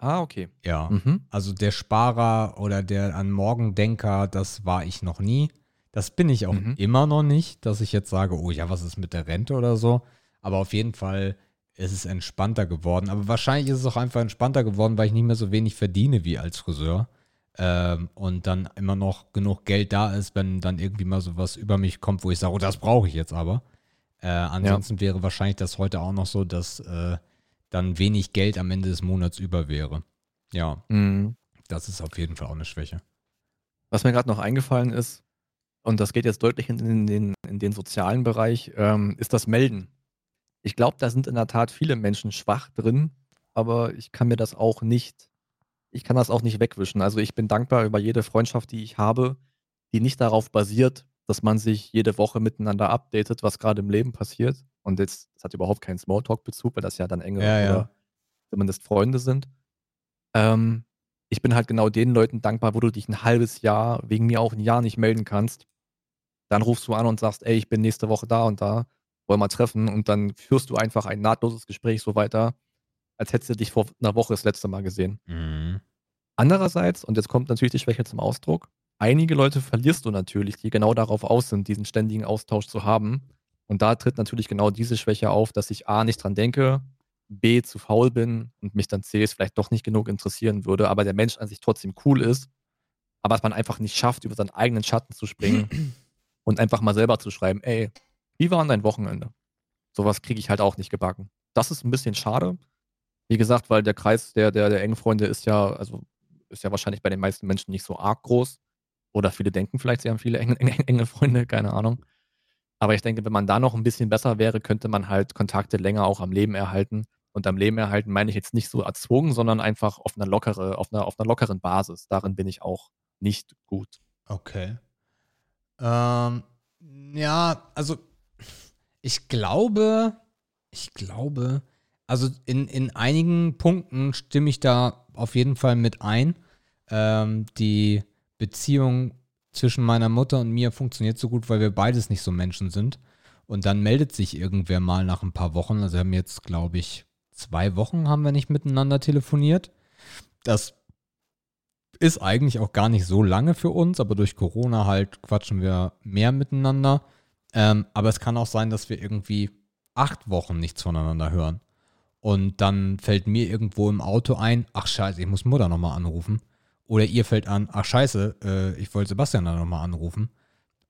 Ah, okay. Ja. Mhm. Also der Sparer oder der an Morgendenker, das war ich noch nie. Das bin ich auch Mhm. immer noch nicht, dass ich jetzt sage, oh ja, was ist mit der Rente oder so. Aber auf jeden Fall ist es entspannter geworden. Aber wahrscheinlich ist es auch einfach entspannter geworden, weil ich nicht mehr so wenig verdiene wie als Friseur. Ähm, und dann immer noch genug Geld da ist, wenn dann irgendwie mal sowas über mich kommt, wo ich sage, oh, das brauche ich jetzt aber. Äh, ansonsten wäre wahrscheinlich das heute auch noch so, dass äh, dann wenig Geld am Ende des Monats über wäre. Ja. Mhm. Das ist auf jeden Fall auch eine Schwäche. Was mir gerade noch eingefallen ist, und das geht jetzt deutlich in, den, in den sozialen Bereich, ähm, ist das Melden. Ich glaube, da sind in der Tat viele Menschen schwach drin, aber ich kann mir das auch nicht, ich kann das auch nicht wegwischen. Also ich bin dankbar über jede Freundschaft, die ich habe, die nicht darauf basiert, dass man sich jede Woche miteinander updatet, was gerade im Leben passiert. Und jetzt, das hat überhaupt keinen Smalltalk-Bezug, weil das ja dann enge Ja, ja. oder zumindest Freunde sind. Ähm, ich bin halt genau den Leuten dankbar, wo du dich ein halbes Jahr, wegen mir auch ein Jahr nicht melden kannst. Dann rufst du an und sagst, ey, ich bin nächste Woche da und da, wollen wir treffen und dann führst du einfach ein nahtloses Gespräch so weiter, als hättest du dich vor einer Woche das letzte Mal gesehen. Mhm. Andererseits, und jetzt kommt natürlich die Schwäche zum Ausdruck, einige Leute verlierst du natürlich, die genau darauf aus sind, diesen ständigen Austausch zu haben. Und da tritt natürlich genau diese Schwäche auf, dass ich A nicht dran denke, B zu faul bin und mich dann C es vielleicht doch nicht genug interessieren würde, aber der Mensch an sich trotzdem cool ist, aber es man einfach nicht schafft, über seinen eigenen Schatten zu springen und einfach mal selber zu schreiben, ey, wie war denn dein Wochenende? Sowas kriege ich halt auch nicht gebacken. Das ist ein bisschen schade. Wie gesagt, weil der Kreis der, der, der engen Freunde ist ja, also ist ja wahrscheinlich bei den meisten Menschen nicht so arg groß. Oder viele denken vielleicht, sie haben viele enge, enge, enge Freunde, keine Ahnung. Aber ich denke, wenn man da noch ein bisschen besser wäre, könnte man halt Kontakte länger auch am Leben erhalten. Und am Leben erhalten meine ich jetzt nicht so erzwungen, sondern einfach auf einer lockere, auf einer, auf einer lockeren Basis. Darin bin ich auch nicht gut. Okay. Ähm, ja, also ich glaube, ich glaube, also in, in einigen Punkten stimme ich da auf jeden Fall mit ein. Ähm, die Beziehung zwischen meiner Mutter und mir funktioniert so gut, weil wir beides nicht so Menschen sind. Und dann meldet sich irgendwer mal nach ein paar Wochen. Also wir haben jetzt, glaube ich, zwei Wochen haben wir nicht miteinander telefoniert. Das ist eigentlich auch gar nicht so lange für uns, aber durch Corona halt quatschen wir mehr miteinander. Ähm, aber es kann auch sein, dass wir irgendwie acht Wochen nichts voneinander hören. Und dann fällt mir irgendwo im Auto ein, ach scheiße, ich muss Mutter nochmal anrufen. Oder ihr fällt an, ach scheiße, äh, ich wollte Sebastian dann nochmal anrufen.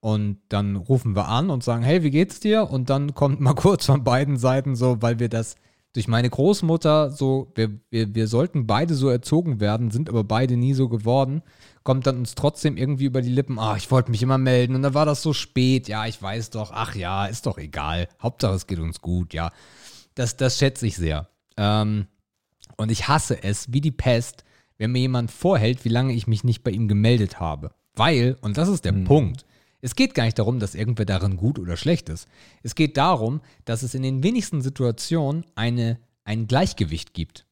Und dann rufen wir an und sagen, hey, wie geht's dir? Und dann kommt mal kurz von beiden Seiten so, weil wir das durch meine Großmutter so, wir, wir, wir sollten beide so erzogen werden, sind aber beide nie so geworden, kommt dann uns trotzdem irgendwie über die Lippen, ach, ich wollte mich immer melden und dann war das so spät, ja, ich weiß doch, ach ja, ist doch egal, Hauptsache es geht uns gut, ja. Das, das schätze ich sehr. Ähm, und ich hasse es wie die Pest, wenn mir jemand vorhält, wie lange ich mich nicht bei ihm gemeldet habe. Weil, und das ist der Mhm. Punkt, es geht gar nicht darum, dass irgendwer darin gut oder schlecht ist. Es geht darum, dass es in den wenigsten Situationen eine, ein Gleichgewicht gibt.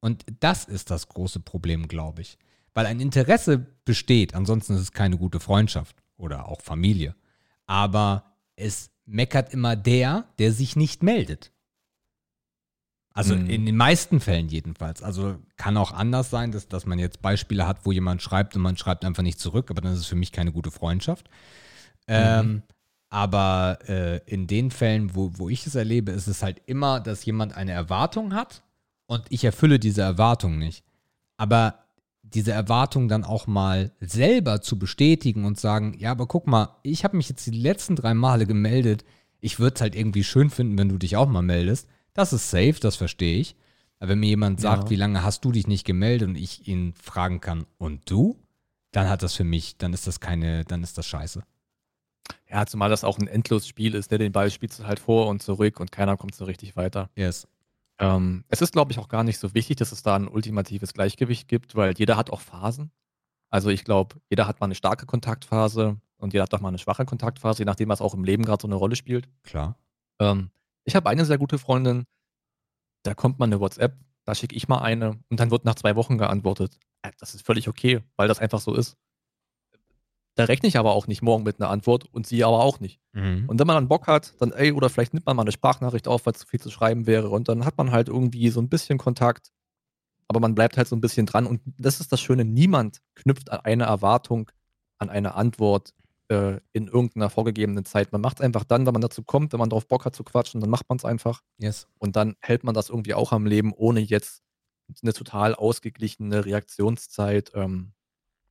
Und das ist das große Problem, glaube ich. Weil ein Interesse besteht, ansonsten ist es keine gute Freundschaft oder auch Familie. Aber es meckert immer der, der sich nicht meldet. Also Mhm. in den meisten Fällen jedenfalls. Also kann auch anders sein, dass, dass man jetzt Beispiele hat, wo jemand schreibt und man schreibt einfach nicht zurück, aber dann ist es für mich keine gute Freundschaft. Ähm, aber äh, in den Fällen, wo, wo ich es erlebe, ist es halt immer, dass jemand eine Erwartung hat und ich erfülle diese Erwartung nicht. Aber diese Erwartung dann auch mal selber zu bestätigen und sagen, ja, aber guck mal, ich habe mich jetzt die letzten drei Male gemeldet. Ich würde es halt irgendwie schön finden, wenn du dich auch mal meldest. Das ist safe, das verstehe ich. Aber wenn mir jemand sagt, Ja. wie lange hast du dich nicht gemeldet und ich ihn fragen kann, und du? Dann hat das für mich, dann ist das keine, dann ist das scheiße. Ja, zumal das auch ein endloses Spiel ist, ne? den Ball spielst du halt vor und zurück und keiner kommt so richtig weiter. Yes. Ähm, es ist, glaube ich, auch gar nicht so wichtig, dass es da ein ultimatives Gleichgewicht gibt, weil jeder hat auch Phasen. Also ich glaube, jeder hat mal eine starke Kontaktphase und jeder hat auch mal eine schwache Kontaktphase, je nachdem, was auch im Leben gerade so eine Rolle spielt. Klar. Ähm, ich habe eine sehr gute Freundin, da kommt mal eine WhatsApp, da schicke ich mal eine und dann wird nach zwei Wochen geantwortet. Äh, Das ist völlig okay, weil das einfach so ist. Da rechne ich aber auch nicht morgen mit einer Antwort und sie aber auch nicht. Mhm. Und wenn man dann Bock hat, dann, ey, oder vielleicht nimmt man mal eine Sprachnachricht auf, weil zu viel zu schreiben wäre. Und dann hat man halt irgendwie so ein bisschen Kontakt. Aber man bleibt halt so ein bisschen dran. Und das ist das Schöne, niemand knüpft an eine Erwartung, an eine Antwort äh, in irgendeiner vorgegebenen Zeit. Man macht es einfach dann, wenn man dazu kommt, wenn man darauf Bock hat zu quatschen, dann macht man es einfach. Yes. Und dann hält man das irgendwie auch am Leben, ohne jetzt eine total ausgeglichene Reaktionszeit ähm,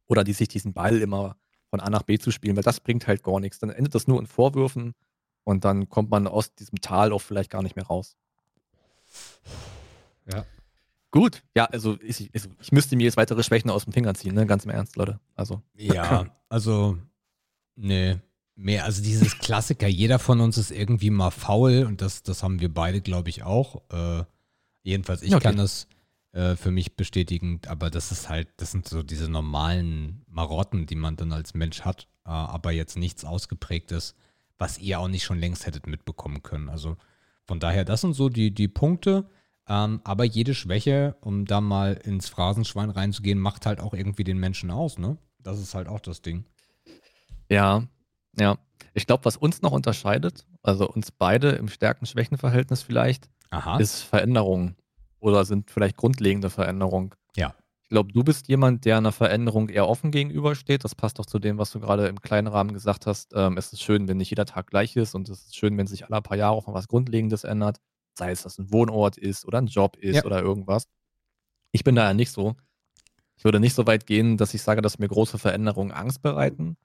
oder die sich diesen Ball immer von A nach B zu spielen, weil das bringt halt gar nichts. Dann endet das nur in Vorwürfen und dann kommt man aus diesem Tal auch vielleicht gar nicht mehr raus. Ja. Gut, ja, also ich, also ich müsste mir jetzt weitere Schwächen aus dem Finger ziehen, ne? ganz im Ernst, Leute. Also, Ja, also, nee, mehr, also dieses Klassiker, jeder von uns ist irgendwie mal faul und das, das haben wir beide, glaube ich, auch. Äh, jedenfalls, ich Okay. kann das äh, für mich bestätigen, aber das ist halt, das sind so diese normalen Marotten, die man dann als Mensch hat, äh, aber jetzt nichts Ausgeprägtes, was ihr auch nicht schon längst hättet mitbekommen können. Also von daher, das sind so die, die Punkte. Ähm, aber jede Schwäche, um da mal ins Phrasenschwein reinzugehen, macht halt auch irgendwie den Menschen aus, ne? Das ist halt auch das Ding. Ja, ja. Ich glaube, was uns noch unterscheidet, also uns beide im Stärken-Schwächen-Verhältnis vielleicht, Aha. ist Veränderung oder sind vielleicht grundlegende Veränderungen. Ja. Ich glaube, du bist jemand, der einer Veränderung eher offen gegenübersteht. Das passt doch zu dem, was du gerade im kleinen Rahmen gesagt hast. Ähm, es ist schön, wenn nicht jeder Tag gleich ist und es ist schön, wenn sich alle paar Jahre auch mal was Grundlegendes ändert. Sei es, dass ein Wohnort ist oder ein Job ist Ja. oder irgendwas. Ich bin da ja nicht so. Ich würde nicht so weit gehen, dass ich sage, dass mir große Veränderungen Angst bereiten.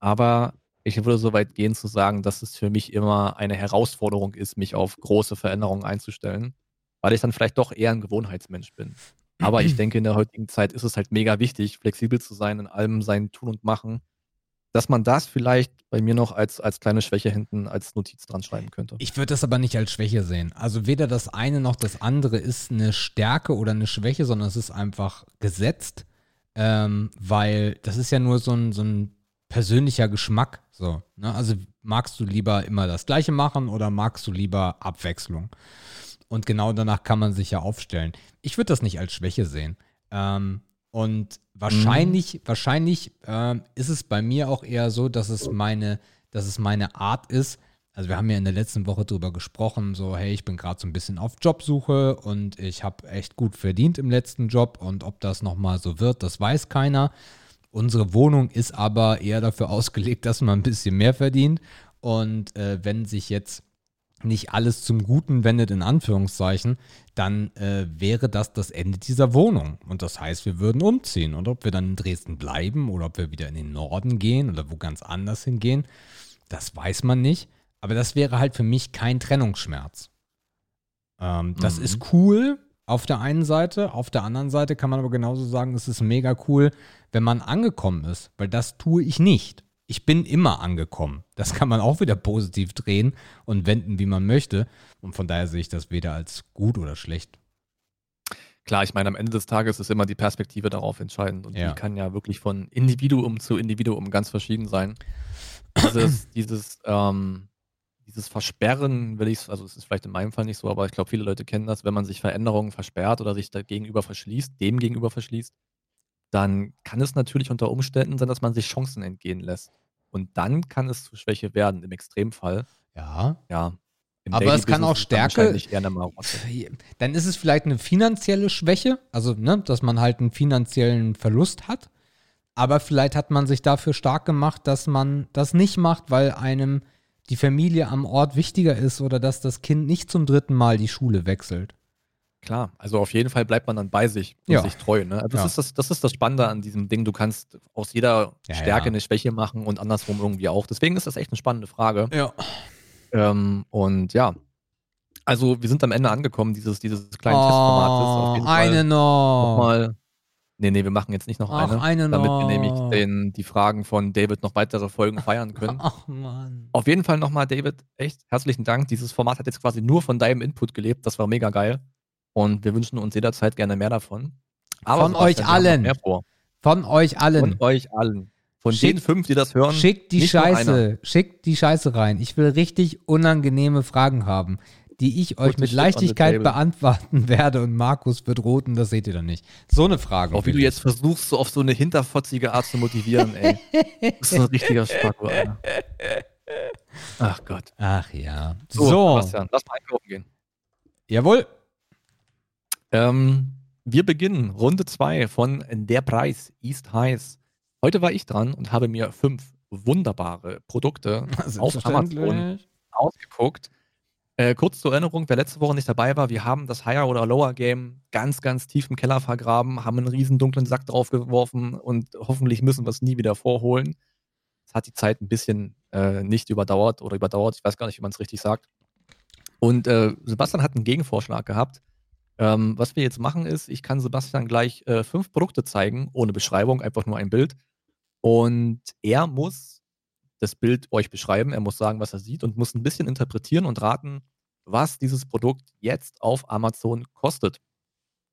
Aber ich würde so weit gehen zu sagen, dass es für mich immer eine Herausforderung ist, mich auf große Veränderungen einzustellen, weil ich dann vielleicht doch eher ein Gewohnheitsmensch bin. Aber ich denke, in der heutigen Zeit ist es halt mega wichtig, flexibel zu sein, in allem sein Tun und Machen, dass man das vielleicht bei mir noch als, als kleine Schwäche hinten als Notiz dran schreiben könnte. Ich würde das aber nicht als Schwäche sehen. Also weder das eine noch das andere ist eine Stärke oder eine Schwäche, sondern es ist einfach gesetzt, ähm, weil das ist ja nur so ein, so ein persönlicher Geschmack. So, ne? Also magst du lieber immer das Gleiche machen oder magst du lieber Abwechslung? Und genau danach kann man sich ja aufstellen. Ich würde das nicht als Schwäche sehen. Ähm, und wahrscheinlich, wahrscheinlich ähm, ist es bei mir auch eher so, dass es meine, dass es meine Art ist. Also wir haben ja in der letzten Woche drüber gesprochen, so hey, ich bin gerade so ein bisschen auf Jobsuche und ich habe echt gut verdient im letzten Job und ob das nochmal so wird, das weiß keiner. Unsere Wohnung ist aber eher dafür ausgelegt, dass man ein bisschen mehr verdient. Und äh, wenn sich jetzt nicht alles zum Guten wendet, in Anführungszeichen, dann äh, wäre das das Ende dieser Wohnung. Und das heißt, wir würden umziehen. Und ob wir dann in Dresden bleiben oder ob wir wieder in den Norden gehen oder wo ganz anders hingehen, das weiß man nicht. Aber das wäre halt für mich kein Trennungsschmerz. Ähm, das Mhm. ist cool auf der einen Seite. Auf der anderen Seite kann man aber genauso sagen, es ist mega cool, wenn man angekommen ist. Weil das tue ich nicht. Ich bin immer angekommen. Das kann man auch wieder positiv drehen und wenden, wie man möchte. Und von daher sehe ich das weder als gut oder schlecht. Klar, ich meine, am Ende des Tages ist immer die Perspektive darauf entscheidend. Und Ja. die kann ja wirklich von Individuum zu Individuum ganz verschieden sein. Dieses, dieses, ähm, dieses Versperren, will ich also es ist vielleicht in meinem Fall nicht so, aber ich glaube, viele Leute kennen das, wenn man sich Veränderungen versperrt oder sich da gegenüber verschließt, dem gegenüber verschließt, dann kann es natürlich unter Umständen sein, dass man sich Chancen entgehen lässt. Und dann kann es zu Schwäche werden, im Extremfall. Ja. Ja. Im Aber Daily es kann Business auch Stärke-. Dann ist es vielleicht eine finanzielle Schwäche, also ne, dass man halt einen finanziellen Verlust hat. Aber vielleicht hat man sich dafür stark gemacht, dass man das nicht macht, weil einem die Familie am Ort wichtiger ist oder dass das Kind nicht zum dritten Mal die Schule wechselt. Klar, also auf jeden Fall bleibt man dann bei sich und Ja. sich treu. Ne? Das, Ja. ist das, das ist das Spannende an diesem Ding. Du kannst aus jeder Ja, Stärke eine Schwäche machen und andersrum irgendwie auch. Deswegen ist das echt eine spannende Frage. Ja. Ähm, und ja, also wir sind am Ende angekommen, dieses, dieses kleinen Oh, Testformates. Eine noch. nochmal. Nee, nee, wir machen jetzt nicht noch Ach, eine, eine damit noch. wir nämlich den, die Fragen von David noch weitere Folgen feiern können. Ach man. Auf jeden Fall nochmal, David, echt herzlichen Dank. Dieses Format hat jetzt quasi nur von deinem Input gelebt. Das war mega geil. Und wir wünschen uns jederzeit gerne mehr davon. Von Sebastian, euch allen. Mehr vor. Von euch allen. Von euch allen. Von Schick- den fünf, die das hören. Schickt die. Scheiße, schickt die Scheiße rein. Ich will richtig unangenehme Fragen haben. Die ich euch mit Leichtigkeit beantworten werde und Markus wird roten, das seht ihr dann nicht. So eine Frage. Auch wie du jetzt versuchst, so auf so eine hinterfotzige Art zu motivieren, ey. Das ist ein richtiger Spacko, Alter. Ach Gott. Ach ja. So, So, Sebastian, lass mal einkaufen gehen. jawohl. Ähm, wir beginnen Runde 2 von Der Preis East Heiß. Heute war ich dran und habe mir fünf wunderbare Produkte auf Amazon ausgeguckt. Äh, kurz zur Erinnerung, wer letzte Woche nicht dabei war, wir haben das Higher oder Lower Game ganz, ganz tief im Keller vergraben, haben einen riesen dunklen Sack draufgeworfen und hoffentlich müssen wir es nie wieder vorholen. Es hat die Zeit ein bisschen äh, nicht überdauert oder überdauert, ich weiß gar nicht, wie man es richtig sagt. Und äh, Sebastian hat einen Gegenvorschlag gehabt. Ähm, was wir jetzt machen ist, ich kann Sebastian gleich äh, fünf Produkte zeigen, ohne Beschreibung, einfach nur ein Bild. Und er muss das Bild euch beschreiben, er muss sagen, was er sieht und muss ein bisschen interpretieren und raten, was dieses Produkt jetzt auf Amazon kostet.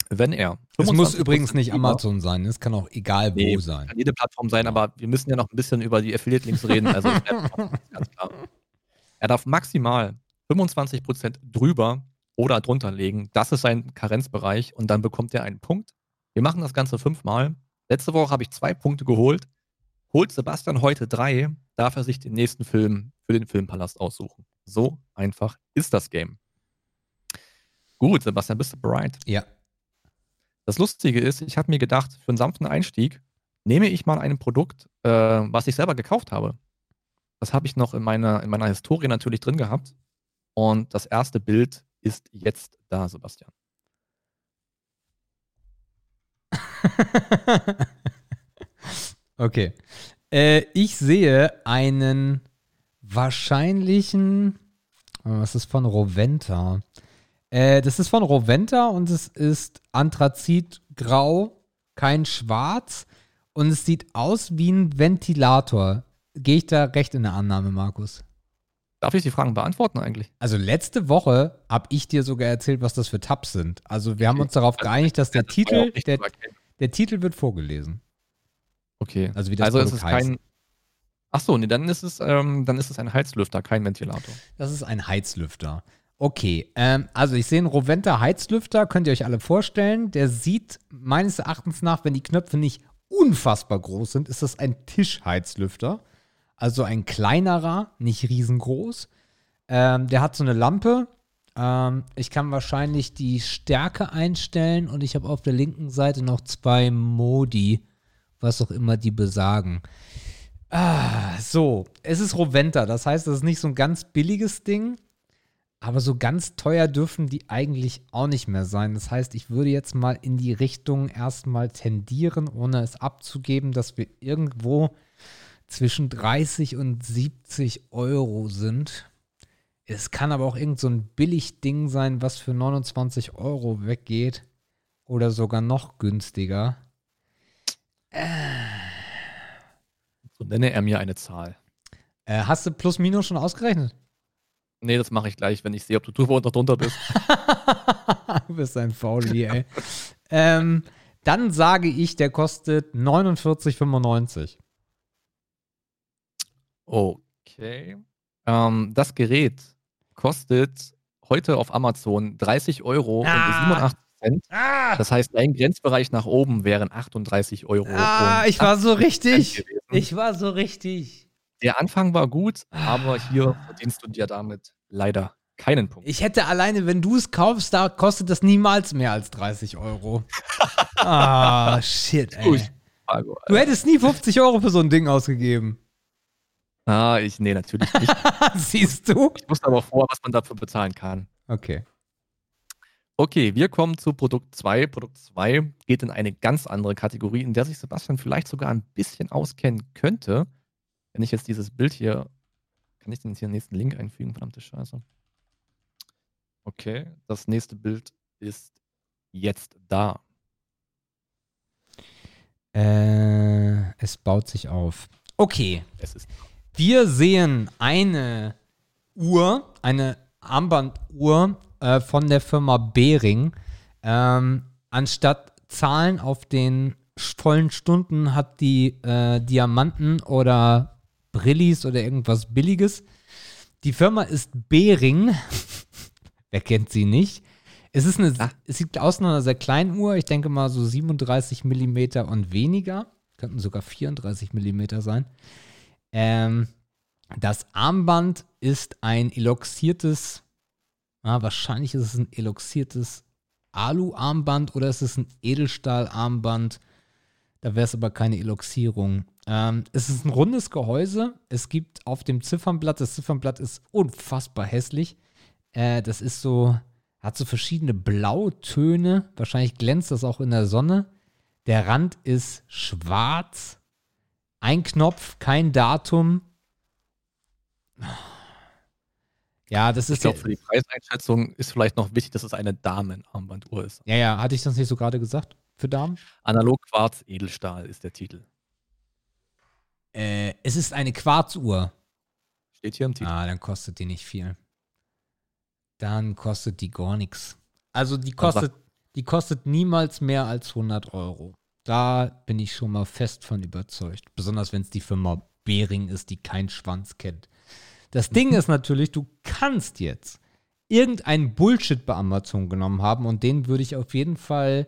Wenn er. Es muss 25% übrigens nicht Amazon sein, es kann auch egal wo Nee, sein. Kann jede Plattform sein, aber wir müssen ja noch ein bisschen über die Affiliate-Links reden. Also ganz klar. Er darf maximal 25% drüber oder drunter legen. Das ist sein Karenzbereich und dann bekommt er einen Punkt. Wir machen das Ganze fünfmal. Letzte Woche habe ich zwei Punkte geholt. Holt Sebastian heute drei, darf er sich den nächsten Film für den Filmpalast aussuchen. So einfach ist das Game. Gut, Sebastian, bist du bereit? Ja. Das Lustige ist, ich habe mir gedacht, für einen sanften Einstieg nehme ich mal ein Produkt, äh, was ich selber gekauft habe. Das habe ich noch in meiner, in meiner Historie natürlich drin gehabt. Und das erste Bild ist jetzt da, Sebastian. okay. Äh, ich sehe einen wahrscheinlichen. Was ist von Roventa? Äh, das ist von Roventa und es ist Anthrazitgrau, kein Schwarz. Und es sieht aus wie ein Ventilator. Gehe ich da recht in der Annahme, Markus? Darf ich die Fragen beantworten eigentlich? Also letzte Woche habe ich dir sogar erzählt, was das für Tabs sind. Also wir haben uns darauf geeinigt, dass der Titel, der, der Titel wird vorgelesen. Okay. Also wie das also es Produkt ist kein. Ach so, nee, dann ist es, ähm, dann ist es ein Heizlüfter, kein Ventilator. Das ist ein Heizlüfter. Okay, ähm, also ich sehe einen Roventa Heizlüfter, könnt ihr euch alle vorstellen. Der sieht meines Erachtens nach, wenn die Knöpfe nicht unfassbar groß sind, ist das ein Tischheizlüfter. Also ein kleinerer, nicht riesengroß. Ähm, der hat so eine Lampe. Ähm, ich kann wahrscheinlich die Stärke einstellen und ich habe auf der linken Seite noch zwei Modi, was auch immer die besagen. Ah, so, es ist Roventa, das heißt, das ist nicht so ein ganz billiges Ding, aber so ganz teuer dürfen die eigentlich auch nicht mehr sein. Das heißt, ich würde jetzt mal in die Richtung erstmal tendieren, ohne es abzugeben, dass wir irgendwo zwischen 30 und 70 Euro sind. Es kann aber auch irgend so ein Billigding sein, was für 29 Euro weggeht oder sogar noch günstiger. So nenne er mir eine Zahl. Äh, hast du plus minus schon ausgerechnet? Nee, das mache ich gleich, wenn ich sehe, ob du drüber oder drunter bist. du bist ein Fauli, ey. ähm, dann sage ich, der kostet 49,95. Okay. Ähm, das Gerät kostet heute auf Amazon 30 Euro Ah. und 87 Cent. Ah, Das heißt, ein Grenzbereich nach oben wären 38 Euro. ah ich war so 80 richtig. Ich war so richtig. Der Anfang war gut, aber Ah. hier verdienst du dir damit leider keinen Punkt. Ich hätte alleine, wenn du es kaufst, da kostet das niemals mehr als 30 Euro. ah, shit, ey. Du hättest nie 50 Euro für so ein Ding ausgegeben. Ah, ich, nee, natürlich nicht. Siehst du? Ich wusste aber vor, was man dafür bezahlen kann. Okay. Okay, wir kommen zu Produkt 2. Produkt 2 geht in eine ganz andere Kategorie, in der sich Sebastian vielleicht sogar ein bisschen auskennen könnte. Wenn ich jetzt dieses Bild hier, kann ich den jetzt hier den nächsten Link einfügen? Verdammte Scheiße. Okay, das nächste Bild ist jetzt da. Äh, es baut sich auf. Okay. Wir sehen eine Uhr, eine Armbanduhr äh, von der Firma Behring. Ähm, anstatt Zahlen auf den vollen Stunden hat die äh, Diamanten oder Brillis oder irgendwas Billiges. Die Firma ist Behring. Wer kennt sie nicht? Es ist eine, Ah. es sieht aus nach einer sehr kleinen Uhr. Ich denke mal so 37 Millimeter und weniger. Könnten sogar 34 Millimeter sein. Ähm, das Armband ist ein eloxiertes, ah, wahrscheinlich ist es ein eloxiertes Alu-Armband oder ist es ein Edelstahl-Armband. Da wäre es aber keine Eloxierung. Ähm, es ist ein rundes Gehäuse. Es gibt auf dem Ziffernblatt, das Ziffernblatt ist unfassbar hässlich. Äh, das ist so, hat so verschiedene Blautöne. Wahrscheinlich glänzt das auch in der Sonne. Der Rand ist schwarz. Ein Knopf, kein Datum. Ja, das Ich ist glaube, ja- für die Preiseinschätzung ist vielleicht noch wichtig, dass es eine Damenarmbanduhr ist. ja, ja, hatte ich das nicht so gerade gesagt für Damen? Analog Quarz Edelstahl ist der Titel. Äh, es ist eine Quarzuhr. Steht hier im Titel. Ah, dann kostet die nicht viel. Dann kostet die gar nichts. Also die kostet, die kostet niemals mehr als 100 Euro. Da bin ich schon mal fest von überzeugt. Besonders wenn es die Firma Behring ist, die keinen Schwanz kennt. Das Ding ist natürlich, du kannst jetzt irgendeinen Bullshit bei Amazon genommen haben und den würde ich auf jeden Fall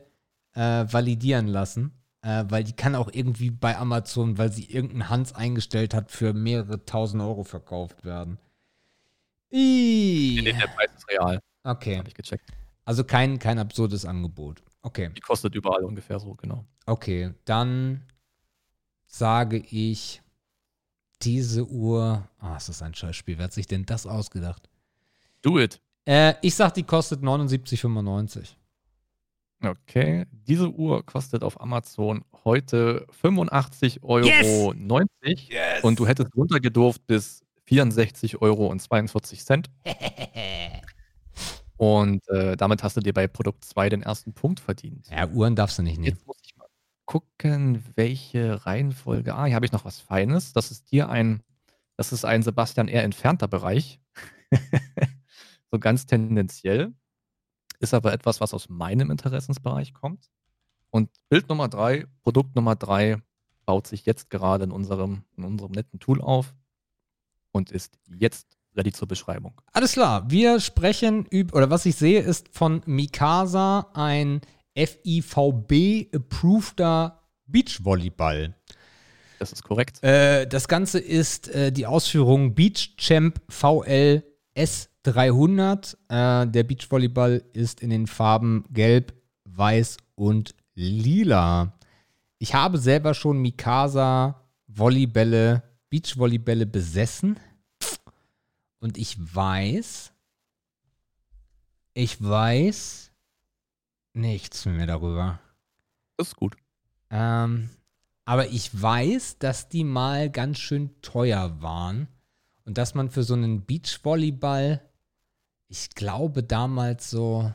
äh, validieren lassen. Äh, weil die kann auch irgendwie bei Amazon, weil sie irgendeinen Hans eingestellt hat, für mehrere tausend Euro verkauft werden. Nee, I nee, der Preis ist real. okay, Habe ich gecheckt. also kein, kein absurdes Angebot. Okay, Die kostet überall ungefähr so, genau. okay, dann sage ich, diese Uhr, ah, ist das ein Scheißspiel, wer hat sich denn das ausgedacht? Do it. Äh, ich sag, die kostet 79,95. Okay. Diese Uhr kostet auf Amazon heute 85,90 Euro. Yes! Und du hättest runtergedurft bis 64 Euro und 42 Cent. Und äh, damit hast du dir bei Produkt 2 den ersten Punkt verdient. ja, Uhren darfst du nicht nehmen. Jetzt muss gucken, welche Reihenfolge. Ah, hier habe ich noch was Feines. Das ist hier ein, das ist ein Sebastian eher entfernter Bereich. so ganz tendenziell. Ist aber etwas, was aus meinem Interessensbereich kommt. Und Bild Nummer drei, Produkt Nummer drei, baut sich jetzt gerade in unserem, in unserem netten Tool auf und ist jetzt ready zur Beschreibung. Alles klar, wir sprechen über, oder was ich sehe, ist von Mikasa ein FIVB-approveder Beachvolleyball. Das ist korrekt. Äh, das Ganze ist äh, die Ausführung Beach Champ VL S300. Äh, der Beachvolleyball ist in den Farben Gelb, Weiß und Lila. Ich habe selber schon Mikasa Volleybälle, Beachvolleybälle besessen. Und ich weiß, ich weiß nichts mehr darüber. Das ist gut. Ähm, aber ich weiß, dass die mal ganz schön teuer waren. Und dass man für so einen Beachvolleyball, ich glaube damals so,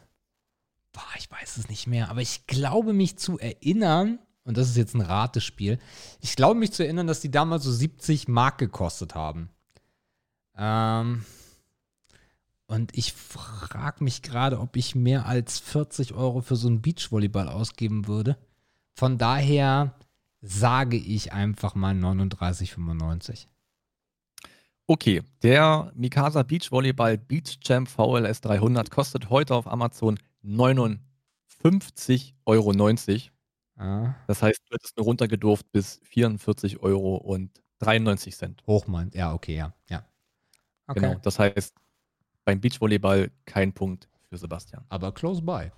boah, ich weiß es nicht mehr, aber ich glaube mich zu erinnern, und das ist jetzt ein Ratespiel, ich glaube mich zu erinnern, dass die damals so 70 Mark gekostet haben. Ähm, und ich frage mich gerade, ob ich mehr als 40 Euro für so einen Beachvolleyball ausgeben würde. Von daher sage ich einfach mal 39,95. Okay, der Mikasa Beach Volleyball Beach Champ VLS 300 kostet heute auf Amazon 59,90 Euro. Ah, Das heißt, du hättest nur runtergedurft bis 44 Euro und 93 Cent. Hochmeint. Ja, okay, ja. ja. Okay. Genau. Das heißt, beim Beachvolleyball kein Punkt für Sebastian. Aber close by.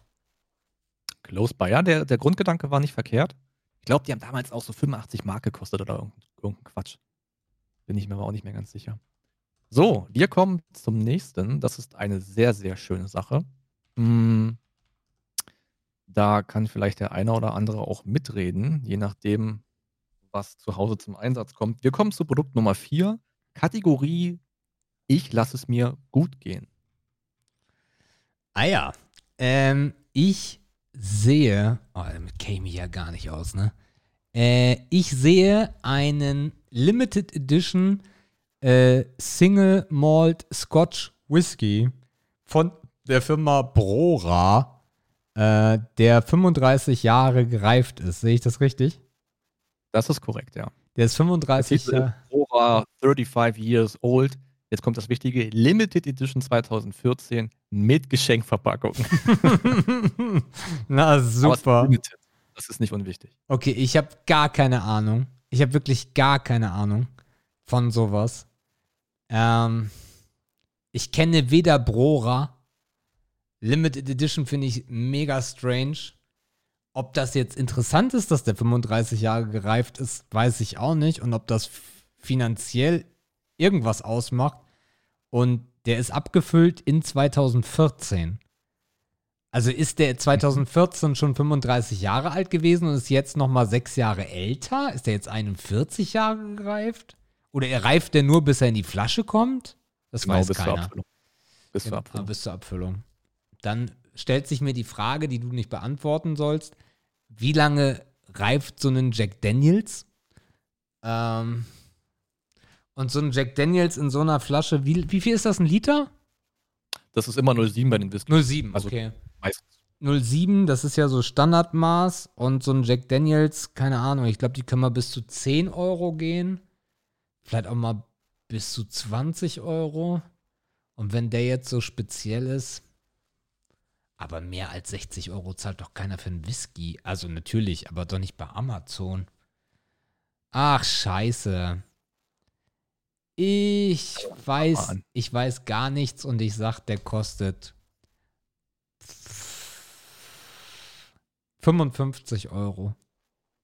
Close by. Ja, der, der Grundgedanke war nicht verkehrt. Ich glaube, die haben damals auch so 85 Mark gekostet oder irgendein, irgendein Quatsch. Bin ich mir aber auch nicht mehr ganz sicher. So, wir kommen zum nächsten. Das ist eine sehr, sehr schöne Sache. Hm, da kann vielleicht der eine oder andere auch mitreden, je nachdem, was zu Hause zum Einsatz kommt. Wir kommen zu Produkt Nummer 4, Kategorie Ich lasse es mir gut gehen. Ah ja. Ähm, ich sehe, oh, damit käme ich ja gar nicht aus, ne? Äh, ich sehe einen Limited Edition äh, Single Malt Scotch Whisky von der Firma Brora, äh, der 35 Jahre gereift ist. Sehe ich das richtig? Das ist korrekt, ja. Der ist Der 35 Titel ist Jahre. Brora 35 Years Old. Jetzt kommt das Wichtige, Limited Edition 2014 mit Geschenkverpackung. Na, super. Das ist nicht unwichtig. Okay, ich habe gar keine Ahnung. Ich habe wirklich gar keine Ahnung von sowas. Ähm, ich kenne weder Brora. Limited Edition finde ich mega strange. Ob das jetzt interessant ist, dass der 35 Jahre gereift ist, weiß ich auch nicht. Und ob das finanziell irgendwas ausmacht. Und der ist abgefüllt in 2014. Also ist der 2014 schon 35 Jahre alt gewesen und ist jetzt noch mal sechs Jahre älter? Ist der jetzt 41 Jahre gereift? Oder er reift der nur, bis er in die Flasche kommt? Das weiß bis zur keiner. Abfüllung. Bis zur Genau, Abfüllung. bis zur Abfüllung. Dann stellt sich mir die Frage, die du nicht beantworten sollst. Wie lange reift so ein Jack Daniels? Ähm, und so ein Jack Daniels in so einer Flasche, wie, wie viel ist das, ein Liter? Das ist immer 07 bei den Whisky. 0,7, Also- okay. Meistens. 0,7, das ist ja so Standardmaß. Und so ein Jack Daniels, keine Ahnung, ich glaube, die können mal bis zu 10 Euro gehen. Vielleicht auch mal bis zu 20 Euro. Und wenn der jetzt so speziell ist, aber mehr als 60 Euro zahlt doch keiner für einen Whisky. Also natürlich, aber doch nicht bei Amazon. Ach, scheiße. Ich weiß, ich weiß gar nichts und ich sag, der kostet 55 Euro.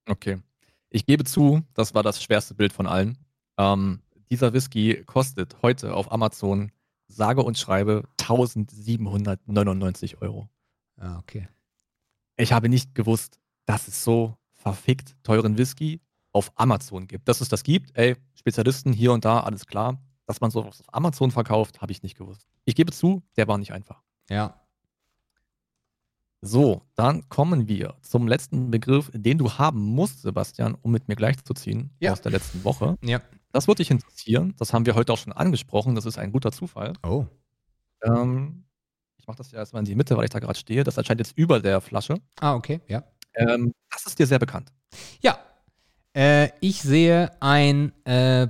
Okay. Ich gebe zu, das war das schwerste Bild von allen. Ähm, dieser Whisky kostet heute auf Amazon sage und schreibe 1799 Euro. Ah, okay. Ich habe nicht gewusst, dass es so verfickt teuren Whisky auf Amazon gibt. Dass es das gibt, ey, Spezialisten hier und da, alles klar. Dass man sowas auf Amazon verkauft, habe ich nicht gewusst. Ich gebe zu, der war nicht einfach. Ja. So, dann kommen wir zum letzten Begriff, den du haben musst, Sebastian, um mit mir gleichzuziehen Ja. aus der letzten Woche. Ja. Das würde dich interessieren. Das haben wir heute auch schon angesprochen. Das ist ein guter Zufall. Oh. Ähm, ich mache das ja erstmal in die Mitte, weil ich da gerade stehe. Das erscheint jetzt über der Flasche. Ah, okay, ja. Ähm, das ist dir sehr bekannt. Ja. Äh, ich sehe ein äh,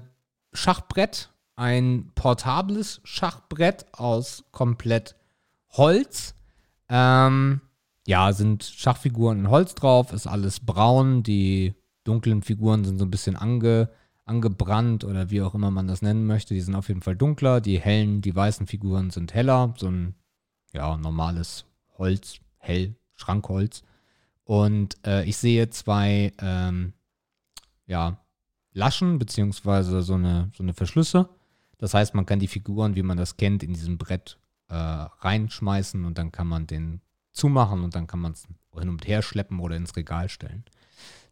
Schachbrett, ein portables Schachbrett aus komplett Holz. Ähm, ja, sind Schachfiguren in Holz drauf, ist alles braun. Die dunklen Figuren sind so ein bisschen ange, angebrannt oder wie auch immer man das nennen möchte. Die sind auf jeden Fall dunkler. Die hellen, die weißen Figuren sind heller. So ein ja, normales Holz, hell, Schrankholz. Und äh, ich sehe zwei ähm, ja, Laschen, beziehungsweise so eine, so eine Verschlüsse. Das heißt, man kann die Figuren, wie man das kennt, in diesem Brett äh, reinschmeißen und dann kann man den zumachen und dann kann man es hin und her schleppen oder ins Regal stellen.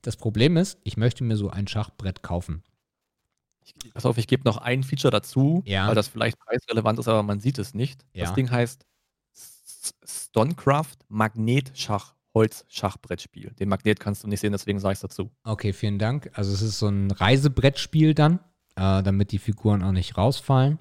Das Problem ist, ich möchte mir so ein Schachbrett kaufen. Ich, pass auf, ich gebe noch ein Feature dazu, Ja. weil das vielleicht preisrelevant ist, aber man sieht es nicht. Ja. Das Ding heißt Stonecraft Magnetschach Holz-Schachbrettspiel. Den Magnet kannst du nicht sehen, deswegen sage ich es dazu. Okay, vielen Dank. Also es ist so ein Reisebrettspiel dann, äh, damit die Figuren auch nicht rausfallen.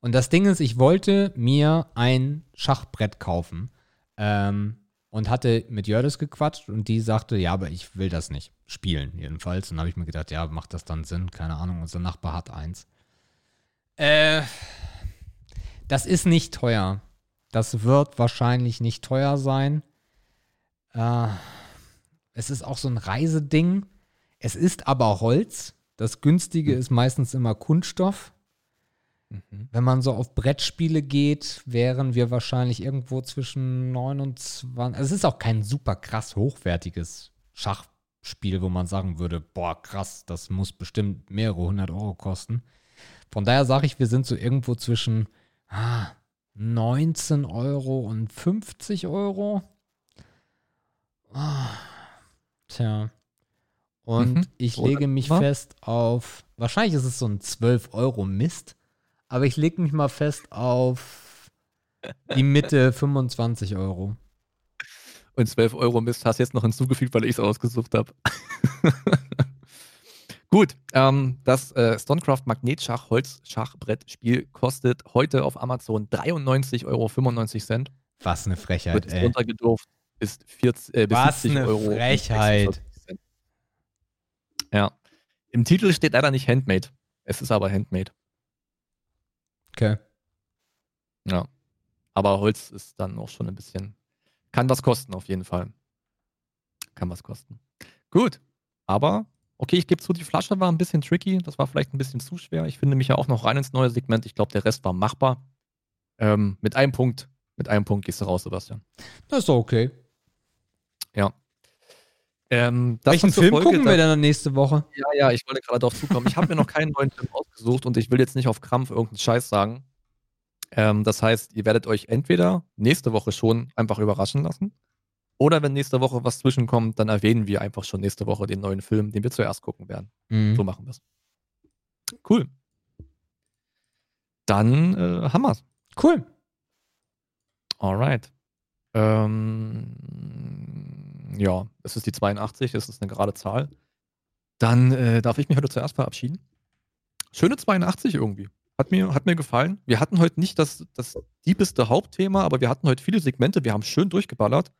Und das Ding ist, ich wollte mir ein Schachbrett kaufen ähm, und hatte mit Jördis gequatscht und die sagte, ja, aber ich will das nicht spielen jedenfalls. Und habe ich mir gedacht, ja, macht das dann Sinn? Keine Ahnung, unser Nachbar hat eins. Äh, das ist nicht teuer. Das wird wahrscheinlich nicht teuer sein. Äh, es ist auch so ein Reiseding. Es ist aber Holz. Das günstige ist meistens immer Kunststoff. Mhm. Wenn man so auf Brettspiele geht, wären wir wahrscheinlich irgendwo zwischen 29. Also es ist auch kein super krass hochwertiges Schachspiel, wo man sagen würde, boah, krass, das muss bestimmt mehrere hundert Euro kosten. Von daher sage ich, wir sind so irgendwo zwischen ah, 19 Euro und 50 Euro. Tja. Und Mhm. ich Oder- lege mich wa? fest auf, wahrscheinlich ist es so ein 12 Euro Mist, aber ich lege mich mal fest auf die Mitte 25 Euro. Und 12 Euro Mist hast du jetzt noch hinzugefügt, weil ich es ausgesucht habe. Gut, ähm, das äh, Stonecraft Magnetschach Holz Schachbrettspiel kostet heute auf Amazon 93,95 Euro. Was eine Frechheit, Wird ey. runtergedurft bis, 40, äh, bis Was 70 eine Euro. Frechheit. 46 Cent. Ja. Im Titel steht leider nicht Handmade. Es ist aber Handmade. Okay. Ja. Aber Holz ist dann auch schon ein bisschen. Kann was kosten, auf jeden Fall. Kann was kosten. Gut. Aber, okay, ich gebe zu, die Flasche war ein bisschen tricky. Das war vielleicht ein bisschen zu schwer. Ich finde mich ja auch noch rein ins neue Segment. Ich glaube, der Rest war machbar. Ähm, mit einem Punkt. Mit einem Punkt gehst du raus, Sebastian. Das ist doch okay. Ja. Ähm, Welchen Film Folge, gucken wir denn nächste Woche? Ja, ja, ich wollte gerade darauf zukommen. Ich habe mir noch keinen neuen Film ausgesucht und ich will jetzt nicht auf Krampf irgendeinen Scheiß sagen. Ähm, das heißt, ihr werdet euch entweder nächste Woche schon einfach überraschen lassen oder wenn nächste Woche was zwischenkommt, dann erwähnen wir einfach schon nächste Woche den neuen Film, den wir zuerst gucken werden. Mhm. So machen wir es. Cool. Dann äh, haben wir's. Cool. Alright. Ähm, ja, es ist die 82, es ist eine gerade Zahl. Dann äh, darf ich mich heute zuerst verabschieden. Schöne 82 irgendwie. Hat mir, hat mir gefallen. Wir hatten heute nicht das, das diebeste Hauptthema, aber wir hatten heute viele Segmente. Wir haben schön durchgeballert.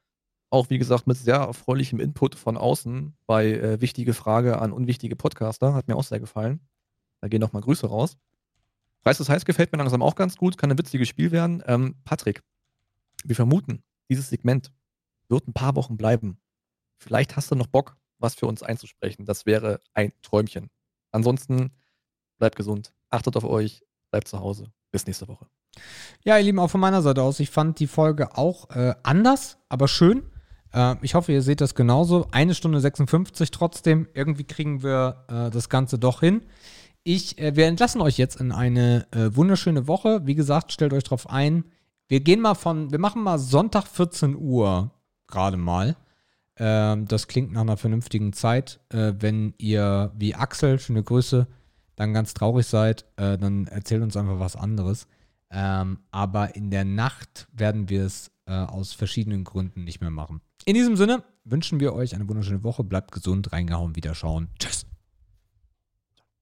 Auch wie gesagt mit sehr erfreulichem Input von außen bei äh, wichtige Frage an unwichtige Podcaster. Hat mir auch sehr gefallen. Da gehen nochmal Grüße raus. Preis des Heiß gefällt mir langsam auch ganz gut. Kann ein witziges Spiel werden. Ähm, Patrick, wir vermuten, dieses Segment wird ein paar Wochen bleiben. Vielleicht hast du noch Bock, was für uns einzusprechen. Das wäre ein Träumchen. Ansonsten bleibt gesund, achtet auf euch, bleibt zu Hause. Bis nächste Woche. Ja, ihr Lieben, auch von meiner Seite aus. Ich fand die Folge auch äh, anders, aber schön. Äh, ich hoffe, ihr seht das genauso. Eine Stunde 56 trotzdem. Irgendwie kriegen wir äh, das Ganze doch hin. Ich, äh, wir entlassen euch jetzt in eine äh, wunderschöne Woche. Wie gesagt, stellt euch drauf ein. Wir gehen mal von, wir machen mal Sonntag 14 Uhr gerade mal. Ähm, das klingt nach einer vernünftigen Zeit. Äh, wenn ihr wie Axel, schöne Grüße, dann ganz traurig seid, äh, dann erzählt uns einfach was anderes. Ähm, aber in der Nacht werden wir es äh, aus verschiedenen Gründen nicht mehr machen. In diesem Sinne wünschen wir euch eine wunderschöne Woche. Bleibt gesund, reingehauen, wieder schauen. Tschüss.